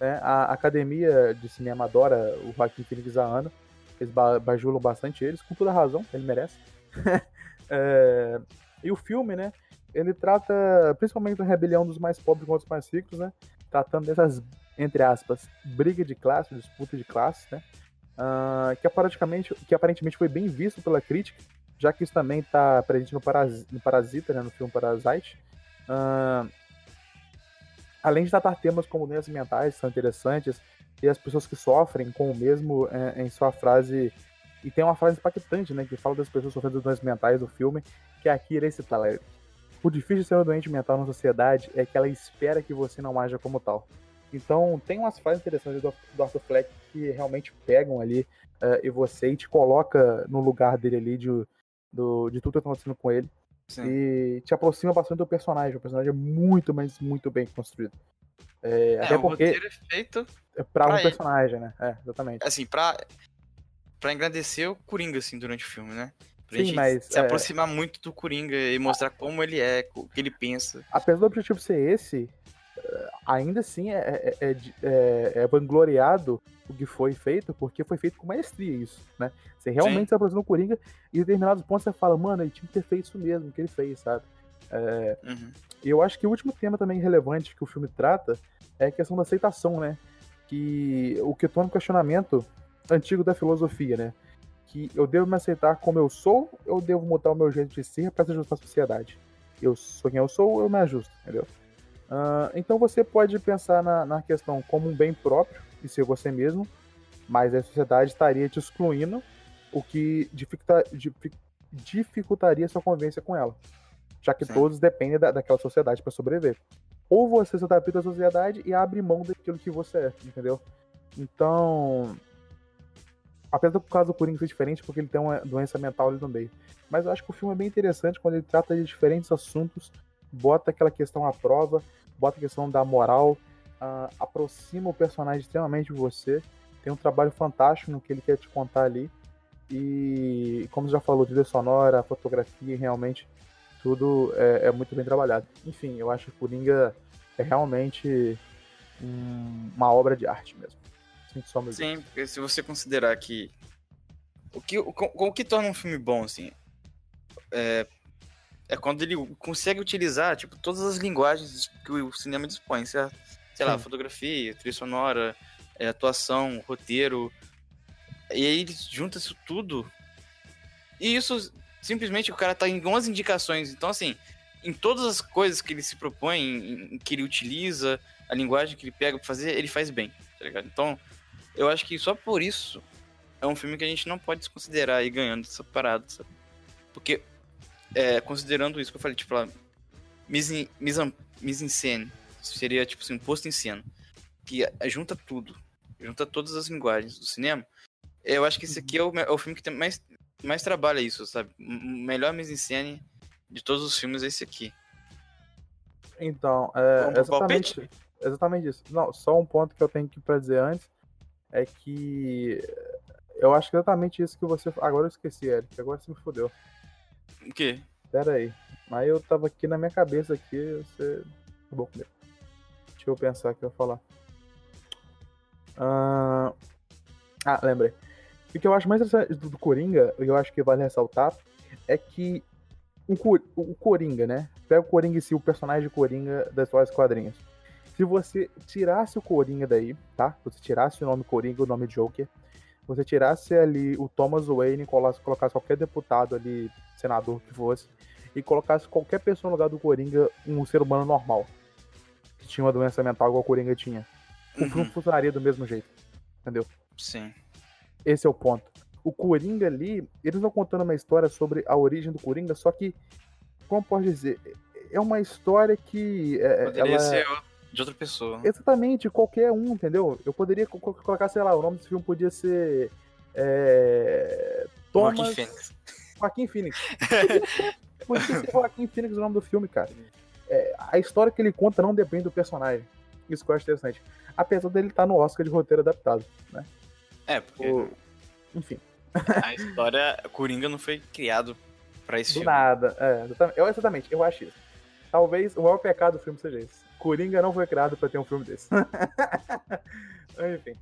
né? A Academia de Cinema adora o Joaquim Phoenix há anos, eles ba- bajulam bastante eles, com toda razão, ele merece. É, e o filme, né, ele trata principalmente da rebelião dos mais pobres contra os mais ricos, né? Tratando dessas, entre aspas, briga de classe, disputa de classe, né? Uh, que, aparentemente, que aparentemente foi bem visto pela crítica, já que isso também está presente no, Paras, no Parasita, né, no filme Parasite. Uh, além de tratar temas como doenças mentais, são interessantes, e as pessoas que sofrem com o mesmo é, em sua frase. E tem uma frase impactante, né, que fala das pessoas sofrendo doenças mentais do filme, que aqui irei citar. O difícil de ser um doente mental na sociedade é que ela espera que você não haja como tal. Então, tem umas frases interessantes do, do Arthur Fleck que realmente pegam ali uh, e você e te coloca no lugar dele ali de, do, de tudo que tá acontecendo com ele. Sim. E te aproxima bastante do personagem. O personagem é muito, mas muito bem construído. É, é até o porque roteiro é feito é pra, pra um ele. personagem, né? É, exatamente. Assim, pra, pra engrandecer o Coringa, assim, durante o filme, né? Pra Sim, gente mas, se é... aproximar muito do Coringa e mostrar como ele é, o que ele pensa. Apesar do objetivo ser esse, ainda assim é, é, é, é, vangloriado o que foi feito, porque foi feito com maestria isso, né? Você realmente Sim. se aproxima do Coringa e em determinados pontos você fala, mano, ele tinha que ter feito isso mesmo, que ele fez, sabe? É, uhum. E eu acho que o último tema também relevante que o filme trata é a questão da aceitação, né? Que o que torna um questionamento antigo da filosofia, né? Que eu devo me aceitar como eu sou, ou devo mudar o meu jeito de ser para se ajustar à sociedade? Eu sou quem eu sou, eu me ajusto, entendeu? Uh, então você pode pensar na, na questão como um bem próprio e ser você mesmo, mas a sociedade estaria te excluindo, o que dificulta, dificultaria sua convivência com ela, já que Sim. todos dependem da, daquela sociedade para sobreviver. Ou você se adapta à sociedade e abre mão daquilo que você é, entendeu? Então, apesar do caso do Coringa ser diferente, porque ele tem uma doença mental ali no meio. Mas eu acho que o filme é bem interessante quando ele trata de diferentes assuntos bota aquela questão à prova, bota a questão da moral, uh, aproxima o personagem extremamente de você. Tem um trabalho fantástico no que ele quer te contar ali. E, como você já falou, trilha sonora, fotografia, realmente tudo é, é, muito bem trabalhado. Enfim, eu acho que Coringa é realmente um, uma obra de arte mesmo. Sim, porque se você considerar que o que, o, o que torna um filme bom, assim, é, é quando ele consegue utilizar, tipo, todas as linguagens que o cinema dispõe, certo? Sei Sim. lá, fotografia, trilha sonora, é, atuação, roteiro. E aí ele junta isso tudo. E isso, simplesmente, o cara tá em algumas indicações. Então, assim, em todas as coisas que ele se propõe, em, em que ele utiliza, a linguagem que ele pega pra fazer, ele faz bem, tá ligado? Então, eu acho que só por isso é um filme que a gente não pode desconsiderar aí ganhando essa parada, sabe? Porque é, considerando isso que eu falei, tipo, lá, mise, mise, mise en scène, seria tipo assim, um posto em cena, que junta tudo, junta todas as linguagens do cinema. Eu acho que esse aqui é o, é o filme que tem mais, mais trabalha isso, sabe? O melhor mise en scène de todos os filmes é esse aqui. Então, é, exatamente, exatamente isso. Não, só um ponto que eu tenho que pra dizer antes é que eu acho que exatamente isso que você. Agora eu esqueci, Eric. Agora você me fodeu. O quê? Pera aí. Mas eu tava aqui na minha cabeça aqui, você acabou comigo. Deixa eu pensar que eu ia falar. Ah, ah lembrei. O que eu acho mais interessante do Coringa, e eu acho que vale ressaltar, é que o, Coringa, né? Pega o Coringa em si, o personagem Coringa das suas quadrinhos. Se você tirasse o Coringa daí, tá? Você tirasse o nome Coringa, o nome Joker, você tirasse ali o Thomas Wayne e colocasse qualquer deputado ali, senador que fosse, e colocasse qualquer pessoa no lugar do Coringa, um ser humano normal, que tinha uma doença mental igual o Coringa tinha, o uhum. filme funcionaria do mesmo jeito. Entendeu? Sim. Esse é o ponto. O Coringa ali, eles estão contando uma história sobre a origem do Coringa, só que, como pode dizer, é uma história que. É, Poderia ela... ser de outra pessoa. Exatamente, qualquer um, entendeu? Eu poderia colocar, sei lá, o nome desse filme podia ser. É... Thomas... Joaquim Phoenix. Joaquim Phoenix. podia ser Joaquim Phoenix o nome do filme, cara. É, a história que ele conta não depende do personagem. Isso que eu acho interessante. Apesar dele estar no Oscar de roteiro adaptado, né? É, porque. O... Enfim. A história. Coringa não foi criado pra esse do filme. nada. É, exatamente. Eu, exatamente, eu acho isso. Talvez o maior pecado do filme seja esse. Coringa não foi criado para ter um filme desse. Enfim.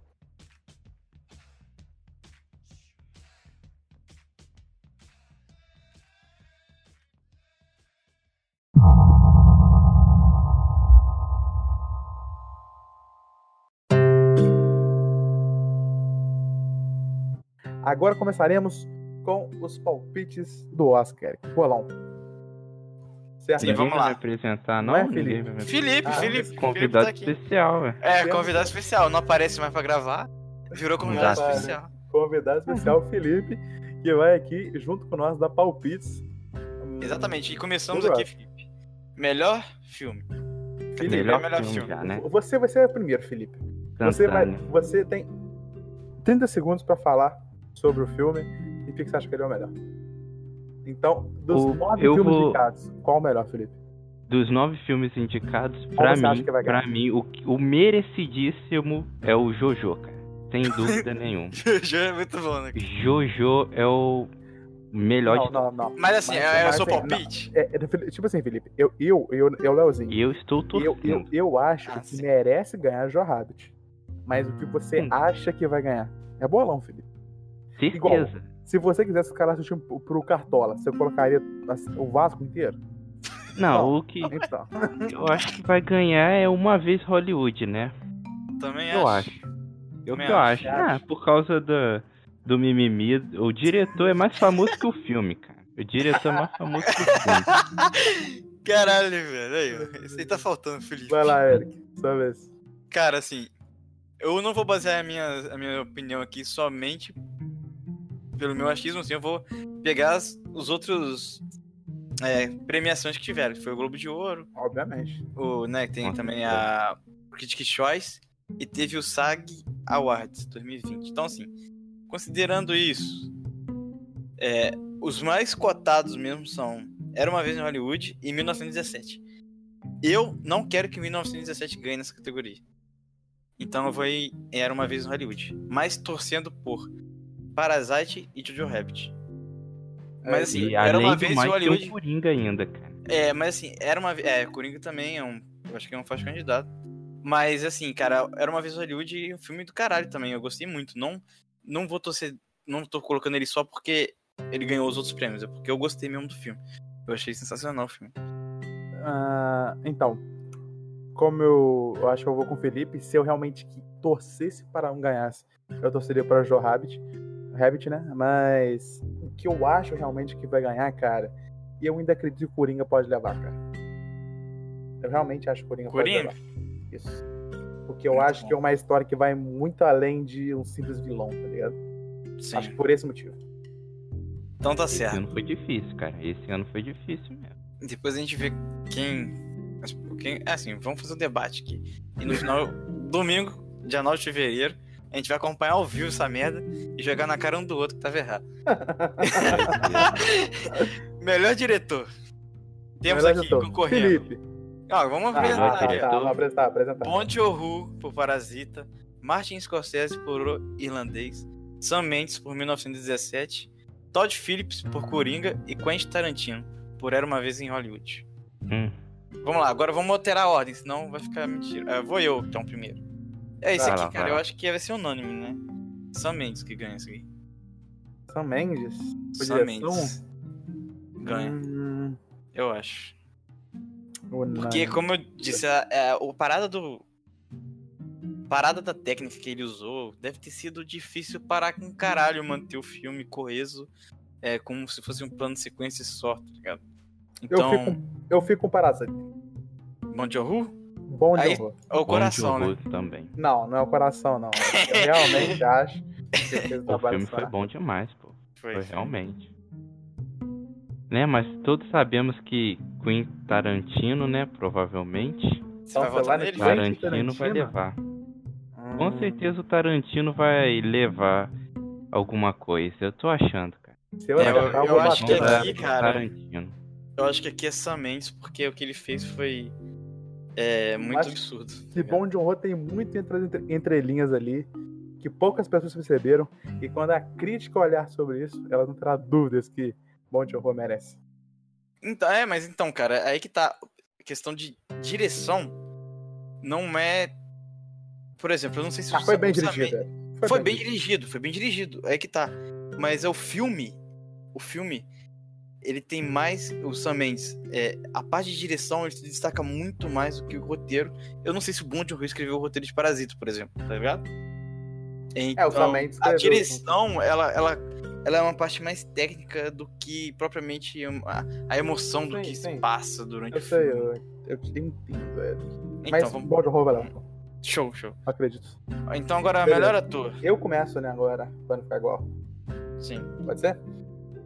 Agora começaremos com os palpites do Oscar. Bolão. Certo? Sim, vamos lá. apresentar, Não não? é, Felipe? me Felipe, Ah, Felipe. Felipe Convidado tá aqui. especial, velho. É, convidado especial. Não aparece mais pra gravar. Virou convidado Exato. especial. Convidado especial Felipe, que vai aqui junto com nós dar palpites. Exatamente. E começamos aqui. Felipe. Melhor filme. Felipe, Melhor, melhor filme, filme. já, né? Você vai ser o primeiro, Felipe. Você, vai, você tem 30 segundos pra falar sobre o filme e o que que você acha que ele é o melhor. Então, dos O- nove eu filmes vou- indicados, qual o melhor, Felipe? Dos nove filmes indicados, pra mim, pra mim, o, o merecidíssimo é o Jojo, cara. Sem dúvida nenhuma. Já é muito bom, né? Jojo é o melhor Não, de não, não. Mas assim, Mas- é, o mas, seu assim, palpite? É, é, tipo assim, Felipe, eu, eu, eu, eu Leozinho, eu estou eu, torcendo. eu, eu acho Ah, que sim. merece ganhar Joe Rabbit. Mas o que você Sim. acha que vai ganhar? É bolão, Felipe. igual. Se você quisesse escalar seu time pro- Cartola, você colocaria o Vasco inteiro? Não, Não. o que Então. eu acho que vai ganhar é uma vez Hollywood, né? Também Eu acho. acho. Eu Também que eu acho. acho. Ah, por causa do, do mimimi. O diretor é mais famoso que o filme, cara. O diretor é mais famoso que o filme. Caralho, velho. Aí, isso aí tá faltando, Felipe. Vai lá, Eric. Sua vez. Cara, assim, eu não vou basear a minha, a minha opinião aqui somente pelo meu achismo, assim, eu vou pegar as, os outros é, premiações que tiveram, que foi o Globo de Ouro, Obviamente. o, né, tem Nossa, também que a Critics' Choice e teve o SAG Awards 2020. Então, assim, considerando isso, é, os mais cotados mesmo são Era Uma Vez em Hollywood e 1917. Eu não quero que 1917 ganhe nessa categoria. Então eu vou em Era Uma Vez em Hollywood. Mas torcendo por Parasite e Jojo Rabbit. Mas assim, E Era Uma Vez mais, tem Hollywood... o Coringa ainda, cara. É, mas assim, era uma vez. É, Coringa também é um. Eu acho que é um fácil candidato. Mas assim, cara, era uma vez em Hollywood e um filme do caralho também. Eu gostei muito. Não, não vou torcer. Não tô colocando ele só porque ele ganhou os outros prêmios. É porque eu gostei mesmo do filme. Eu achei sensacional o filme. Ah, então, como eu, eu acho que eu vou com o Felipe, se eu realmente que torcesse para um ganhasse, eu torceria para o Joe Rabbit. Rabbit, né? Mas o que eu acho realmente que vai ganhar, cara, e eu ainda acredito que o Coringa pode levar, cara. Eu realmente acho que o Coringa, Coringa? pode levar. Isso. Porque eu Muito acho bom. que é uma história que vai muito além de um simples vilão, tá ligado? Sim. Acho que por esse motivo. Então tá Esse certo. ano foi difícil, cara. Esse ano foi difícil mesmo. Depois a gente vê quem. mas, quem é assim, vamos fazer um debate aqui. E no final, domingo, dia 9 de fevereiro, a gente vai acompanhar ao vivo essa merda e jogar na cara um do outro que tava errado. Melhor diretor. Temos Melhor aqui diretor. concorrendo. Felipe. Ó, vamos Ah, apresentar. tá, aqui, ó. tá, vamos apresentar, apresentar. Bong Joon-ho por Parasita, Martin Scorsese por O Irlandês, Sam Mendes por 1917, Todd Phillips por Coringa e Quentin Tarantino por Era Uma Vez em Hollywood. Hum. Vamos lá, agora vamos alterar a ordem, senão vai ficar mentira. É, vou eu, então, primeiro. É esse Vai aqui, lá, cara, eu acho que vai ser unânime, né? Sam Mendes que ganha isso aqui. Sam Mendes. Sam? Mendes. Ganha, Hum, eu acho. unânime. Porque, como eu disse, a, a, o parada do. Parada da técnica que ele usou deve ter sido difícil parar com caralho manter o filme coeso, é, como se fosse um plano de sequência só, tá ligado? Eu Então, fico, eu fico com Parasite. Bom Joon-ho Bom de Aí- horror. é o coração, Bom de né? também. Não, não é o coração, não. Eu realmente acho que ele fez um O filme foi bom demais, pô. Foi, Foi realmente. Né, mas todos sabemos que Quentin Tarantino, né, provavelmente, Você vai Então, votar vai nele? no Quentin Tarantino vai Tarantino? levar. Hum, Com certeza o Tarantino vai levar alguma coisa. Eu tô achando, cara. Se eu, É, eu- eu acho que bater. aqui, cara, Tarantino. Eu acho que aqui é Sam Mendes, porque o que ele fez foi é, muito Mas absurdo. tá Que ligado? Bom de horror tem muito entre as entre- entrelinhas ali que poucas pessoas perceberam. E quando a crítica olhar sobre isso, ela não terá dúvidas que Bom de horror merece. Então, é, mas então, cara, aí que tá. A questão de direção não é. Por exemplo, eu não sei se Ah, foi bem dirigido. É. Foi bem dirigido, foi bem dirigido. Aí que tá. Mas é o filme. O filme. Ele tem mais. O Sam Mendes. É, a parte de direção ele se destaca muito mais do que o roteiro. Eu não sei se o Bond Joon-ho escreveu o roteiro de Parasita, por exemplo, tá ligado? Então, Sam Mendes a direção, ela, ela, ela é uma parte mais técnica do que propriamente a, a emoção do Sim, que sim. se passa durante Eu o sei, filme. eu, eu entendo, velho. Então, Mas vamos... vai lá. show, show. Acredito. Então agora, Beleza. melhor ator. Eu começo, né, agora, pra não ficar igual. Sim, Pode ser?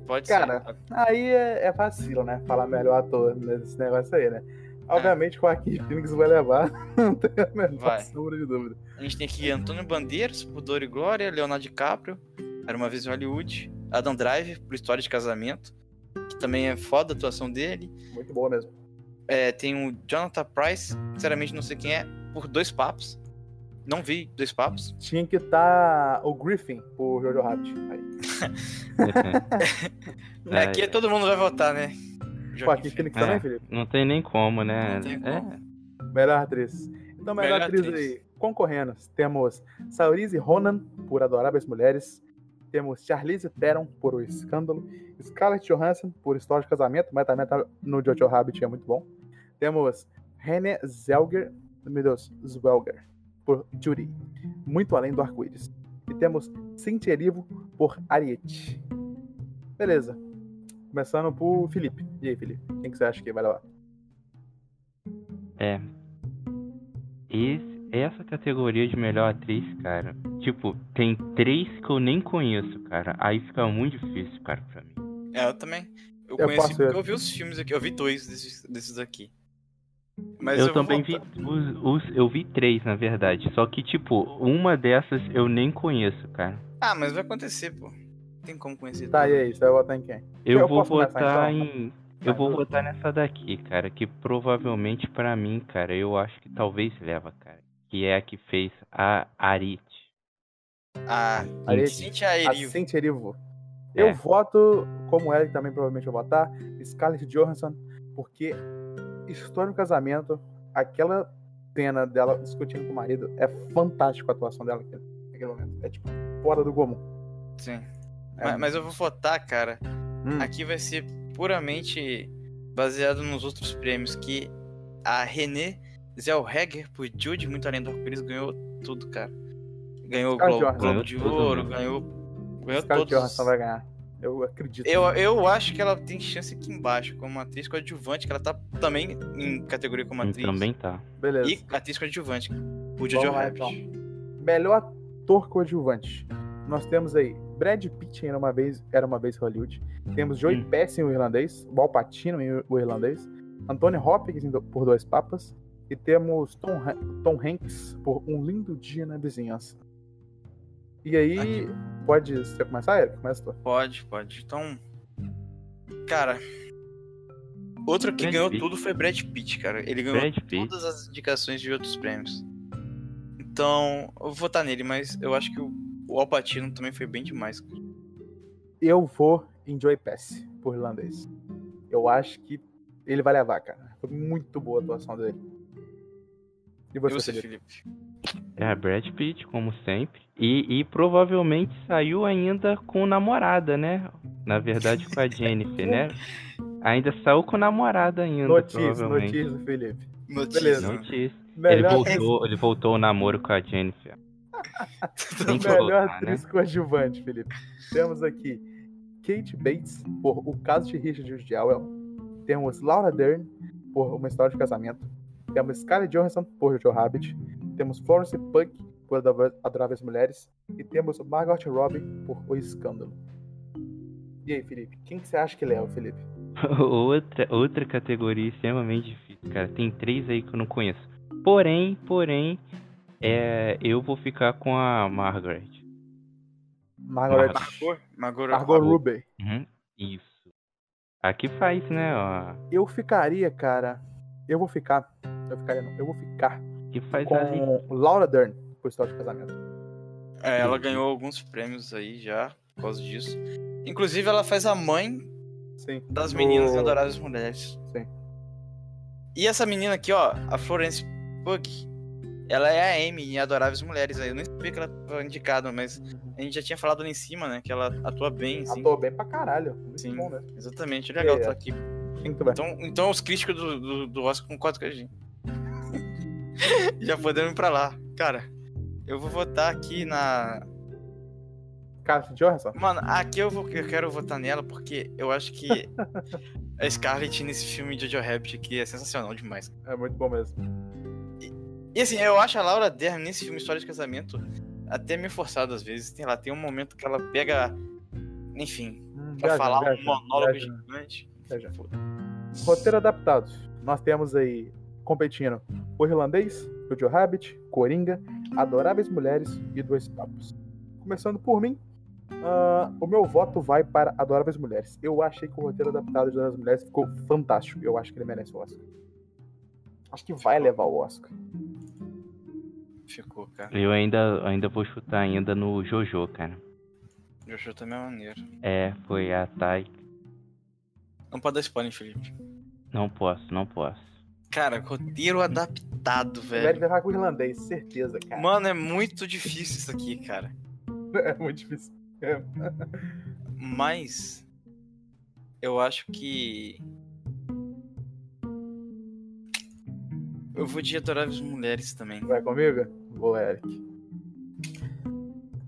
Pode Cara, ser. Aí é, é vacilo, né? Falar melhor ator nesse negócio aí, né? Obviamente, o Joaquim Phoenix vai levar, não tem a menor sombra de dúvida. A gente tem aqui Antônio Bandeiras, por Dor e Glória, Leonardo DiCaprio, Era Uma Vez em Hollywood, Adam Driver, por História de Casamento, que também é foda a atuação dele. Muito boa mesmo. É, tem o Jonathan Price, sinceramente não sei quem é, por Dois Papos. Não vi Dois Papos. Tinha que estar o Griffin, o Jojo Rabbit. Aí. É, aqui todo mundo vai votar, né? Joaquim Phoenix É. também, Felipe? Não tem nem como, né? Não tem É, como. Melhor atriz. Então, melhor, Melhor atriz, atriz. aí. Concorrendo, temos Saoirse Ronan, por Adoráveis Mulheres. Temos Charlize Theron, por O Escândalo. Scarlett Johansson, por História de Casamento, mas também tá no Jojo Rabbit, é muito bom. Temos Renée Zellweger, meu Deus, Zellweger, por Judy, Muito Além do Arco-Íris. E temos Cynthia Erivo, por Ariete. Beleza. Começando por Felipe. E aí, Felipe? Quem que você acha que vai levar? é. Esse- essa categoria de melhor atriz, cara, tipo, tem três que eu nem conheço, cara. Aí fica muito difícil, cara, pra mim. É, eu também. Eu, Eu conheci porque eu vi os filmes aqui. Eu vi dois desses, desses aqui. Mas eu, vou também vi os, os- eu vi três, na verdade. Só que, tipo, uma dessas eu nem conheço, cara. Ah, mas vai acontecer, pô. Tem como conhecer. Tá, tudo. e aí? Você vai votar em quem? Eu, Eu vou votar então? em. Eu vou votar nessa daqui, cara, que provavelmente pra mim, cara, eu acho que talvez leva, cara. Que é a que fez a Arite. Ah, Ariete. Cintia A Erivo. Cynthia Erivo. É. Eu voto, como Eric também provavelmente vai votar, Scarlett Johansson, porque História do Casamento, aquela cena dela discutindo com o marido, é fantástico a atuação dela naquele, naquele momento. É tipo, fora do comum. Sim. É Mas, mas eu vou votar, cara. Hum, Aqui vai ser puramente baseado nos outros prêmios. Que a René Zellweger, por Jude, muito além do arco-íris, ganhou tudo, cara. Ganhou o Globo. Globo de Ouro, mesmo. ganhou. Ganhou Scarlett todos. Johansson vai ganhar. Eu acredito. Eu, eu acho que ela tem chance aqui embaixo, como atriz coadjuvante, que ela tá também em categoria como E atriz. também tá. Beleza. E atriz coadjuvante. O Jojo Rabbit. então. Melhor ator coadjuvante. Nós temos aí Brad Pitt em Era Uma Vez, Era Uma Vez Hollywood. Temos Joey Hum. Pesci em O Irlandês. Val Pacino em O Irlandês. Anthony Hopkins em Do- por Dois Papas. E temos Tom, Tom Hanks por Um Lindo Dia na Vizinhança. E aí, Aqui. Pode você começar, Eric? Começa tu. Pode, pode. Então. Cara. Outro que Brad ganhou Pitt. tudo foi Brad Pitt, cara. Ele ganhou Brad Pitt. todas as indicações de outros prêmios. Então, eu vou votar nele, mas eu acho que o, o Al Pacino também foi bem demais. cara. Eu vou em Joey Pesci por Irlandês. Eu acho que ele vai levar, cara. Foi muito boa a atuação dele. E E você, você, Felipe? Felipe? É, Brad Pitt, como sempre. E, e provavelmente saiu ainda com namorada, né? Na verdade, com a Jennifer, né? Ainda saiu com namorada ainda, Notícia, provavelmente. notícia Felipe. Notícia. Beleza. Notícia. Ele voltou, ele voltou o namoro com a Jennifer. Tem que melhor voltar, né? atriz coadjuvante, Felipe. Temos aqui Kate Bates por O Caso de Richard Jewell. Temos Laura Dern por Uma História de Casamento. Temos Scarlett Johansson por Jojo Rabbit. Temos Florence Pugh por Adoráveis Mulheres. E temos Margot Robbie por O Escândalo. E aí, Felipe? Quem que você acha que leva, Felipe? outra, outra categoria extremamente difícil, cara. Tem três aí que eu não conheço. Porém, porém, é, eu vou ficar com a Margaret. Margaret Margot? Margot, Margot Rubbie. Uhum, isso. Aqui faz, né? Ó, Eu ficaria, cara. Eu vou ficar. Eu ficaria, não. Eu vou ficar que faz com ali. Laura Dern por História de Casamento. É, ela ganhou alguns prêmios aí já, por causa disso. Inclusive, ela faz a mãe Sim. das meninas em Adoráveis Mulheres. Sim. E essa menina aqui, ó, a Florence Pugh, ela é a Amy em Adoráveis Mulheres. aí Eu nem sabia que ela tava indicada, mas a gente já tinha falado ali em cima, né? Que ela atua bem, assim. Atuou bem pra caralho. Muito Sim. bom, né? Exatamente, legal É. estar aqui. Então, então os críticos do, do, do Oscar concordam com a gente. já podemos ir pra lá. Cara, eu vou votar aqui na Scarlett Johansson? Mano, aqui eu, vou, eu quero votar nela porque eu acho que a Scarlett nesse filme de Jojo Rabbit aqui é sensacional demais. É muito bom mesmo. E assim, eu acho a Laura Dern nesse filme História de Casamento até meio forçado às vezes. Tem lá, tem um momento que ela pega, enfim, Hum, pra viaja, falar viaja, um monólogo viaja. gigante. Viaja. Roteiro adaptado. Nós temos aí competindo O Irlandês, Jojo Rabbit, Coringa, Adoráveis Mulheres e Dois Papos. Começando por mim, ah, o meu voto vai para Adoráveis Mulheres. Eu achei que o roteiro adaptado de Adoráveis Mulheres ficou fantástico. Eu acho que ele merece o Oscar. Acho que vai levar o Oscar. Ficou, cara. Eu ainda, ainda vou chutar ainda no Jojo, cara. Jojo também é maneiro. É, foi a Thay. Não pode dar spoiler, Felipe. Não posso, não posso. Cara, roteiro adaptado, Velho vai ficar com o irlandês, certeza, cara. Mano, é muito difícil isso aqui, cara. É muito difícil. É. Mas eu acho que eu vou de Adoráveis Mulheres também. Vai comigo? Vou, Eric.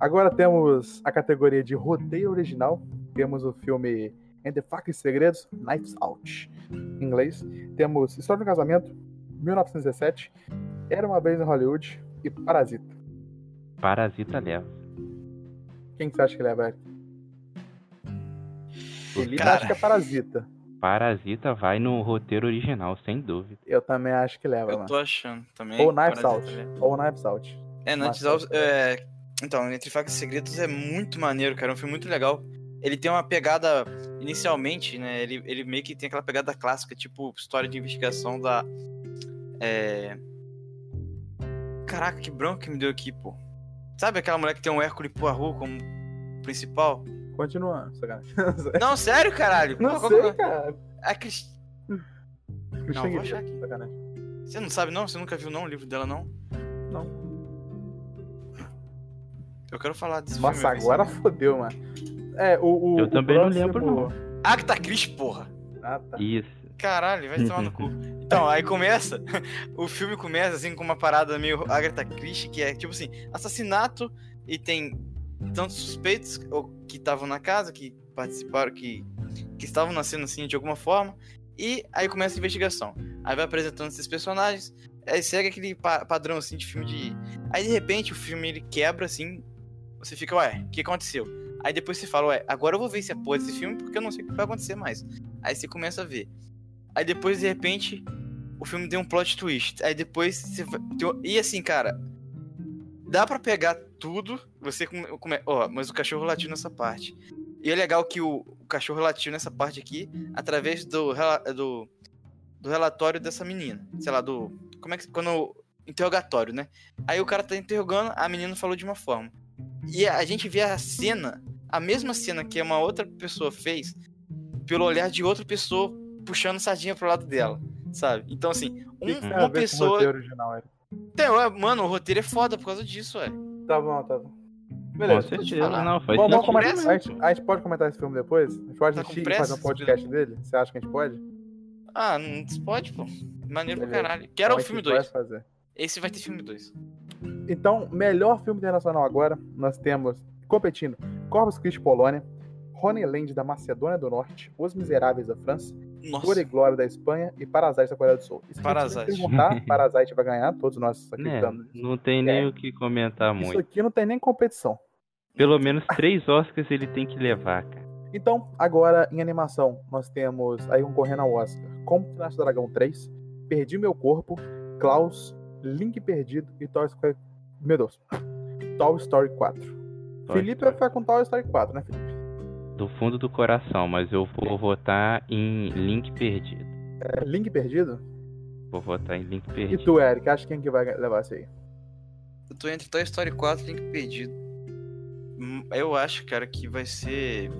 Agora temos a categoria de roteiro original. Temos o filme Entre Facas e Segredos, Knives Out, em inglês. Temos História do Casamento, 1917, Era Uma Vez em Hollywood e Parasita. Parasita leva. Quem que você acha que leva, Eric? Felipe Cara. acha que é Parasita. Parasita vai no roteiro original, sem dúvida. Eu também acho que leva, Eu mano. tô achando também. Ou Knives Out. né? Ou Knives Out. É, Knives Out. É... Então, Entre Facas e Segredos é muito maneiro, cara. É um filme muito legal. Ele tem uma pegada, inicialmente, né? Ele, ele meio que tem aquela pegada clássica, tipo história de investigação da. É... Caraca, que branco que me deu aqui, pô. Sabe aquela mulher que tem um Hércules Poirot como principal? Continua, sacanagem. Não, sério, caralho. Não Pô, qual sei, é? cara. A Cris- Christian vou achar aqui. sacanagem. Você não sabe, não? Você nunca viu, não, o livro dela, não? Não. Eu quero falar desse Nossa, filme. agora fodeu, mano. É, o. o Eu o também não próximo- lembro, não. Agatha Christie, porra. Ah, tá. Isso. Caralho, vai tomar no cu. Então, aí começa, o filme começa assim com uma parada meio Agatha Christie, que é tipo assim, assassinato e tem tantos suspeitos ou que estavam na casa, que participaram, que, que estavam na cena assim de alguma forma, e aí começa a investigação. Aí vai apresentando esses personagens, aí segue aquele pa- padrão assim de filme de. Aí de repente o filme ele quebra assim, você fica, ué, o que aconteceu? Aí depois você fala, ué, agora eu vou ver esse porra desse filme porque eu não sei o que vai acontecer mais. Aí você começa a ver. Aí depois, de repente, o filme tem um plot twist. Aí depois você vai. E assim, cara. Dá pra pegar tudo. Você come... Ó, mas o cachorro latiu nessa parte. E é legal que o, o cachorro latiu nessa parte aqui através do, do, do relatório dessa menina. Sei lá, do. Como é que. Quando. Interrogatório, né? Aí o cara tá interrogando, a menina falou de uma forma. E a gente vê a cena, a mesma cena que uma outra pessoa fez, pelo olhar de outra pessoa puxando sardinha pro lado dela, sabe? Então, assim, O um- uma com o pessoa. roteiro original? Tem, ué, mano, o roteiro é foda por causa disso, ué. Tá bom, tá bom. Com Beleza. certeza, falar. não, faz Vamos, vamos comentar, a, gente, a gente pode comentar esse filme depois? A gente pode Tá com assistir e fazer um podcast dele? Você acha que a gente pode? Ah, não pode, pô. Maneiro pra caralho. Quero Então o filme vai 2. fazer. Esse vai ter filme 2. Então, melhor filme internacional agora, nós temos competindo Corpus Christi Polônia, Honeyland da Macedônia do Norte, Os Miseráveis da França, Nossa. Cor e Glória da Espanha e Parasite da Coreia do Sul. E se Parasite. você perguntar, Parasite vai ganhar, todos nós Né, acreditamos. não tem nem É. o que comentar Isso muito. aqui não tem nem competição. Pelo menos três Oscars ele tem que levar, cara. Então, agora em animação, nós temos aí concorrendo ao Oscar Como Seu Dragão 3, Perdi Meu Corpo, Klaus, Link Perdido e Toy Story... Meu Deus. Toy Story 4. Toy Felipe vai Story. ficar com Toy Story 4, né, Felipe? Do fundo do coração, mas eu vou votar em Link Perdido. É, Link Perdido? Vou votar em Link E Perdido. tu, Eric, acha quem que vai levar isso aí? Eu tô entre Toy Story 4 e Link Perdido. Hum, Eu acho, cara, que vai ser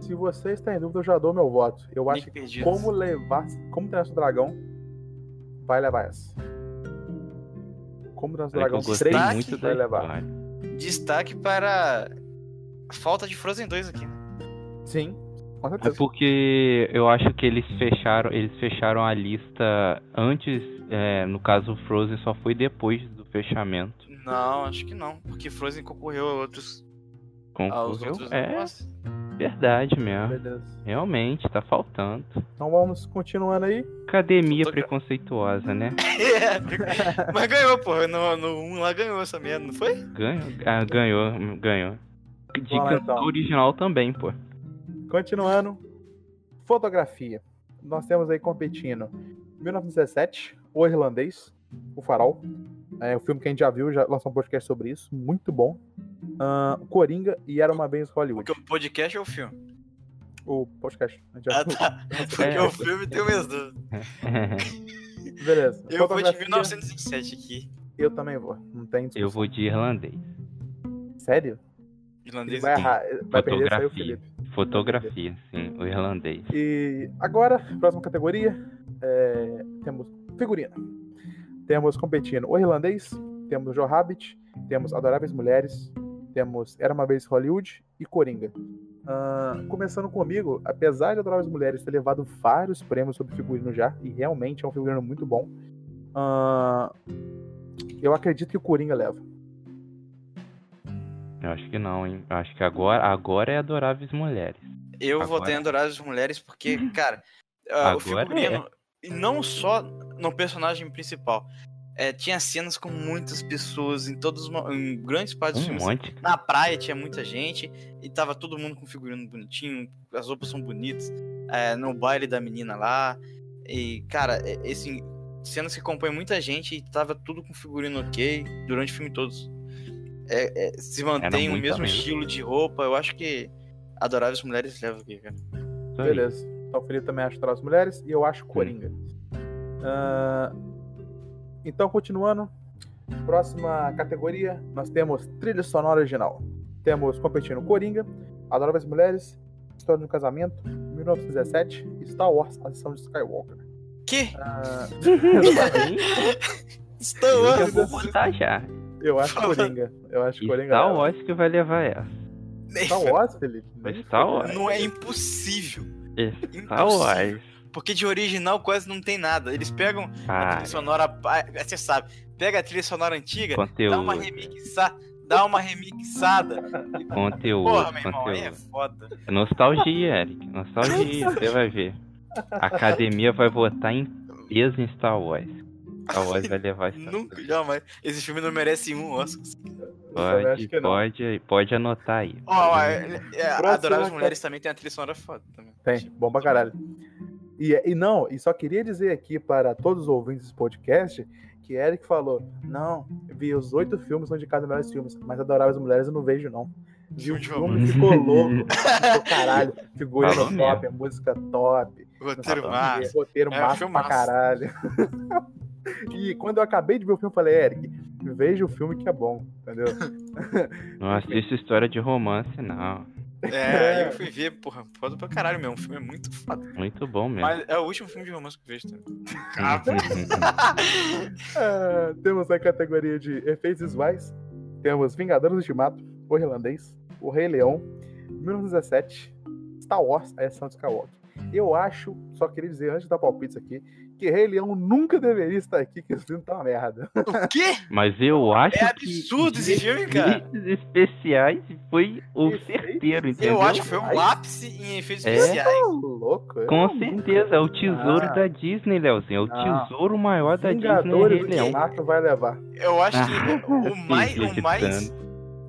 Se você está em dúvida, eu já dou meu voto. Eu acho Link que Perdido. como levar... Como Treinar Seu Dragão vai levar essa. Como que Dragão eu gostei 3 muito vai levar. Destaque para a falta de Frozen 2 aqui. Sim, com É porque eu acho que eles fecharam, eles fecharam a lista antes, é, no caso o Frozen só foi depois do fechamento. Não, acho que não. Porque Frozen concorreu a outros. Os Concorreu. outros É. verdade mesmo. Beleza. Realmente, tá faltando. Então vamos continuando aí. Academia Fotogra- preconceituosa, né? É, mas ganhou, porra. No, no 1 lá ganhou essa merda, não foi? Ganhou, ah, ganhou, ganhou. De cantor então. original também, pô. Continuando. Fotografia. Nós temos aí competindo 1917, O Irlandês, O Farol. É o filme que a gente já viu, já lançou um podcast sobre isso. Muito bom. Ahn, Coringa e Era Uma Vez Hollywood. Porque o podcast é o filme. O podcast. A gente já Ah, tá. Porque É. o filme tem o mesmo. Beleza. Eu vou de Fotografia, 1907 aqui. Eu também vou. Não tem Eu discussão. vou de irlandês. Sério? Irlandês vai aqui. errar. Vai perder, saiu o Fotografia. Felipe. Fotografia, sim, o irlandês. E agora, próxima categoria, é, temos figurino. Temos competindo o irlandês, temos Joe Rabbit, temos Adoráveis Mulheres, temos Era Uma Vez Hollywood e Coringa. Ahn, começando comigo, apesar de Adoráveis Mulheres ter levado vários prêmios sobre figurino já, e realmente é um figurino muito bom, ahn, eu acredito que o Coringa leva. Eu acho que não, hein? Eu acho que agora, agora é Adoráveis Mulheres. Eu Agora- votei em Adoráveis Mulheres porque, cara, ah, o Agora figurino, e não só no personagem principal, é, tinha cenas com muitas pessoas em todos em grandes partes do Um filme. monte. Na praia tinha muita gente e tava todo mundo com figurino bonitinho, as roupas são bonitas, é, no baile da menina lá. E, cara, é, esse, cenas que compõem muita gente e tava tudo com figurino ok durante o filme todos. É, é, se mantém o mesmo mesmo. estilo de roupa, eu acho que Adoráveis Mulheres leva aqui, cara. Beleza. Então o Felipe também acha Adoráveis Mulheres e eu acho Coringa. Ah, então, continuando. Próxima categoria, nós temos trilha sonora original. Temos competindo Coringa, Adoráveis Mulheres, História de um Casamento, 1917 e Star Wars, A Lição de Skywalker. Que? Ah, Star Eu Wars! vou botar já. eu acho Coringa. Eu acho Coringa. Star. Wars que vai levar essa. Star Wars, Felipe? Star Wars. Não é impossível. É Star Impossível. Wars. Porque de original quase não tem nada. Eles pegam a Ah, trilha sonora. ah, Você sabe, pega a trilha sonora antiga, dá uma conteúdo. remixada. Dá uma remixada. Conteúdo, Porra, meu irmão, aí é conteúdo. foda. Nostalgia, Eric. Nostalgia, você vai ver. A academia vai votar em peso em Star Wars. Star Wars vai levar essa. Nunca, jamais. Esse filme não merece um Oscar. Pode, pode, pode anotar aí. Ó, é, é, Próxima Adoráveis ca- Mulheres também tem a trilha sonora foda também. Tem, bom pra caralho. E, e não, e só queria dizer aqui para todos os ouvintes desse podcast que Eric falou: não, vi os oito filmes são indicados os melhores filmes, mas Adoráveis Mulheres eu não vejo, não. Vi o Filme de filme ficou louco. ficou caralho. Figurino Falou top, música top. Roteiro massa. Roteiro É, massa pra filmaço. caralho. e quando eu acabei de ver o filme, eu falei, Eric, veja o filme que é bom, entendeu? Não assista história de romance, não. É, aí eu fui ver, porra, foda pra caralho mesmo. O filme é muito foda. Muito bom mesmo. Mas é o último filme de romance que eu vejo também. Ah, temos a categoria de efeitos visuais. Temos Vingadores do Ultimato, O Irlandês, O Rei Leão, 1917, Star Wars, a Ação de Skywalker. Eu acho, só queria dizer antes de dar palpites aqui, que Rei Leão nunca deveria estar aqui, que esse filme tá uma merda. O quê? Mas eu acho É que absurdo esse filme, cara. efeitos especiais foi o Efeitos certeiro, entendeu? Eu acho que foi um ápice em efeitos É? especiais. Tá louco? eu Com certeza, é o tesouro Ah. da Disney, Leozinho. É o Não. tesouro maior da Disney é Vingadores Rei do Leão. Ultimato vai levar. Eu acho que Ah, o mais, o mais,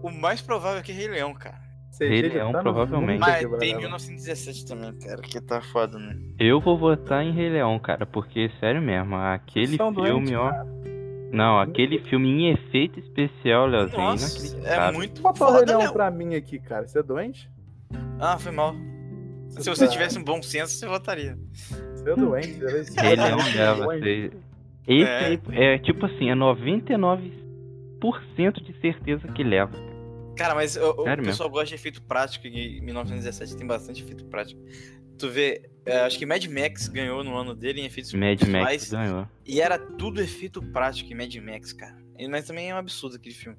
o mais provável é que Rei Leão, cara. Leão, provavelmente. Mas tem levar. 1917 também, cara, que tá foda, né? Eu vou votar em Rei Leão, cara, porque, sério mesmo, aquele São filme, doentes, ó. cara. Não, aquele filme em efeito especial, Leozinho, Nossa, é muito Bota o Rei Leão pra mim aqui, cara. Você é doente? Ah, foi mal. Se você tivesse um bom senso, você votaria. Você é doente. Você Rei Leão Você é leva. você- Esse É. é tipo assim, é 99% de certeza que leva. Cara, mas o, o Sério pessoal gosta de efeito prático e em 1917 tem bastante efeito prático. Tu vê, é, acho que Mad Max ganhou no ano dele em efeitos Mad Max ganhou. e era tudo efeito prático em Mad Max, cara. Mas também é um absurdo aquele filme.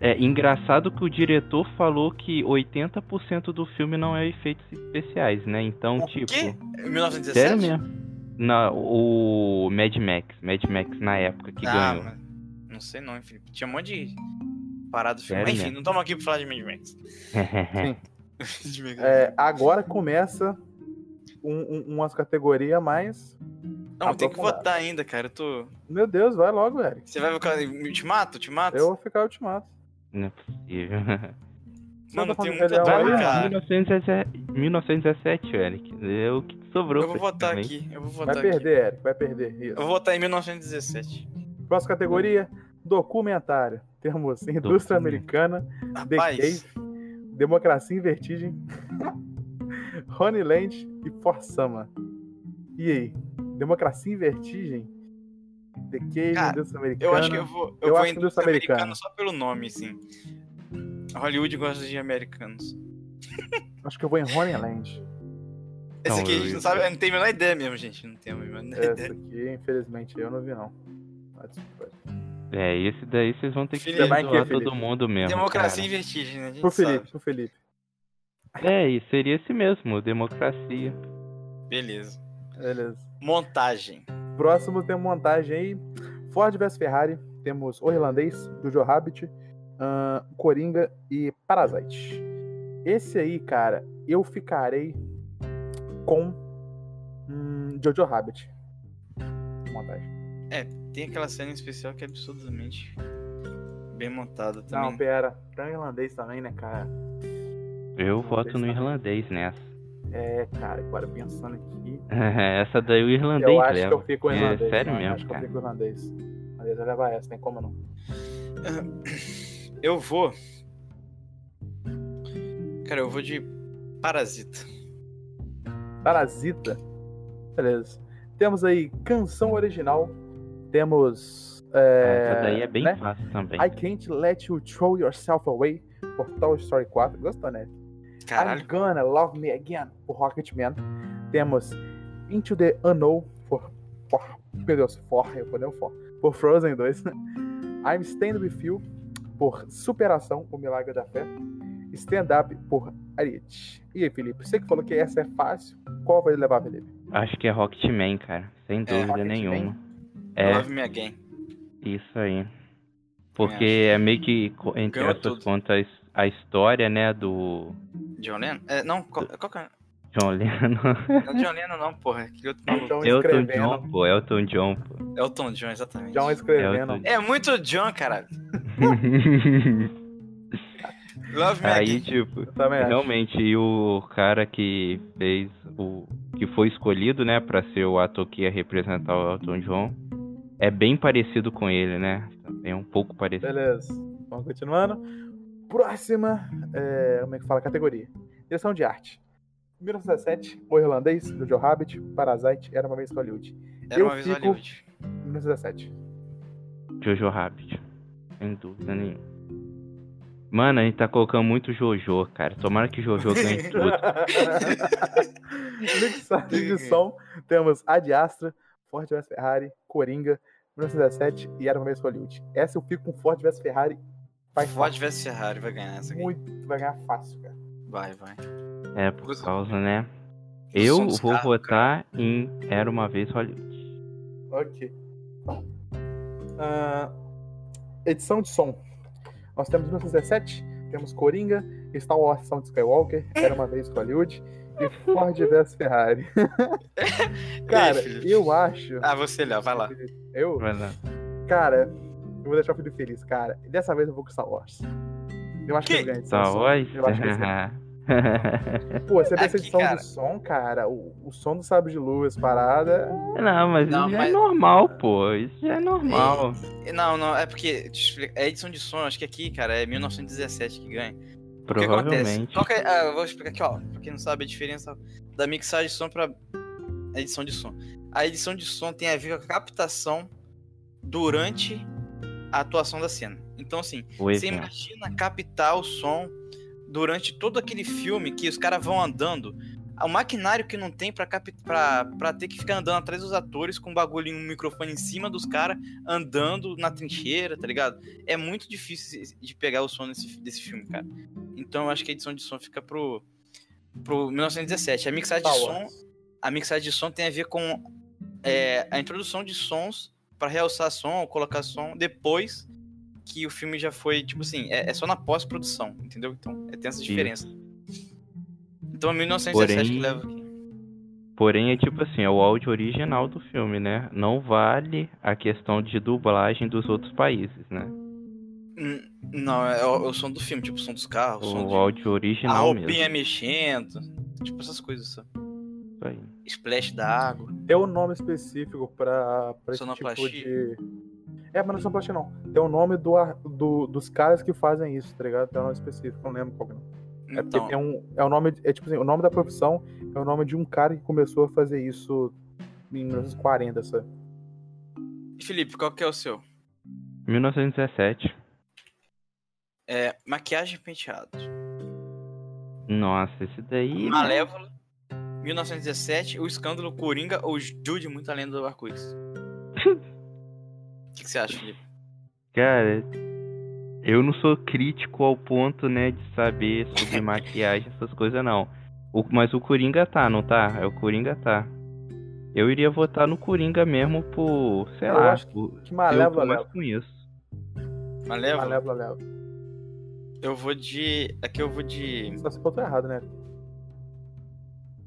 É engraçado que o diretor falou que 80% do filme não é efeitos especiais, né? Então, O tipo. quê? Em 1917? Sério mesmo? Na, o Mad Max. Mad Max na época que ah, ganhou. mas não sei não, hein, Felipe. Tinha um monte de parada do filme. Sério Enfim, mesmo? não estamos aqui pra falar de Mad Max. É, agora começa um, um, umas categorias mais. não, tem que votar ainda, cara. Eu tô. Meu Deus, vai logo, Eric. Você vai ficar. Te mato? Te mato? Eu vou ficar ultimato. Não é possível. Mano, tá tem dor, aí? cara. 1917, 1917, Eric. É o que sobrou. Eu vou votar praticamente. aqui. Eu vou Vai votar aqui. perder, Eric, vai perder. Eu Isso. vou votar em 1917. Próxima categoria: documentário. Temos Indústria Documentário. Americana, The Rapaz, Cave, Democracia em Vertigem, Honeyland e Forsama. E aí? Democracia em Vertigem? The Cave, Cara, Indústria Americana. eu acho que eu vou. Eu, Eu vou acho em indústria indústria americana americana. só pelo nome, assim. Hollywood gosta de americanos. Acho que eu vou em Honeyland. Esse Não, aqui a eu- gente não sabe, não tem a menor ideia mesmo, gente. Não tem a menor Essa ideia. aqui, infelizmente, eu não vi, não. Ah, desculpa. É, esse daí vocês vão ter que Felipe, que, Felipe? todo mundo mesmo. Democracia cara. em vertigem, né? A gente Pro Felipe, sabe. pro Felipe. É, e seria esse mesmo, democracia. Beleza. Beleza. Montagem. Próximo tem montagem aí. Ford vs Ferrari. Temos O Irlandês, do Joe Rabbit, ahn, Coringa e Parasite. Esse aí, cara, eu ficarei com hum, Jojo Rabbit. Montagem. Tem aquela cena em especial que é absurdamente bem montada Não, também. pera. Tem o irlandês também, né, cara? Eu Não, voto no irlandês nessa. É, cara, agora pensando aqui. Essa daí o irlandês eu acho leva. que eu fico com o É, irlandês. sério não, eu mesmo, acho que eu cara. fico com o irlandês. Irlandês vai levar essa, tem como não. Eu vou. Cara, eu vou de Parasita. Parasita. Beleza. Temos aí canção original. Temos. É, Essa daí é bem né? fácil também. I Can't Let You Throw Yourself Away por Toy Story 4. Gostou, né? Caralho. I'm Gonna Love Me Again por Rocketman. Temos Into the Unknown por. por meu Deus, for, eu falei o for. Por Frozen 2. I'm Stand With You por Superação, o Milagre da Fé. Stand Up por Ariete. E aí, Felipe, você que falou que essa é fácil, qual vai levar, Felipe? Acho que é Rocketman, cara. Sem dúvida Rocketman? nenhuma. É, Love Me Again. isso aí. Porque é meio que, entre Ganhou essas tudo. contas, a história, né, do John Lennon? É, não, qual, qual que é? John Lennon. Não é John Lennon, não, porra. é Aquele outro Elton escrevendo. John, pô. Elton John, pô. Elton John, exatamente. John escrevendo. Elton É muito John, caralho. Love Me Aí, Again. tipo, realmente, e o cara que fez o. que foi escolhido, né, pra ser o ator que ia representar o Elton John, é bem parecido com ele, né? É um pouco parecido. Beleza. Vamos continuando. Próxima, é, como é que fala? Categoria. Direção de arte. 1917, O Irlandês, do Joe Rabbit, Parasite, Era Uma Vez Hollywood. Era eu uma vez fico- Hollywood. 1917. Jojo Rabbit. Sem dúvida nenhuma. Mano, a gente tá colocando muito Jojo, cara. Tomara que Jojo ganhe tudo. Mixagem de som, temos Ad Astra, Ford Ferrari, Coringa, 1917 e Era Uma Vez Hollywood. Essa eu fico com Ford vs Ferrari. Vai Ford fácil. vs Ferrari vai ganhar essa aqui. Muito, vai ganhar fácil, cara. Vai, vai. É, por causa, né? Eu vou carros, votar em Era Uma Vez Hollywood. Ok. Ah, edição de som. Nós temos 1917, temos Coringa, Star Wars Sound Skywalker, Era Uma Vez Hollywood e Ford vs Ferrari. Cara, eu acho... Ah, você, Léo, vai lá. Eu? Vai lá. Cara, eu vou deixar o Felipe feliz, cara. Dessa vez eu vou com Star Wars. Eu acho que, Que? edição Star de som. Wars? Eu acho que ganha. Pô, você vê essa Aqui, edição cara. de som, cara. O, o som do Sábio de Luz, parada. Não, mas Não, isso já mas- é normal, pô. Isso já é normal. Não, não, é porque a edição de som, acho que aqui, cara, é 1917 que ganha. O que acontece? Provavelmente. Que é- ah, eu vou explicar aqui, ó. Pra quem não sabe a diferença da mixagem de som pra edição de som. A edição de som tem a ver com a captação durante a atuação da cena. Então, assim, O você imagina captar o som durante todo aquele filme que os caras vão andando. O maquinário que não tem pra, cap... pra, pra ter que ficar andando atrás dos atores com um bagulho, um microfone em cima dos caras, andando na trincheira, tá ligado? É muito difícil de pegar o som desse, desse filme, cara. Então eu acho que a edição de som fica pro, pro 1917. A mixagem de som. A mixagem de som tem a ver com é, a introdução de sons pra realçar som ou colocar som depois que o filme já foi, tipo assim, é, é só na pós-produção, entendeu? Então, é, tem essa diferença. Então é 1917 Porém- que leva aqui. Porém, é tipo assim, é o áudio original do filme, né? Não vale a questão de dublagem dos outros países, né? Não, é o, é o som do filme, tipo, o som dos carros, o som O de... áudio a original mesmo. roupinha mexendo, tipo essas coisas, só. Isso aí. Splash da água. Tem um nome específico pra, pra esse tipo Sonoplastia. de. É, mas não é sonoplastia não. Tem o nome do, ar- do- dos caras que fazem isso, tá ligado? Tem um nome específico, não lembro qual que é. É porque Então, tem um. É o nome. É tipo assim, o nome da profissão é o nome de um cara que começou a fazer isso em 1940, sabe? Felipe, qual que é o seu? 1917. É, maquiagem e penteado. Nossa, esse daí. Malévola, 1917, o escândalo Coringa ou Jude, muito além do arco-íris. O que, que você acha, Felipe? Cara, eu não sou crítico ao ponto, né, de saber sobre maquiagem, essas coisas, não. O- mas o Coringa tá, não tá? É o Coringa tá. Eu iria votar no Coringa mesmo por, sei Eu lá, acho por Que malévola eu mais leva. conheço. Malévola? Malévola leva. Eu vou de. Aqui eu vou de. Só se botou errado, né?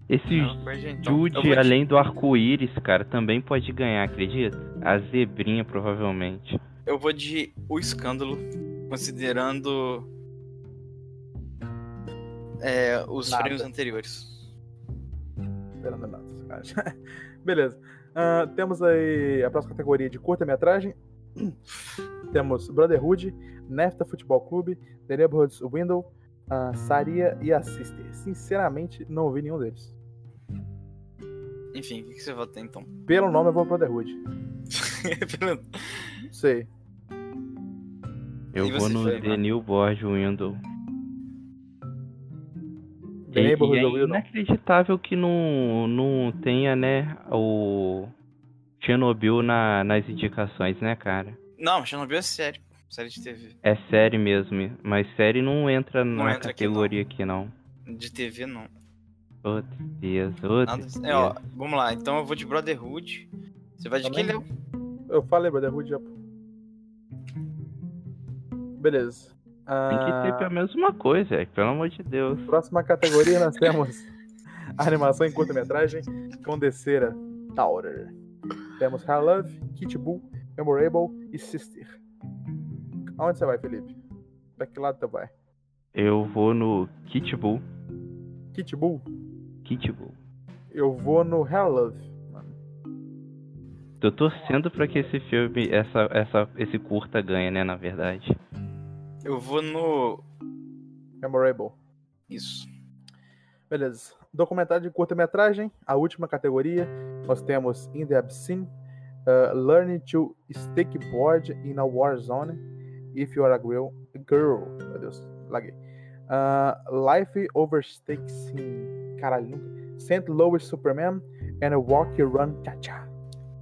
Esse Não, então. Jude, de- além do arco-íris, cara, também pode ganhar, acredita? A zebrinha, provavelmente. Eu vou de O Escândalo, considerando. é, os Nada. prêmios anteriores. Esperando nada. Beleza. Ah, temos aí a próxima categoria de curta-metragem. temos Brotherhood, NEFTA Futebol Clube, The Neighborhood's Window, ah, Saria e a Sister. Sinceramente, não ouvi nenhum deles. Enfim, o que, que você vota então? Pelo nome, eu vou Brotherhood. Pelo- sei. Eu E vou no Felipe? The New Board Window. E, e é inacreditável que não, não tenha, né, o Chernobyl na, nas indicações, né, cara? Não, Chernobyl é série. Série de TV. É série mesmo, mas série não entra Não na entra aqui, categoria aqui não. De TV não. Ô, tristeza, ô, Nada... tristeza. É, ó, vamos lá. Então eu vou de Brotherhood. Você vai de que, Também. Léo? Eu falei Brotherhood já. pô. Beleza. Tem que ter Ah, pelo menos uma coisa, é, pelo amor de Deus. Próxima categoria nós temos animação em curta-metragem com Descera Daughter. Temos Her Love, Kit Bull, Memorable e Sister. Aonde você vai, Felipe? Pra que lado você vai? Eu vou no Kit Bull. Kit Bull? Kit Bull. Eu vou no Her Love. Tô torcendo pra que esse filme, essa, essa, esse curta ganhe, né, na verdade. Eu vou no. Memorable. Isso. Beleza. Documentário de curta-metragem, a última categoria. Nós temos In the Abyssine, uh, Learning to Stakeboard in a War Zone, If You Are a Girl. girl meu Deus, laguei. Uh, Life Over Stake Scene. Caralho, nunca. St. Louis Superman and a Walk and Run Cha-Cha.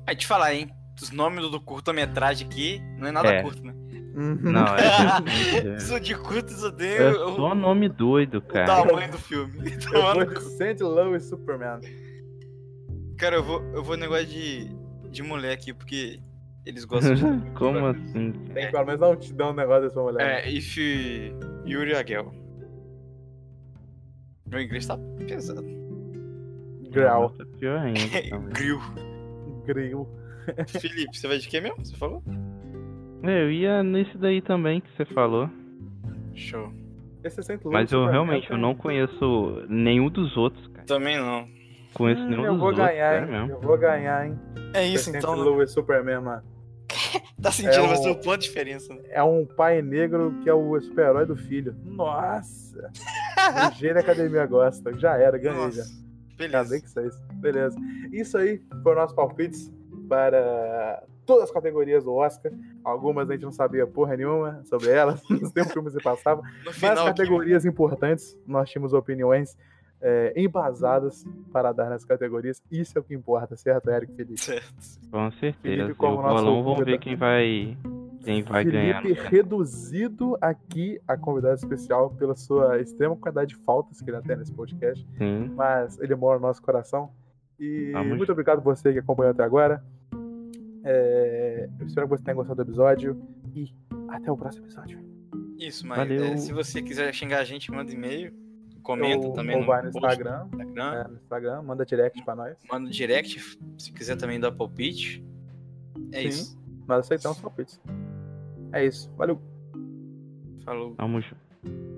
Aí te falar, hein? Os nomes do, do curta-metragem aqui não é nada É. curto, né? Uhum. Não, é. De curto, isso tem É o, só nome doido, o cara. tamanho do filme. De cu. St. Louis Superman. Cara, eu vou, eu vou negócio de, de mulher aqui, porque eles gostam de. Como assim? Tem que pelo menos não te dar um negócio dessa mulher. É, if Yuri Agel. Meu inglês tá pesado. Grau. Tá pior ainda. Grill. Grill. Felipe, você vai de quê mesmo? Você falou? É, Eu ia nesse daí também que você falou. Show. É Mas eu realmente eu não conheço nenhum dos outros, cara. Também não. Conheço Hum, nenhum eu dos vou outros, ganhar, sério hein? mesmo. Eu vou ganhar, hein? É isso então, né? Louis Superman, mano. Tá sentindo, É ponto de diferença, né? É um pai negro que é o super-herói do filho. Nossa! O gênio Academia gosta. Já era, ganhei já. Nossa. Acabei Beleza. que seis. Beleza. Isso aí foram nossos palpites para todas as categorias do Oscar. Algumas a gente não sabia porra nenhuma sobre elas. Nos tempos que se passava. Mas categorias importantes, nós tínhamos opiniões é, embasadas para dar nas categorias. Isso é o que importa, certo, Eric Felipe? certo. Com certeza. Felipe, como o nosso bolão, vamos ver quem vai. Quem vai ganhar. Felipe reduzido aqui a convidado especial pela sua extrema quantidade de faltas que ele tem nesse podcast, Sim. mas ele mora no nosso coração. E Vamos. muito obrigado você que acompanhou até agora. É, eu espero que você tenha gostado do episódio e Até o próximo episódio. Isso, mas Valeu. é, se você quiser xingar a gente, manda e-mail. Comenta ou, também ou vai no post Instagram, Instagram. é, no Instagram, manda direct pra nós. Manda direct, se quiser também dar palpite. É Sim. isso. Nós aceitamos palpites. É isso. Valeu. Falou. Tamo junto.